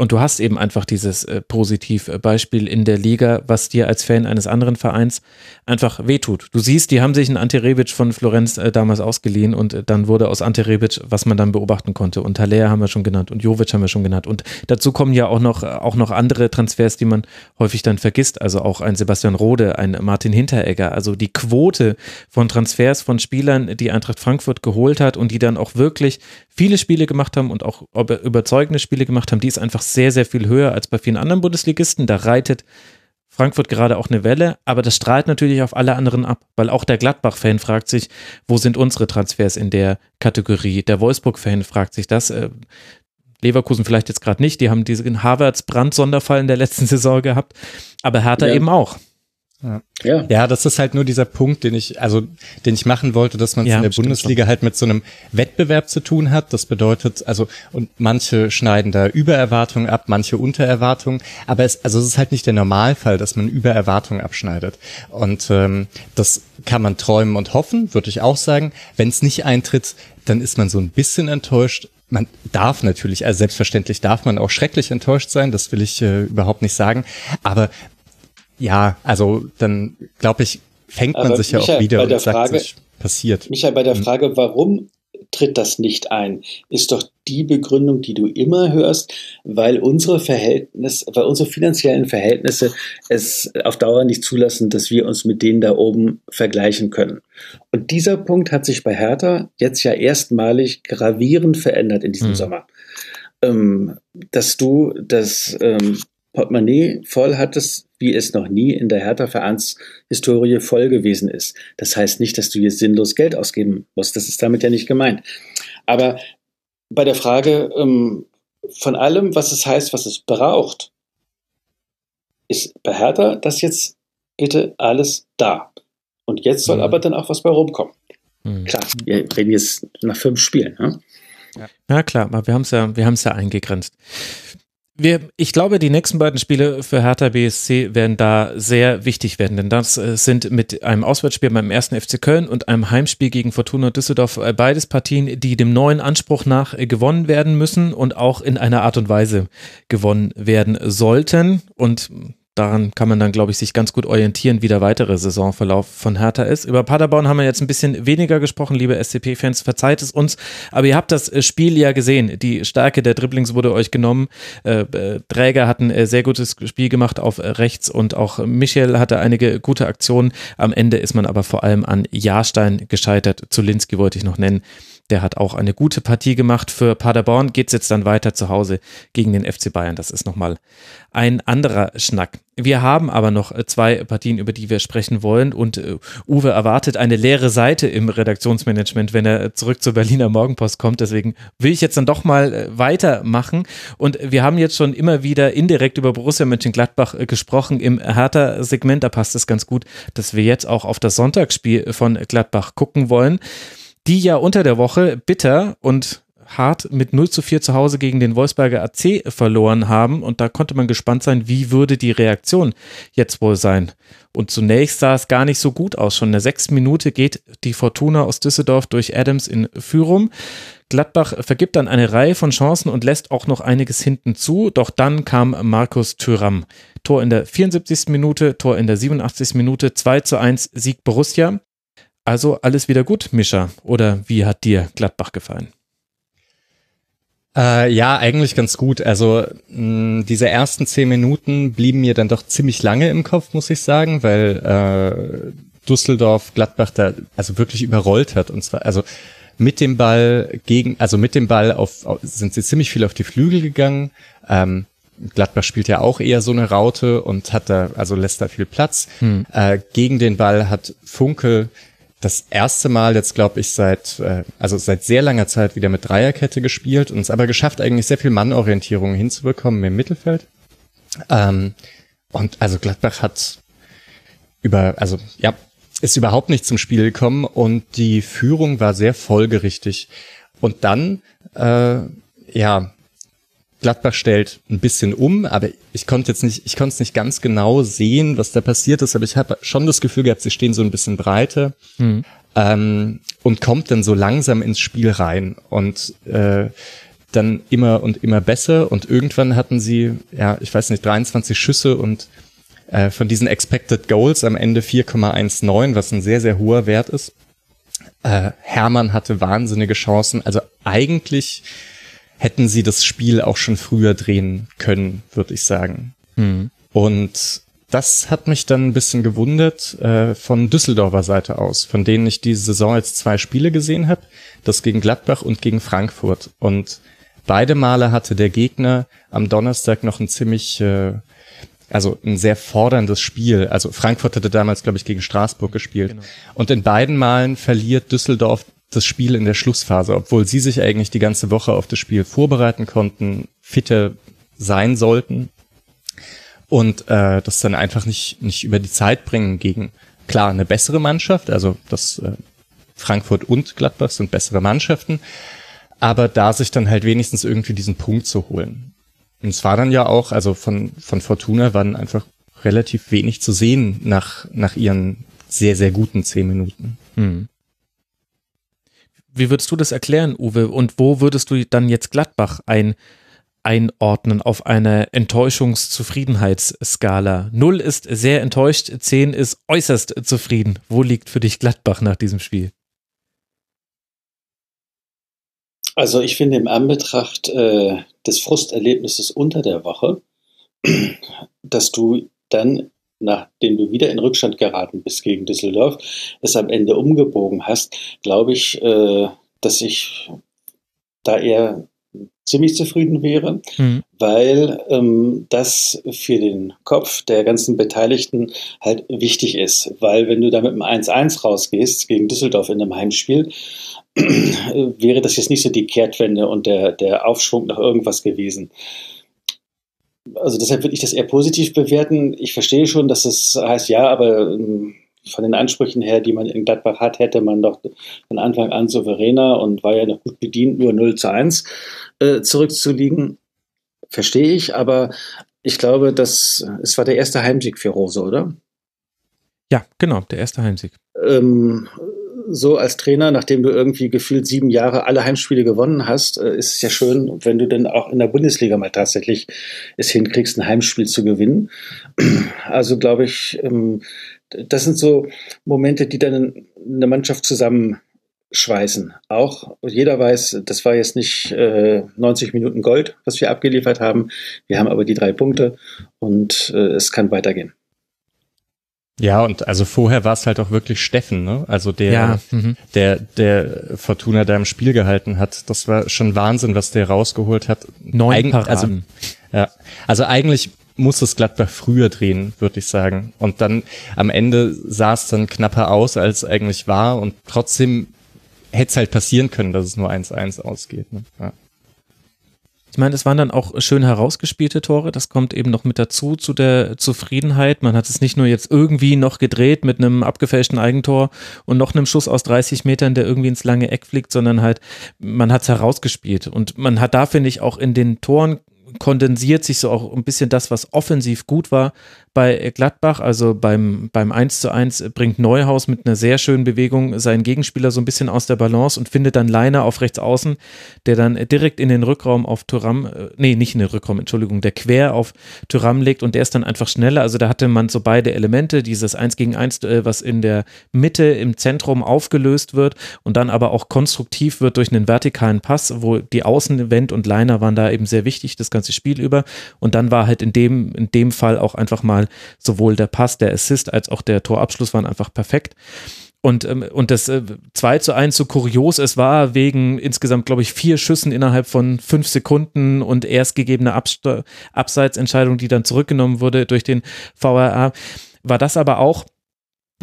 Und du hast eben einfach dieses äh, Positivbeispiel in der Liga, was dir als Fan eines anderen Vereins einfach wehtut. Du siehst, die haben sich einen Ante Rebic von Florenz äh, damals ausgeliehen und äh, dann wurde aus Ante Rebic, was man dann beobachten konnte. Und Haller haben wir schon genannt und Jovic haben wir schon genannt. Und dazu kommen ja auch noch, auch noch andere Transfers, die man häufig dann vergisst. Also auch ein Sebastian Rode, ein Martin Hinteregger. Also die Quote von Transfers von Spielern, die Eintracht Frankfurt geholt hat und die dann auch wirklich viele Spiele gemacht haben und auch überzeugende Spiele gemacht haben, die ist einfach sehr, sehr viel höher als bei vielen anderen Bundesligisten. Da reitet Frankfurt gerade auch eine Welle, aber das strahlt natürlich auf alle anderen ab, weil auch der Gladbach-Fan fragt sich, wo sind unsere Transfers in der Kategorie? Der Wolfsburg-Fan fragt sich das. Äh, Leverkusen vielleicht jetzt gerade nicht, die haben diesen Harvards Brand-Sonderfall in der letzten Saison gehabt, aber Hertha ja. eben auch. Ja. ja. ja, das ist halt nur dieser Punkt, den ich, also den ich machen wollte, dass man es ja, in der Bundesliga so. halt mit so einem Wettbewerb zu tun hat. Das bedeutet, also, und manche schneiden da Übererwartungen ab, manche Untererwartungen, aber es, also es ist halt nicht der Normalfall, dass man Übererwartungen abschneidet. Und ähm, das kann man träumen und hoffen, würde ich auch sagen. Wenn es nicht eintritt, dann ist man so ein bisschen enttäuscht, man darf natürlich, also selbstverständlich darf man auch schrecklich enttäuscht sein, das will ich äh, überhaupt nicht sagen. Aber ja, also dann glaube ich, fängt man Aber sich Michael, ja auch wieder und sagt sich, passiert. Michael, bei der hm. Frage, warum tritt das nicht ein, ist doch die Begründung, die du immer hörst, weil unsere Verhältnisse, weil unsere finanziellen Verhältnisse es auf Dauer nicht zulassen, dass wir uns mit denen da oben vergleichen können. Und dieser Punkt hat sich bei Hertha jetzt ja erstmalig gravierend verändert in diesem mhm. Sommer. Ähm, dass du das ähm, Portemonnaie voll hattest, wie es noch nie in der Hertha-Vereinshistorie voll gewesen ist. Das heißt nicht, dass du jetzt sinnlos Geld ausgeben musst. Das ist damit ja nicht gemeint. Aber bei der Frage ähm, von allem, was es heißt, was es braucht, ist bei Hertha das jetzt bitte alles da. Und jetzt soll mhm. aber dann auch was bei rumkommen. Mhm. Klar, wir reden jetzt nach fünf Spielen. Ne? Ja. ja, klar, aber wir haben es ja, wir haben es ja eingegrenzt wir, ich glaube, die nächsten beiden Spiele für Hertha BSC werden da sehr wichtig werden, denn das äh, sind mit einem Auswärtsspiel beim ersten FC Köln und einem Heimspiel gegen Fortuna Düsseldorf äh, beides Partien, die dem neuen Anspruch nach äh, gewonnen werden müssen und auch in einer Art und Weise gewonnen werden sollten. Und daran kann man dann, glaube ich, sich ganz gut orientieren, wie der weitere Saisonverlauf von Hertha ist. Über Paderborn haben wir jetzt ein bisschen weniger gesprochen, liebe SCP-Fans, verzeiht es uns. Aber ihr habt das äh, Spiel ja gesehen. Die Stärke der Dribblings wurde euch genommen. Äh, äh, Träger hatten ein sehr gutes Spiel gemacht auf rechts und auch Michel hatte einige gute Aktionen. Am Ende ist man aber vor allem an Jahrstein gescheitert. Zulinski wollte ich noch nennen. Der hat auch eine gute Partie gemacht. Für Paderborn geht es jetzt dann weiter zu Hause gegen den FC Bayern. Das ist nochmal ein anderer Schnack. Wir haben aber noch zwei Partien, über die wir sprechen wollen. Und uh, Uwe erwartet eine leere Seite im Redaktionsmanagement, wenn er zurück zur Berliner Morgenpost kommt. Deswegen will ich jetzt dann doch mal äh, weitermachen. Und wir haben jetzt schon immer wieder indirekt über Borussia Mönchengladbach äh, gesprochen im Hertha-Segment. Da passt es ganz gut, dass wir jetzt auch auf das Sonntagsspiel von Gladbach gucken wollen die ja unter der Woche bitter und hart mit 0 zu 4 zu Hause gegen den Wolfsberger AC verloren haben. Und da konnte man gespannt sein, wie würde die Reaktion jetzt wohl sein. Und zunächst sah es gar nicht so gut aus. Schon in der sechsten Minute geht die Fortuna aus Düsseldorf durch Adams in Führung. Gladbach vergibt dann eine Reihe von Chancen und lässt auch noch einiges hinten zu. Doch dann kam Markus Thüram. Tor in der 74. Minute, Tor in der 87. Minute, 2 zu 1 Sieg Borussia. Also alles wieder gut, Mischa. Oder wie hat dir Gladbach gefallen? Äh, ja, eigentlich ganz gut. Also mh, diese ersten zehn Minuten blieben mir dann doch ziemlich lange im Kopf, muss ich sagen, weil äh, Düsseldorf Gladbach da also wirklich überrollt hat. Und zwar, also mit dem Ball gegen, also mit dem Ball auf, auf sind sie ziemlich viel auf die Flügel gegangen. Ähm, Gladbach spielt ja auch eher so eine Raute und hat da, also lässt da viel Platz. Hm. Äh, gegen den Ball hat Funkel das erste Mal jetzt, glaube ich, seit äh, also seit sehr langer Zeit wieder mit Dreierkette gespielt und es aber geschafft, eigentlich sehr viel Mannorientierung hinzubekommen im Mittelfeld. Ähm, und also Gladbach hat über, also ja, ist überhaupt nicht zum Spiel gekommen und die Führung war sehr folgerichtig. Und dann, äh, ja, Gladbach stellt ein bisschen um, aber ich konnte jetzt nicht, ich konnte es nicht ganz genau sehen, was da passiert ist, aber ich habe schon das Gefühl gehabt, sie stehen so ein bisschen breiter mhm. ähm, und kommt dann so langsam ins Spiel rein und äh, dann immer und immer besser und irgendwann hatten sie, ja, ich weiß nicht, 23 Schüsse und äh, von diesen Expected Goals am Ende 4,19, was ein sehr, sehr hoher Wert ist. Äh, Hermann hatte wahnsinnige Chancen, also eigentlich hätten sie das Spiel auch schon früher drehen können, würde ich sagen. Mhm. Und das hat mich dann ein bisschen gewundert äh, von Düsseldorfer Seite aus, von denen ich diese Saison jetzt zwei Spiele gesehen habe, das gegen Gladbach und gegen Frankfurt. Und beide Male hatte der Gegner am Donnerstag noch ein ziemlich, äh, also ein sehr forderndes Spiel. Also Frankfurt hatte damals, glaube ich, gegen Straßburg gespielt. Genau. Und in beiden Malen verliert Düsseldorf das Spiel in der Schlussphase, obwohl sie sich eigentlich die ganze Woche auf das Spiel vorbereiten konnten, fitter sein sollten. und äh, das dann einfach nicht, nicht über die Zeit bringen gegen, klar, eine bessere Mannschaft, also das äh, Frankfurt und Gladbach sind bessere Mannschaften, aber da sich dann halt wenigstens irgendwie diesen Punkt zu holen. Und es war dann ja auch, also von, von Fortuna waren einfach relativ wenig zu sehen nach, nach ihren sehr, sehr guten zehn Minuten. Hm. Wie würdest du das erklären, Uwe? Und wo würdest du dann jetzt Gladbach ein, einordnen auf einer Enttäuschungs-Zufriedenheitsskala? Null ist sehr enttäuscht, zehn ist äußerst zufrieden. Wo liegt für dich Gladbach nach diesem Spiel? Also ich finde im Anbetracht äh, des Frusterlebnisses unter der Woche, dass du dann, nachdem du wieder in Rückstand geraten bist gegen Düsseldorf, es am Ende umgebogen hast, glaube ich, äh, dass ich da eher ziemlich zufrieden wäre, mhm. weil ähm, das für den Kopf der ganzen Beteiligten halt wichtig ist. Weil wenn du da mit einem 1-1 rausgehst gegen Düsseldorf in einem Heimspiel, wäre das jetzt nicht so die Kehrtwende und der, der Aufschwung nach irgendwas gewesen. Also deshalb würde ich das eher positiv bewerten. Ich verstehe schon, dass es heißt, ja, aber ähm, von den Ansprüchen her, die man in Gladbach hat, hätte man doch von Anfang an souveräner und war ja noch gut bedient, nur 0 zu 1 äh, zurückzuliegen. Verstehe ich, aber ich glaube, dass es war der erste Heimsieg für Rose, oder? Ja, genau, der erste Heimsieg. Ähm, so als Trainer, nachdem du irgendwie gefühlt sieben Jahre alle Heimspiele gewonnen hast, äh, ist es ja schön, wenn du dann auch in der Bundesliga mal tatsächlich es hinkriegst, ein Heimspiel zu gewinnen. Also glaube ich, ähm, das sind so Momente, die dann eine Mannschaft zusammenschweißen. Auch jeder weiß, das war jetzt nicht 90 äh, Minuten Gold, was wir abgeliefert haben. Wir haben aber die drei Punkte und äh, es kann weitergehen. Ja, und also vorher war es halt auch wirklich Steffen, ne? Also der, ja, mhm. der, der Fortuna da im Spiel gehalten hat. Das war schon Wahnsinn, was der rausgeholt hat. Neun Eig Paraden. Also, ja, also eigentlich muss es Gladbach früher drehen, würde ich sagen. Und dann am Ende sah es dann knapper aus, als eigentlich war. Und trotzdem hätte es halt passieren können, dass es nur 1-1 ausgeht. Ne? Ja. Ich meine, es waren dann auch schön herausgespielte Tore. Das kommt eben noch mit dazu zu der Zufriedenheit. Man hat es nicht nur jetzt irgendwie noch gedreht mit einem abgefälschten Eigentor und noch einem Schuss aus 30 Metern, der irgendwie ins lange Eck fliegt, sondern halt, man hat es herausgespielt. Und man hat da, finde ich, auch in den Toren kondensiert sich so auch ein bisschen das, was offensiv gut war bei Gladbach. Also beim, beim 1 zu 1 bringt Neuhaus mit einer sehr schönen Bewegung seinen Gegenspieler so ein bisschen aus der Balance und findet dann Leiner auf rechts außen, der dann direkt in den Rückraum auf Thuram, äh, nee, nicht in den Rückraum, Entschuldigung, der quer auf Thuram legt und der ist dann einfach schneller. Also da hatte man so beide Elemente, dieses 1 gegen 1, was in der Mitte im Zentrum aufgelöst wird und dann aber auch konstruktiv wird durch einen vertikalen Pass, wo die Außenevent und Leiner waren da eben sehr wichtig, das ganze Spiel über. Und dann war halt in dem, in dem Fall auch einfach mal sowohl der Pass, der Assist als auch der Torabschluss waren einfach perfekt. Und, ähm, und das äh, 2 zu 1, so kurios es war, wegen insgesamt, glaube ich, vier Schüssen innerhalb von fünf Sekunden und erst gegebene Abst Abseitsentscheidung, die dann zurückgenommen wurde durch den VRA, war das aber auch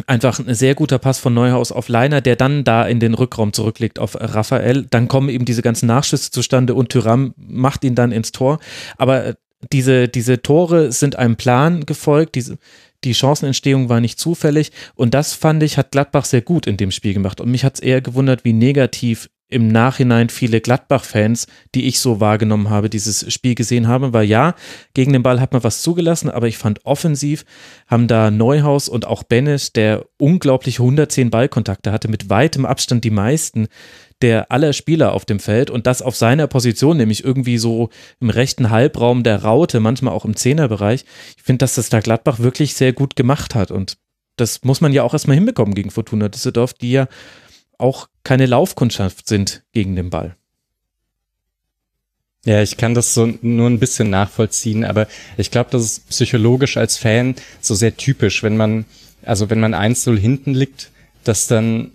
einfach ein sehr guter Pass von Neuhaus auf Leiner, der dann da in den Rückraum zurücklegt auf Raphael. Dann kommen eben diese ganzen Nachschüsse zustande und Tyram macht ihn dann ins Tor. Aber äh, diese, diese Tore sind einem Plan gefolgt, diese, die Chancenentstehung war nicht zufällig und das fand ich, hat Gladbach sehr gut in dem Spiel gemacht und mich hat es eher gewundert, wie negativ im Nachhinein viele Gladbach-Fans, die ich so wahrgenommen habe, dieses Spiel gesehen haben, weil ja, gegen den Ball hat man was zugelassen, aber ich fand offensiv haben da Neuhaus und auch Bennett, der unglaublich 110 Ballkontakte hatte, mit weitem Abstand die meisten, der aller Spieler auf dem Feld und das auf seiner Position, nämlich irgendwie so im rechten Halbraum der Raute, manchmal auch im Zehnerbereich. Ich finde, dass das da Gladbach wirklich sehr gut gemacht hat und das muss man ja auch erstmal hinbekommen gegen Fortuna Düsseldorf, die ja auch keine Laufkundschaft sind gegen den Ball. Ja, ich kann das so nur ein bisschen nachvollziehen, aber ich glaube, das ist psychologisch als Fan so sehr typisch, wenn man, also wenn man 1-0 hinten liegt, dass dann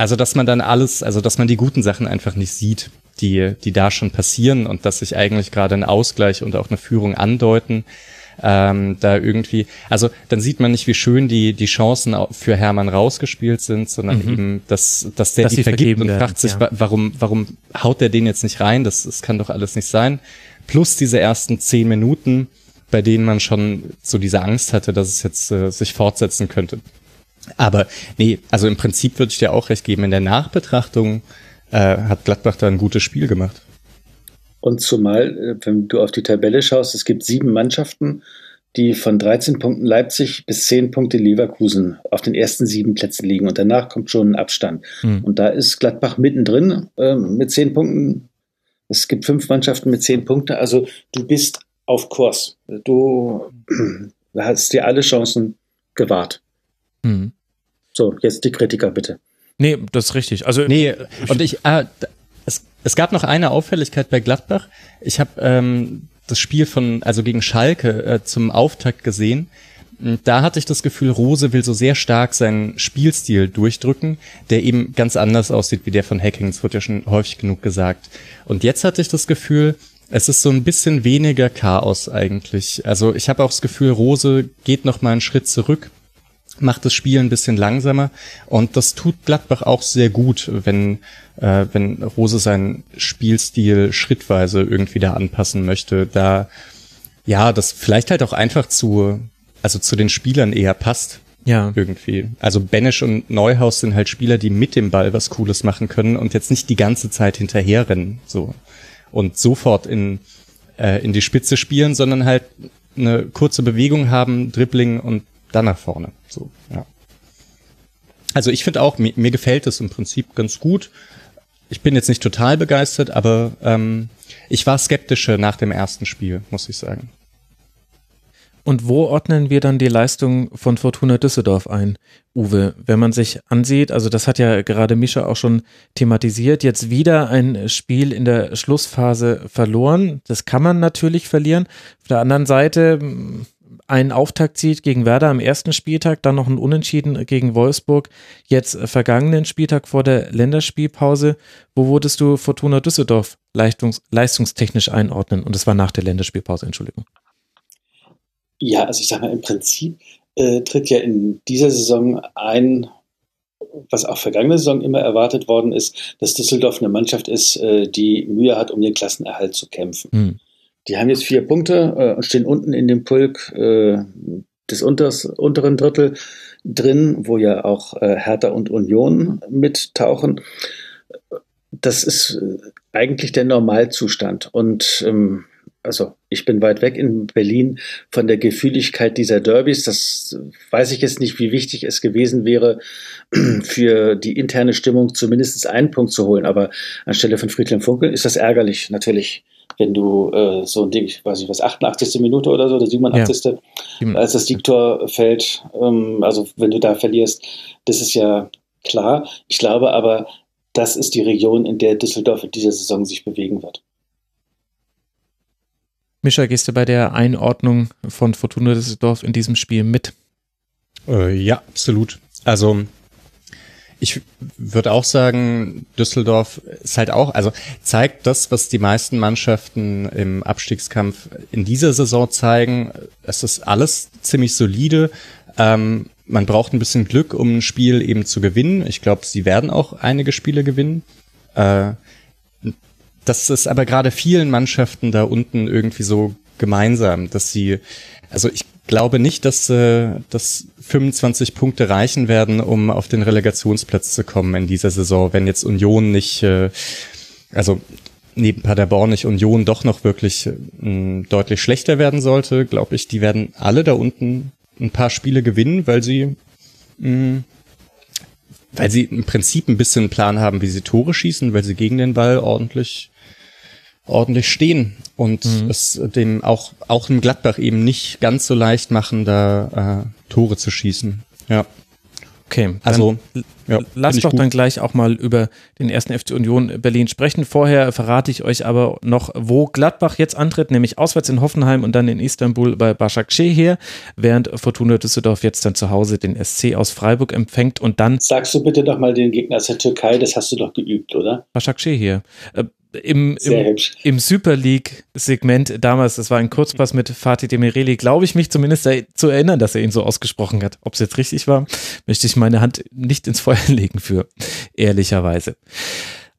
also, dass man dann alles, also dass man die guten Sachen einfach nicht sieht, die, die da schon passieren und dass sich eigentlich gerade ein Ausgleich und auch eine Führung andeuten. Ähm, da irgendwie, also dann sieht man nicht, wie schön die, die Chancen für Hermann rausgespielt sind, sondern mhm. eben, dass, dass der dass die vergibt und fragt sich, ja. warum, warum haut der den jetzt nicht rein? Das, das kann doch alles nicht sein. Plus diese ersten zehn Minuten, bei denen man schon so diese Angst hatte, dass es jetzt äh, sich fortsetzen könnte. Aber nee, also im Prinzip würde ich dir auch recht geben. In der Nachbetrachtung äh, hat Gladbach da ein gutes Spiel gemacht. Und zumal, äh, wenn du auf die Tabelle schaust, es gibt sieben Mannschaften, die von 13 Punkten Leipzig bis 10 Punkte Leverkusen auf den ersten sieben Plätzen liegen. Und danach kommt schon ein Abstand. Hm. Und da ist Gladbach mittendrin äh, mit 10 Punkten. Es gibt fünf Mannschaften mit 10 Punkten. Also du bist auf Kurs. Du hast dir alle Chancen gewahrt. Hm. So, jetzt die Kritiker bitte. Nee, das ist richtig. Also nee, und ich, äh, es, es gab noch eine Auffälligkeit bei Gladbach. Ich habe ähm, das Spiel von, also gegen Schalke äh, zum Auftakt gesehen. Da hatte ich das Gefühl, Rose will so sehr stark seinen Spielstil durchdrücken, der eben ganz anders aussieht wie der von Hacking. Das wird ja schon häufig genug gesagt. Und jetzt hatte ich das Gefühl, es ist so ein bisschen weniger Chaos eigentlich. Also ich habe auch das Gefühl, Rose geht noch mal einen Schritt zurück, macht das Spiel ein bisschen langsamer und das tut Gladbach auch sehr gut, wenn äh, wenn Rose seinen Spielstil schrittweise irgendwie da anpassen möchte, da ja, das vielleicht halt auch einfach zu, also zu den Spielern eher passt. Ja. Irgendwie. Also Benesch und Neuhaus sind halt Spieler, die mit dem Ball was Cooles machen können und jetzt nicht die ganze Zeit hinterherrennen, so. Und sofort in, äh, in die Spitze spielen, sondern halt eine kurze Bewegung haben, Dribbling und dann nach vorne, so, ja. Also ich finde auch, mir, mir gefällt es im Prinzip ganz gut ich bin jetzt nicht total begeistert, aber ähm, ich war skeptischer nach dem ersten Spiel, muss ich sagen. Und wo ordnen wir dann die Leistung von Fortuna Düsseldorf ein, Uwe? Wenn man sich ansieht, also das hat ja gerade Mischa auch schon thematisiert, jetzt wieder ein Spiel in der Schlussphase verloren. Das kann man natürlich verlieren. Auf der anderen Seite einen Auftakt zieht gegen Werder am ersten Spieltag, dann noch ein Unentschieden gegen Wolfsburg, jetzt vergangenen Spieltag vor der Länderspielpause. Wo wurdest du Fortuna Düsseldorf leistungs leistungstechnisch einordnen? Und das war nach der Länderspielpause, Entschuldigung. Ja, also ich sage mal, im Prinzip äh, tritt ja in dieser Saison ein, was auch vergangene Saison immer erwartet worden ist, dass Düsseldorf eine Mannschaft ist, äh, die Mühe hat, um den Klassenerhalt zu kämpfen. Hm. Die haben jetzt vier Punkte äh, und stehen unten in dem Pulk äh, des unters, unteren Drittel drin, wo ja auch äh, Hertha und Union mittauchen. Das ist äh, eigentlich der Normalzustand. Und ähm, also ich bin weit weg in Berlin von der Gefühligkeit dieser Derbys. Das weiß ich jetzt nicht, wie wichtig es gewesen wäre, für die interne Stimmung zumindest einen Punkt zu holen. Aber anstelle von Friedhelm Funkel ist das ärgerlich, natürlich wenn du äh, so ein Ding, ich weiß nicht was, 88. Minute oder so, oder 87. Ja. als das Siegtor fällt, ähm, also wenn du da verlierst, das ist ja klar. Ich glaube aber, das ist die Region, in der Düsseldorf in dieser Saison sich bewegen wird. Mischa, gehst du bei der Einordnung von Fortuna Düsseldorf in diesem Spiel mit? Äh, ja, absolut. Also ich würde auch sagen, Düsseldorf ist halt auch, also zeigt das, was die meisten Mannschaften im Abstiegskampf in dieser Saison zeigen. Es ist alles ziemlich solide. Ähm, man braucht ein bisschen Glück, um ein Spiel eben zu gewinnen. Ich glaube, sie werden auch einige Spiele gewinnen. Äh, das ist aber gerade vielen Mannschaften da unten irgendwie so gemeinsam, dass sie, also ich glaube nicht, dass, äh, dass 25 Punkte reichen werden, um auf den Relegationsplatz zu kommen in dieser Saison, wenn jetzt Union nicht, äh, also neben Paderborn nicht Union doch noch wirklich äh, deutlich schlechter werden sollte, glaube ich, die werden alle da unten ein paar Spiele gewinnen, weil sie mh, weil sie im Prinzip ein bisschen Plan haben, wie sie Tore schießen, weil sie gegen den Ball ordentlich ordentlich stehen und mhm. es dem auch, auch im Gladbach eben nicht ganz so leicht machen, da äh, Tore zu schießen. Ja. Okay, also ja, lass doch gut. dann gleich auch mal über den ersten FC Union Berlin sprechen. Vorher verrate ich euch aber noch, wo Gladbach jetzt antritt, nämlich auswärts in Hoffenheim und dann in Istanbul bei Başakşehir, während Fortuna Düsseldorf jetzt dann zu Hause den SC aus Freiburg empfängt und dann. Sagst du bitte doch mal den Gegner aus der Türkei, das hast du doch geübt, oder? Başakşehir. Im, im, im, Super League-Segment damals, das war ein Kurzpass mit Fatih Demireli, glaube ich mich zumindest zu erinnern, dass er ihn so ausgesprochen hat. Ob es jetzt richtig war, möchte ich meine Hand nicht ins Feuer legen für, ehrlicherweise.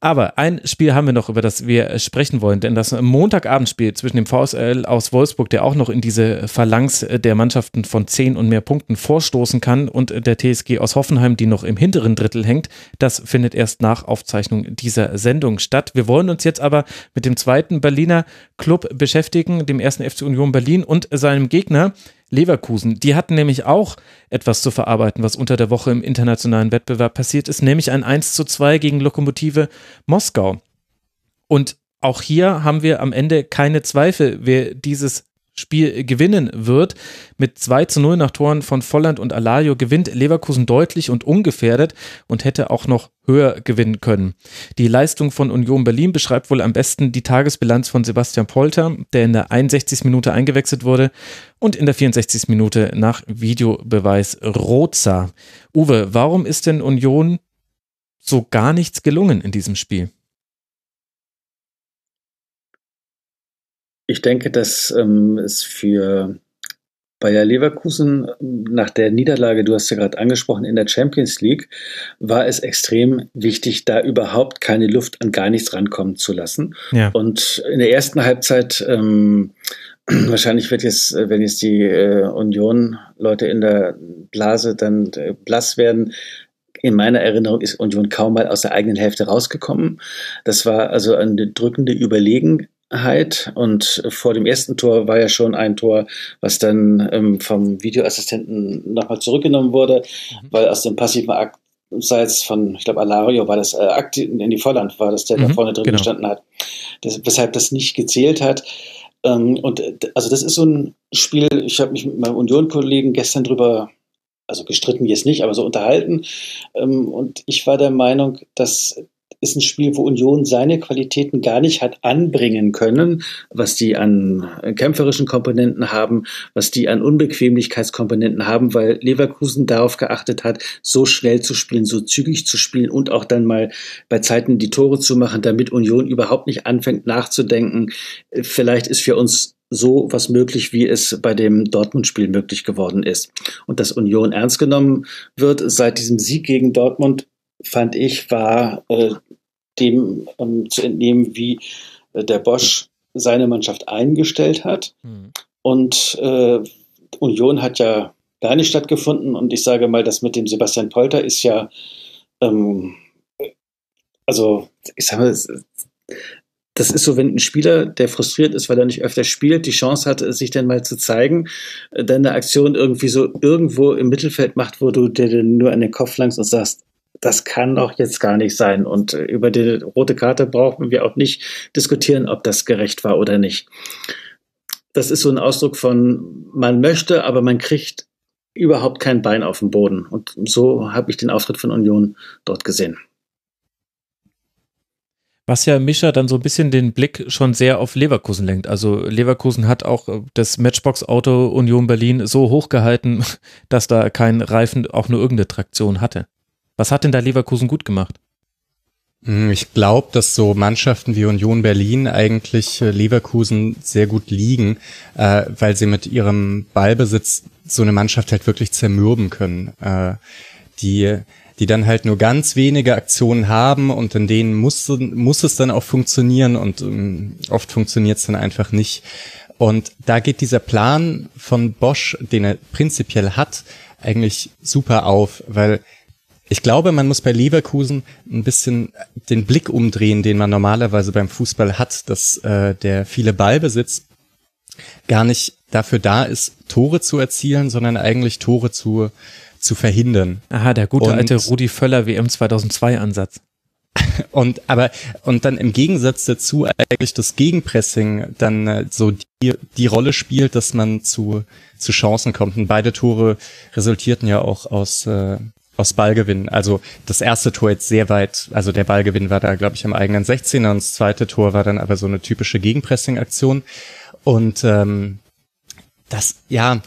Aber ein Spiel haben wir noch, über das wir sprechen wollen, denn das Montagabendspiel zwischen dem VSL aus Wolfsburg, der auch noch in diese Phalanx der Mannschaften von zehn und mehr Punkten vorstoßen kann, und der TSG aus Hoffenheim, die noch im hinteren Drittel hängt, das findet erst nach Aufzeichnung dieser Sendung statt. Wir wollen uns jetzt aber mit dem zweiten Berliner Club beschäftigen, dem ersten FC Union Berlin und seinem Gegner. Leverkusen. Die hatten nämlich auch etwas zu verarbeiten, was unter der Woche im internationalen Wettbewerb passiert ist, nämlich ein 1 zu 2 gegen Lokomotive Moskau. Und auch hier haben wir am Ende keine Zweifel, wer dieses Spiel gewinnen wird. Mit 2 zu 0 nach Toren von Volland und Alario gewinnt Leverkusen deutlich und ungefährdet und hätte auch noch höher gewinnen können. Die Leistung von Union Berlin beschreibt wohl am besten die Tagesbilanz von Sebastian Polter, der in der 61. Minute eingewechselt wurde und in der 64. Minute nach Videobeweis rot. Uwe, warum ist denn Union so gar nichts gelungen in diesem Spiel? Ich denke, dass ähm, es für Bayer Leverkusen nach der Niederlage, du hast ja gerade angesprochen, in der Champions League, war es extrem wichtig, da überhaupt keine Luft an gar nichts rankommen zu lassen. Ja. Und in der ersten Halbzeit, ähm, wahrscheinlich wird jetzt, wenn jetzt die äh, Union-Leute in der Blase dann äh, blass werden, in meiner Erinnerung ist Union kaum mal aus der eigenen Hälfte rausgekommen. Das war also eine drückende Überlegen, und vor dem ersten Tor war ja schon ein Tor, was dann ähm, vom Videoassistenten nochmal zurückgenommen wurde, mhm. weil aus dem passiven Akt von, ich glaube, Alario war das, äh, Akt in die Volland war das, der mhm, da vorne drin genau. gestanden hat, das, weshalb das nicht gezählt hat. Ähm, und äh, also das ist so ein Spiel, ich habe mich mit meinem Union-Kollegen gestern drüber, also gestritten jetzt nicht, aber so unterhalten. Ähm, und ich war der Meinung, dass ist ein Spiel, wo Union seine Qualitäten gar nicht hat anbringen können, was die an kämpferischen Komponenten haben, was die an Unbequemlichkeitskomponenten haben, weil Leverkusen darauf geachtet hat, so schnell zu spielen, so zügig zu spielen und auch dann mal bei Zeiten die Tore zu machen, damit Union überhaupt nicht anfängt nachzudenken. Vielleicht ist für uns so was möglich, wie es bei dem Dortmund-Spiel möglich geworden ist. Und dass Union ernst genommen wird seit diesem Sieg gegen Dortmund, fand ich, war äh, dem ähm, zu entnehmen, wie äh, der Bosch seine Mannschaft eingestellt hat. Mhm. Und äh, Union hat ja gar nicht stattgefunden. Und ich sage mal, das mit dem Sebastian Polter ist ja, ähm, also ich sage mal, das ist so, wenn ein Spieler, der frustriert ist, weil er nicht öfter spielt, die Chance hat, sich dann mal zu zeigen, äh, dann eine Aktion irgendwie so irgendwo im Mittelfeld macht, wo du dir nur an den Kopf langst und sagst, das kann doch jetzt gar nicht sein. Und äh, über die rote Karte brauchen wir auch nicht diskutieren, ob das gerecht war oder nicht. Das ist so ein Ausdruck von, man möchte, aber man kriegt überhaupt kein Bein auf dem Boden. Und so habe ich den Auftritt von Union dort gesehen. Was ja Mischa dann so ein bisschen den Blick schon sehr auf Leverkusen lenkt. Also Leverkusen hat auch äh, das Matchbox-Auto Union Berlin so hochgehalten, dass da kein Reifen auch nur irgendeine Traktion hatte. Was hat denn da Leverkusen gut gemacht? Hm, ich glaube, dass so Mannschaften wie Union Berlin eigentlich äh, Leverkusen sehr gut liegen, äh, weil sie mit ihrem Ballbesitz so eine Mannschaft halt wirklich zermürben können. Äh, die die dann halt nur ganz wenige Aktionen haben und in denen muss, muss es dann auch funktionieren und ähm, oft funktioniert es dann einfach nicht. Und da geht dieser Plan von Bosch, den er prinzipiell hat, eigentlich super auf, weil ich glaube, man muss bei Leverkusen ein bisschen den Blick umdrehen, den man normalerweise beim Fußball hat, dass äh, der viele Ballbesitz gar nicht dafür da ist, Tore zu erzielen, sondern eigentlich Tore zu, zu verhindern. Aha, der gute und, alte Rudi Völler WM 2002 Ansatz. Und aber und dann im Gegensatz dazu eigentlich das Gegenpressing dann äh, so die, die Rolle spielt, dass man zu zu Chancen kommt. Und beide Tore resultierten ja auch aus äh, aus Ballgewinn. Also das erste Tor jetzt sehr weit, also der Ballgewinn war da, glaube ich, am eigenen 16er und das zweite Tor war dann aber so eine typische Gegenpressing-Aktion. Und ähm, das, ja,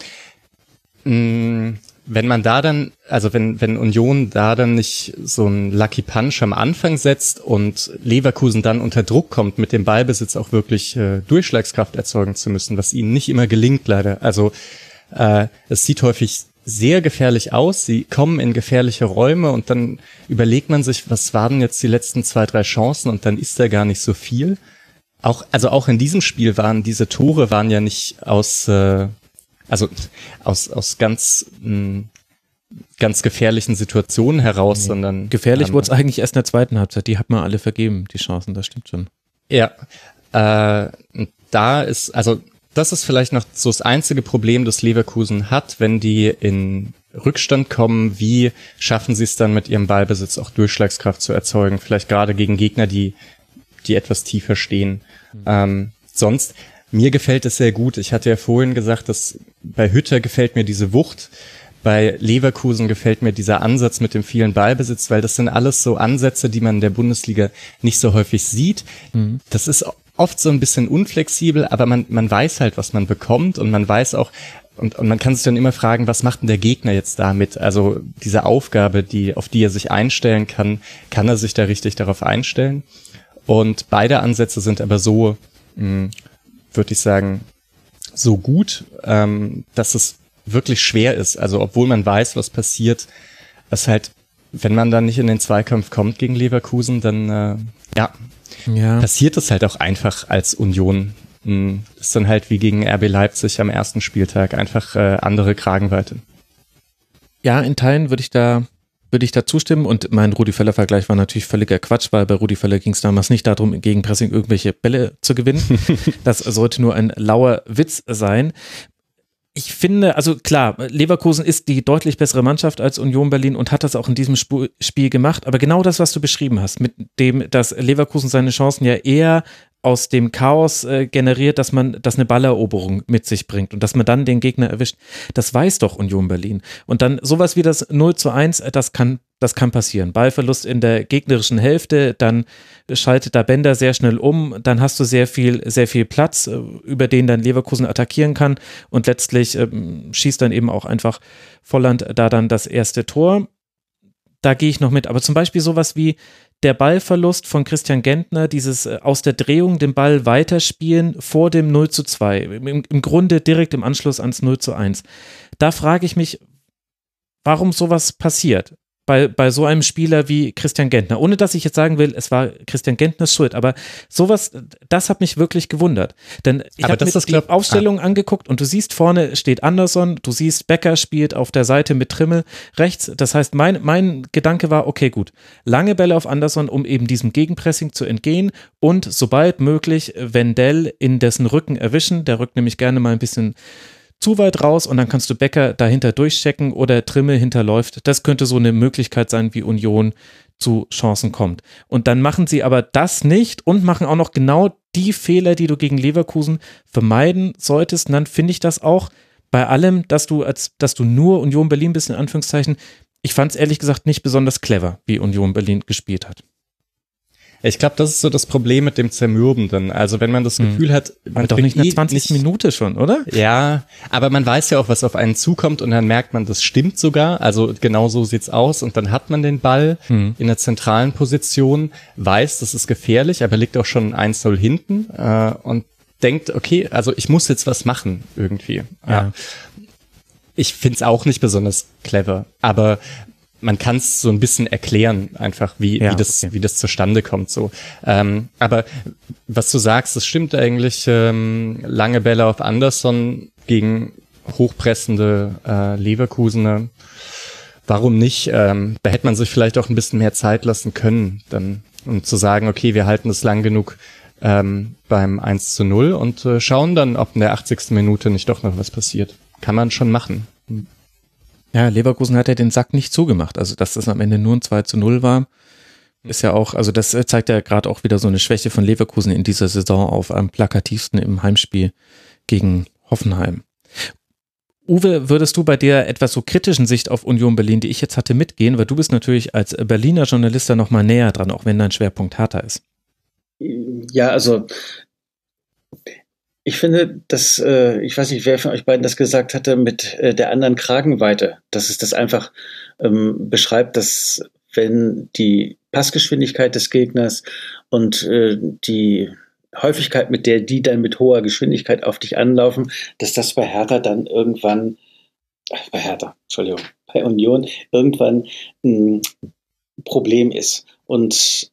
mh, mm, wenn man da dann, also wenn, wenn Union da dann nicht so ein Lucky Punch am Anfang setzt und Leverkusen dann unter Druck kommt, mit dem Ballbesitz auch wirklich äh, Durchschlagskraft erzeugen zu müssen, was ihnen nicht immer gelingt leider. Also äh, es sieht häufig sehr gefährlich aus. Sie kommen in gefährliche Räume und dann überlegt man sich, was waren jetzt die letzten zwei, drei Chancen und dann ist da gar nicht so viel. Auch, also auch in diesem Spiel waren diese Tore waren ja nicht aus, äh, also aus, aus ganz, mh, hm, ganz gefährlichen Situationen heraus, nee. sondern. Gefährlich wurde es eigentlich erst in der zweiten Halbzeit. Die hat man alle vergeben, die Chancen, das stimmt schon. Ja. Äh, da ist, also das ist vielleicht noch so das einzige Problem, das Leverkusen hat, wenn die in Rückstand kommen. Wie schaffen sie es dann mit ihrem Ballbesitz auch Durchschlagskraft zu erzeugen? Vielleicht gerade gegen Gegner, die, die etwas tiefer stehen. Mhm. Ähm, sonst, mir gefällt es sehr gut. Ich hatte ja vorhin gesagt, dass bei Hütter gefällt mir diese Wucht. Bei Leverkusen gefällt mir dieser Ansatz mit dem vielen Ballbesitz, weil das sind alles so Ansätze, die man in der Bundesliga nicht so häufig sieht. Mhm. Das ist oft so ein bisschen unflexibel, aber man, man weiß halt, was man bekommt und man weiß auch, und, und man kann sich dann immer fragen, was macht denn der Gegner jetzt damit? Also diese Aufgabe, die, auf die er sich einstellen kann, kann er sich da richtig darauf einstellen? Und beide Ansätze sind aber so, hm, würde ich sagen, so gut, ähm, dass es wirklich schwer ist. Also obwohl man weiß, was passiert, es halt, wenn man dann nicht in den Zweikampf kommt gegen Leverkusen, dann äh, ja, ja. passiert es halt auch einfach als Union. Das hm, ist dann halt wie gegen RB Leipzig am ersten Spieltag einfach äh, andere Kragenweite. Ja, in Teilen würde ich da würde ich da zustimmen und mein Rudi Völler Vergleich war natürlich völliger Quatsch, weil bei Rudi Völler ging es damals nicht darum, gegen Pressing irgendwelche Bälle zu gewinnen. das sollte nur ein lauer Witz sein ich finde, also klar, Leverkusen ist die deutlich bessere Mannschaft als Union Berlin und hat das auch in diesem Spiel gemacht. Aber genau das, was du beschrieben hast, mit dem, dass Leverkusen seine Chancen ja eher aus dem Chaos äh, generiert, dass man, dass eine Balleroberung mit sich bringt und dass man dann den Gegner erwischt. Das weiß doch Union Berlin. Und dann sowas wie das 0 zu 1, äh, das kann, das kann passieren. Ballverlust in der gegnerischen Hälfte, dann schaltet da Bender sehr schnell um, dann hast du sehr viel, sehr viel Platz, äh, über den dann Leverkusen attackieren kann und letztlich äh, schießt dann eben auch einfach Volland da dann das erste Tor. Da gehe ich noch mit. Aber zum Beispiel sowas wie der Ballverlust von Christian Gentner, dieses äh, aus der Drehung den Ball weiterspielen vor dem 0 zu 2, im, im Grunde direkt im Anschluss ans 0 zu 1. Da frage ich mich, warum sowas passiert bei, bei so einem Spieler wie Christian Gentner. Ohne dass ich jetzt sagen will, es war Christian Gentners Schuld, aber sowas, das hat mich wirklich gewundert. Denn ich habe mir die glaub, Aufstellung ah. angeguckt und du siehst vorne steht Anderson, du siehst Becker spielt auf der Seite mit Trimmel rechts. Das heißt, mein, mein Gedanke war, okay, gut, lange Bälle auf Anderson, um eben diesem Gegenpressing zu entgehen und sobald möglich Wendell in dessen Rücken erwischen. Der rückt nämlich gerne mal ein bisschen zu weit raus und dann kannst du Becker dahinter durchchecken oder Trimmel hinterläuft. Das könnte so eine Möglichkeit sein, wie Union zu Chancen kommt. Und dann machen sie aber das nicht und machen auch noch genau die Fehler, die du gegen Leverkusen vermeiden solltest. Und dann finde ich das auch bei allem, dass du als, dass du nur Union Berlin bist, in Anführungszeichen. Ich fand es ehrlich gesagt nicht besonders clever, wie Union Berlin gespielt hat. Ich glaube, das ist so das Problem mit dem Zermürbenden. Also wenn man das hm. Gefühl hat, man doch nicht in der 20. Eh nicht, Minute schon, oder? Ja, aber man weiß ja auch, was auf einen zukommt und dann merkt man, das stimmt sogar. Also genau so sieht's aus und dann hat man den Ball hm. in der zentralen Position, weiß, das ist gefährlich, aber liegt auch schon 1-0 hinten äh, und denkt, okay, also ich muss jetzt was machen irgendwie. Ja. Ich find's auch nicht besonders clever, aber man kann es so ein bisschen erklären, einfach wie, ja, wie, das, okay. wie das zustande kommt. So. Ähm, aber was du sagst, das stimmt eigentlich. Ähm, lange Bälle auf Anderson gegen hochpressende äh, Leverkusener. Warum nicht? Ähm, da hätte man sich vielleicht auch ein bisschen mehr Zeit lassen können, dann um zu sagen, okay, wir halten es lang genug ähm, beim 1 zu 0 und äh, schauen dann, ob in der 80. Minute nicht doch noch was passiert. Kann man schon machen. Ja, Leverkusen hat ja den Sack nicht zugemacht. Also, dass das am Ende nur ein 2 zu 0 war, ist ja auch, also das zeigt ja gerade auch wieder so eine Schwäche von Leverkusen in dieser Saison auf am plakativsten im Heimspiel gegen Hoffenheim. Uwe, würdest du bei der etwas so kritischen Sicht auf Union Berlin, die ich jetzt hatte, mitgehen? Weil du bist natürlich als Berliner Journalist da nochmal näher dran, auch wenn dein Schwerpunkt härter ist. Ja, also ich finde, dass, äh, ich weiß nicht, wer von euch beiden das gesagt hatte, mit äh, der anderen Kragenweite, dass es das einfach ähm, beschreibt, dass wenn die Passgeschwindigkeit des Gegners und äh, die Häufigkeit, mit der die dann mit hoher Geschwindigkeit auf dich anlaufen, dass das bei Hertha dann irgendwann bei Hertha, Entschuldigung, bei Union irgendwann ein Problem ist. Und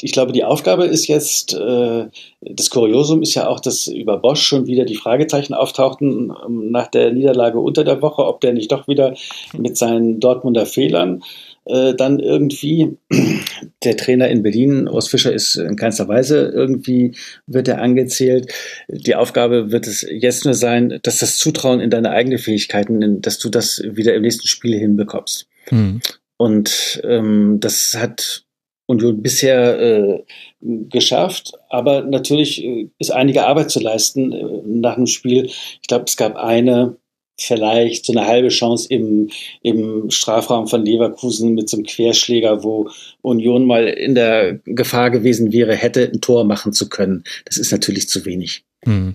ich glaube, die Aufgabe ist jetzt, äh, das Kuriosum ist ja auch, dass über Bosch schon wieder die Fragezeichen auftauchten ähm, nach der Niederlage unter der Woche, ob der nicht doch wieder mit seinen Dortmunder Fehlern äh, dann irgendwie, der Trainer in Berlin, Urs Fischer ist in keinster Weise irgendwie, wird er angezählt. Die Aufgabe wird es jetzt nur sein, dass das Zutrauen in deine eigenen Fähigkeiten, dass du das wieder im nächsten Spiel hinbekommst. Mhm. Und ähm, das hat Union bisher äh, geschafft. Aber natürlich äh, ist einige Arbeit zu leisten äh, nach dem Spiel. Ich glaube, es gab eine, vielleicht so eine halbe Chance im, im Strafraum von Leverkusen mit so einem Querschläger, wo Union mal in der Gefahr gewesen wäre, hätte ein Tor machen zu können. Das ist natürlich zu wenig. Hm.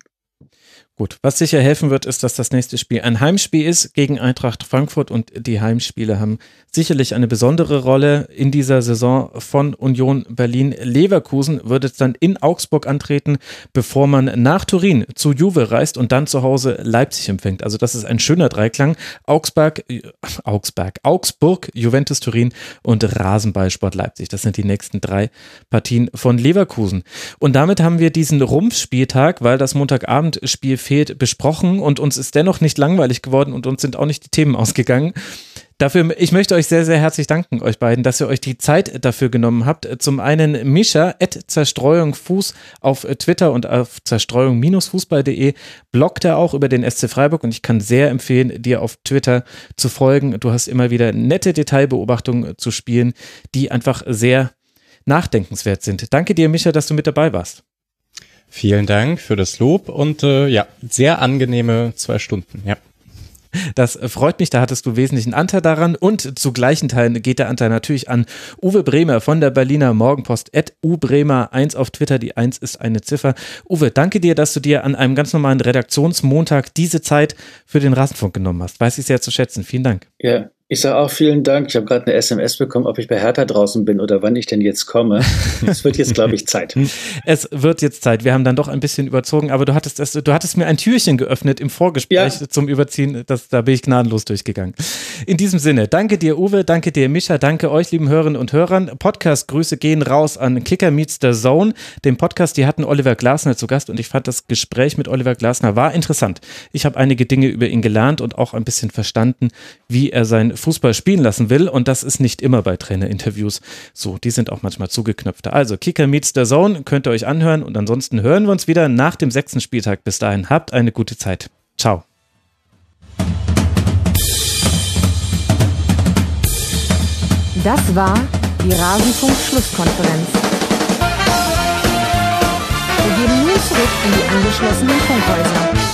Gut, was sicher helfen wird, ist, dass das nächste Spiel ein Heimspiel ist gegen Eintracht Frankfurt und die Heimspiele haben sicherlich eine besondere Rolle in dieser Saison von Union Berlin. Leverkusen wird es dann in Augsburg antreten, bevor man nach Turin zu Juve reist und dann zu Hause Leipzig empfängt. Also das ist ein schöner Dreiklang. Augsburg, äh, Augsburg, Augsburg, Juventus Turin und Rasenballsport Leipzig. Das sind die nächsten drei Partien von Leverkusen. Und damit haben wir diesen Rumpfspieltag, weil das Montagabendspiel fehlt, besprochen und uns ist dennoch nicht langweilig geworden und uns sind auch nicht die Themen ausgegangen. Dafür, ich möchte euch sehr, sehr herzlich danken, euch beiden, dass ihr euch die Zeit dafür genommen habt. Zum einen Mischa, at Zerstreuung Fuß auf Twitter und auf zerstreuung-fußball.de bloggt er auch über den SC Freiburg und ich kann sehr empfehlen, dir auf Twitter zu folgen. Du hast immer wieder nette Detailbeobachtungen zu spielen, die einfach sehr nachdenkenswert sind. Danke dir, Mischa, dass du mit dabei warst. Vielen Dank für das Lob und äh, ja, sehr angenehme zwei Stunden, ja. Das freut mich, da hattest du wesentlichen Anteil daran und zu gleichen Teilen geht der Anteil natürlich an Uwe Bremer von der Berliner Morgenpost, at ubremer1 auf Twitter, die 1 ist eine Ziffer. Uwe, danke dir, dass du dir an einem ganz normalen Redaktionsmontag diese Zeit für den Rasenfunk genommen hast. Weiß ich sehr zu schätzen. Vielen Dank. Ja, ich sage auch vielen Dank. Ich habe gerade eine SMS bekommen, ob ich bei Hertha draußen bin oder wann ich denn jetzt komme. Es wird jetzt, glaube ich, Zeit. es wird jetzt Zeit. Wir haben dann doch ein bisschen überzogen, aber du hattest, es, du hattest mir ein Türchen geöffnet im Vorgespräch ja. zum Überziehen. Das, da bin ich gnadenlos durchgegangen. In diesem Sinne, danke dir, Uwe, danke dir, Mischa, danke euch, lieben Hörerinnen und Hörern. Podcast-Grüße gehen raus an Kicker Meets the Zone, den Podcast, die hatten Oliver Glasner zu Gast und ich fand das Gespräch mit Oliver Glasner war interessant. Ich habe einige Dinge über ihn gelernt und auch ein bisschen verstanden, wie er sein Fußball spielen lassen will. Und das ist nicht immer bei Trainerinterviews so. Die sind auch manchmal zugeknöpfter. Also Kicker meets the Zone könnt ihr euch anhören. Und ansonsten hören wir uns wieder nach dem sechsten Spieltag. Bis dahin habt eine gute Zeit. Ciao. Das war die Rasenfunk-Schlusskonferenz. Wir gehen nun zurück in die angeschlossenen Funkhäuser.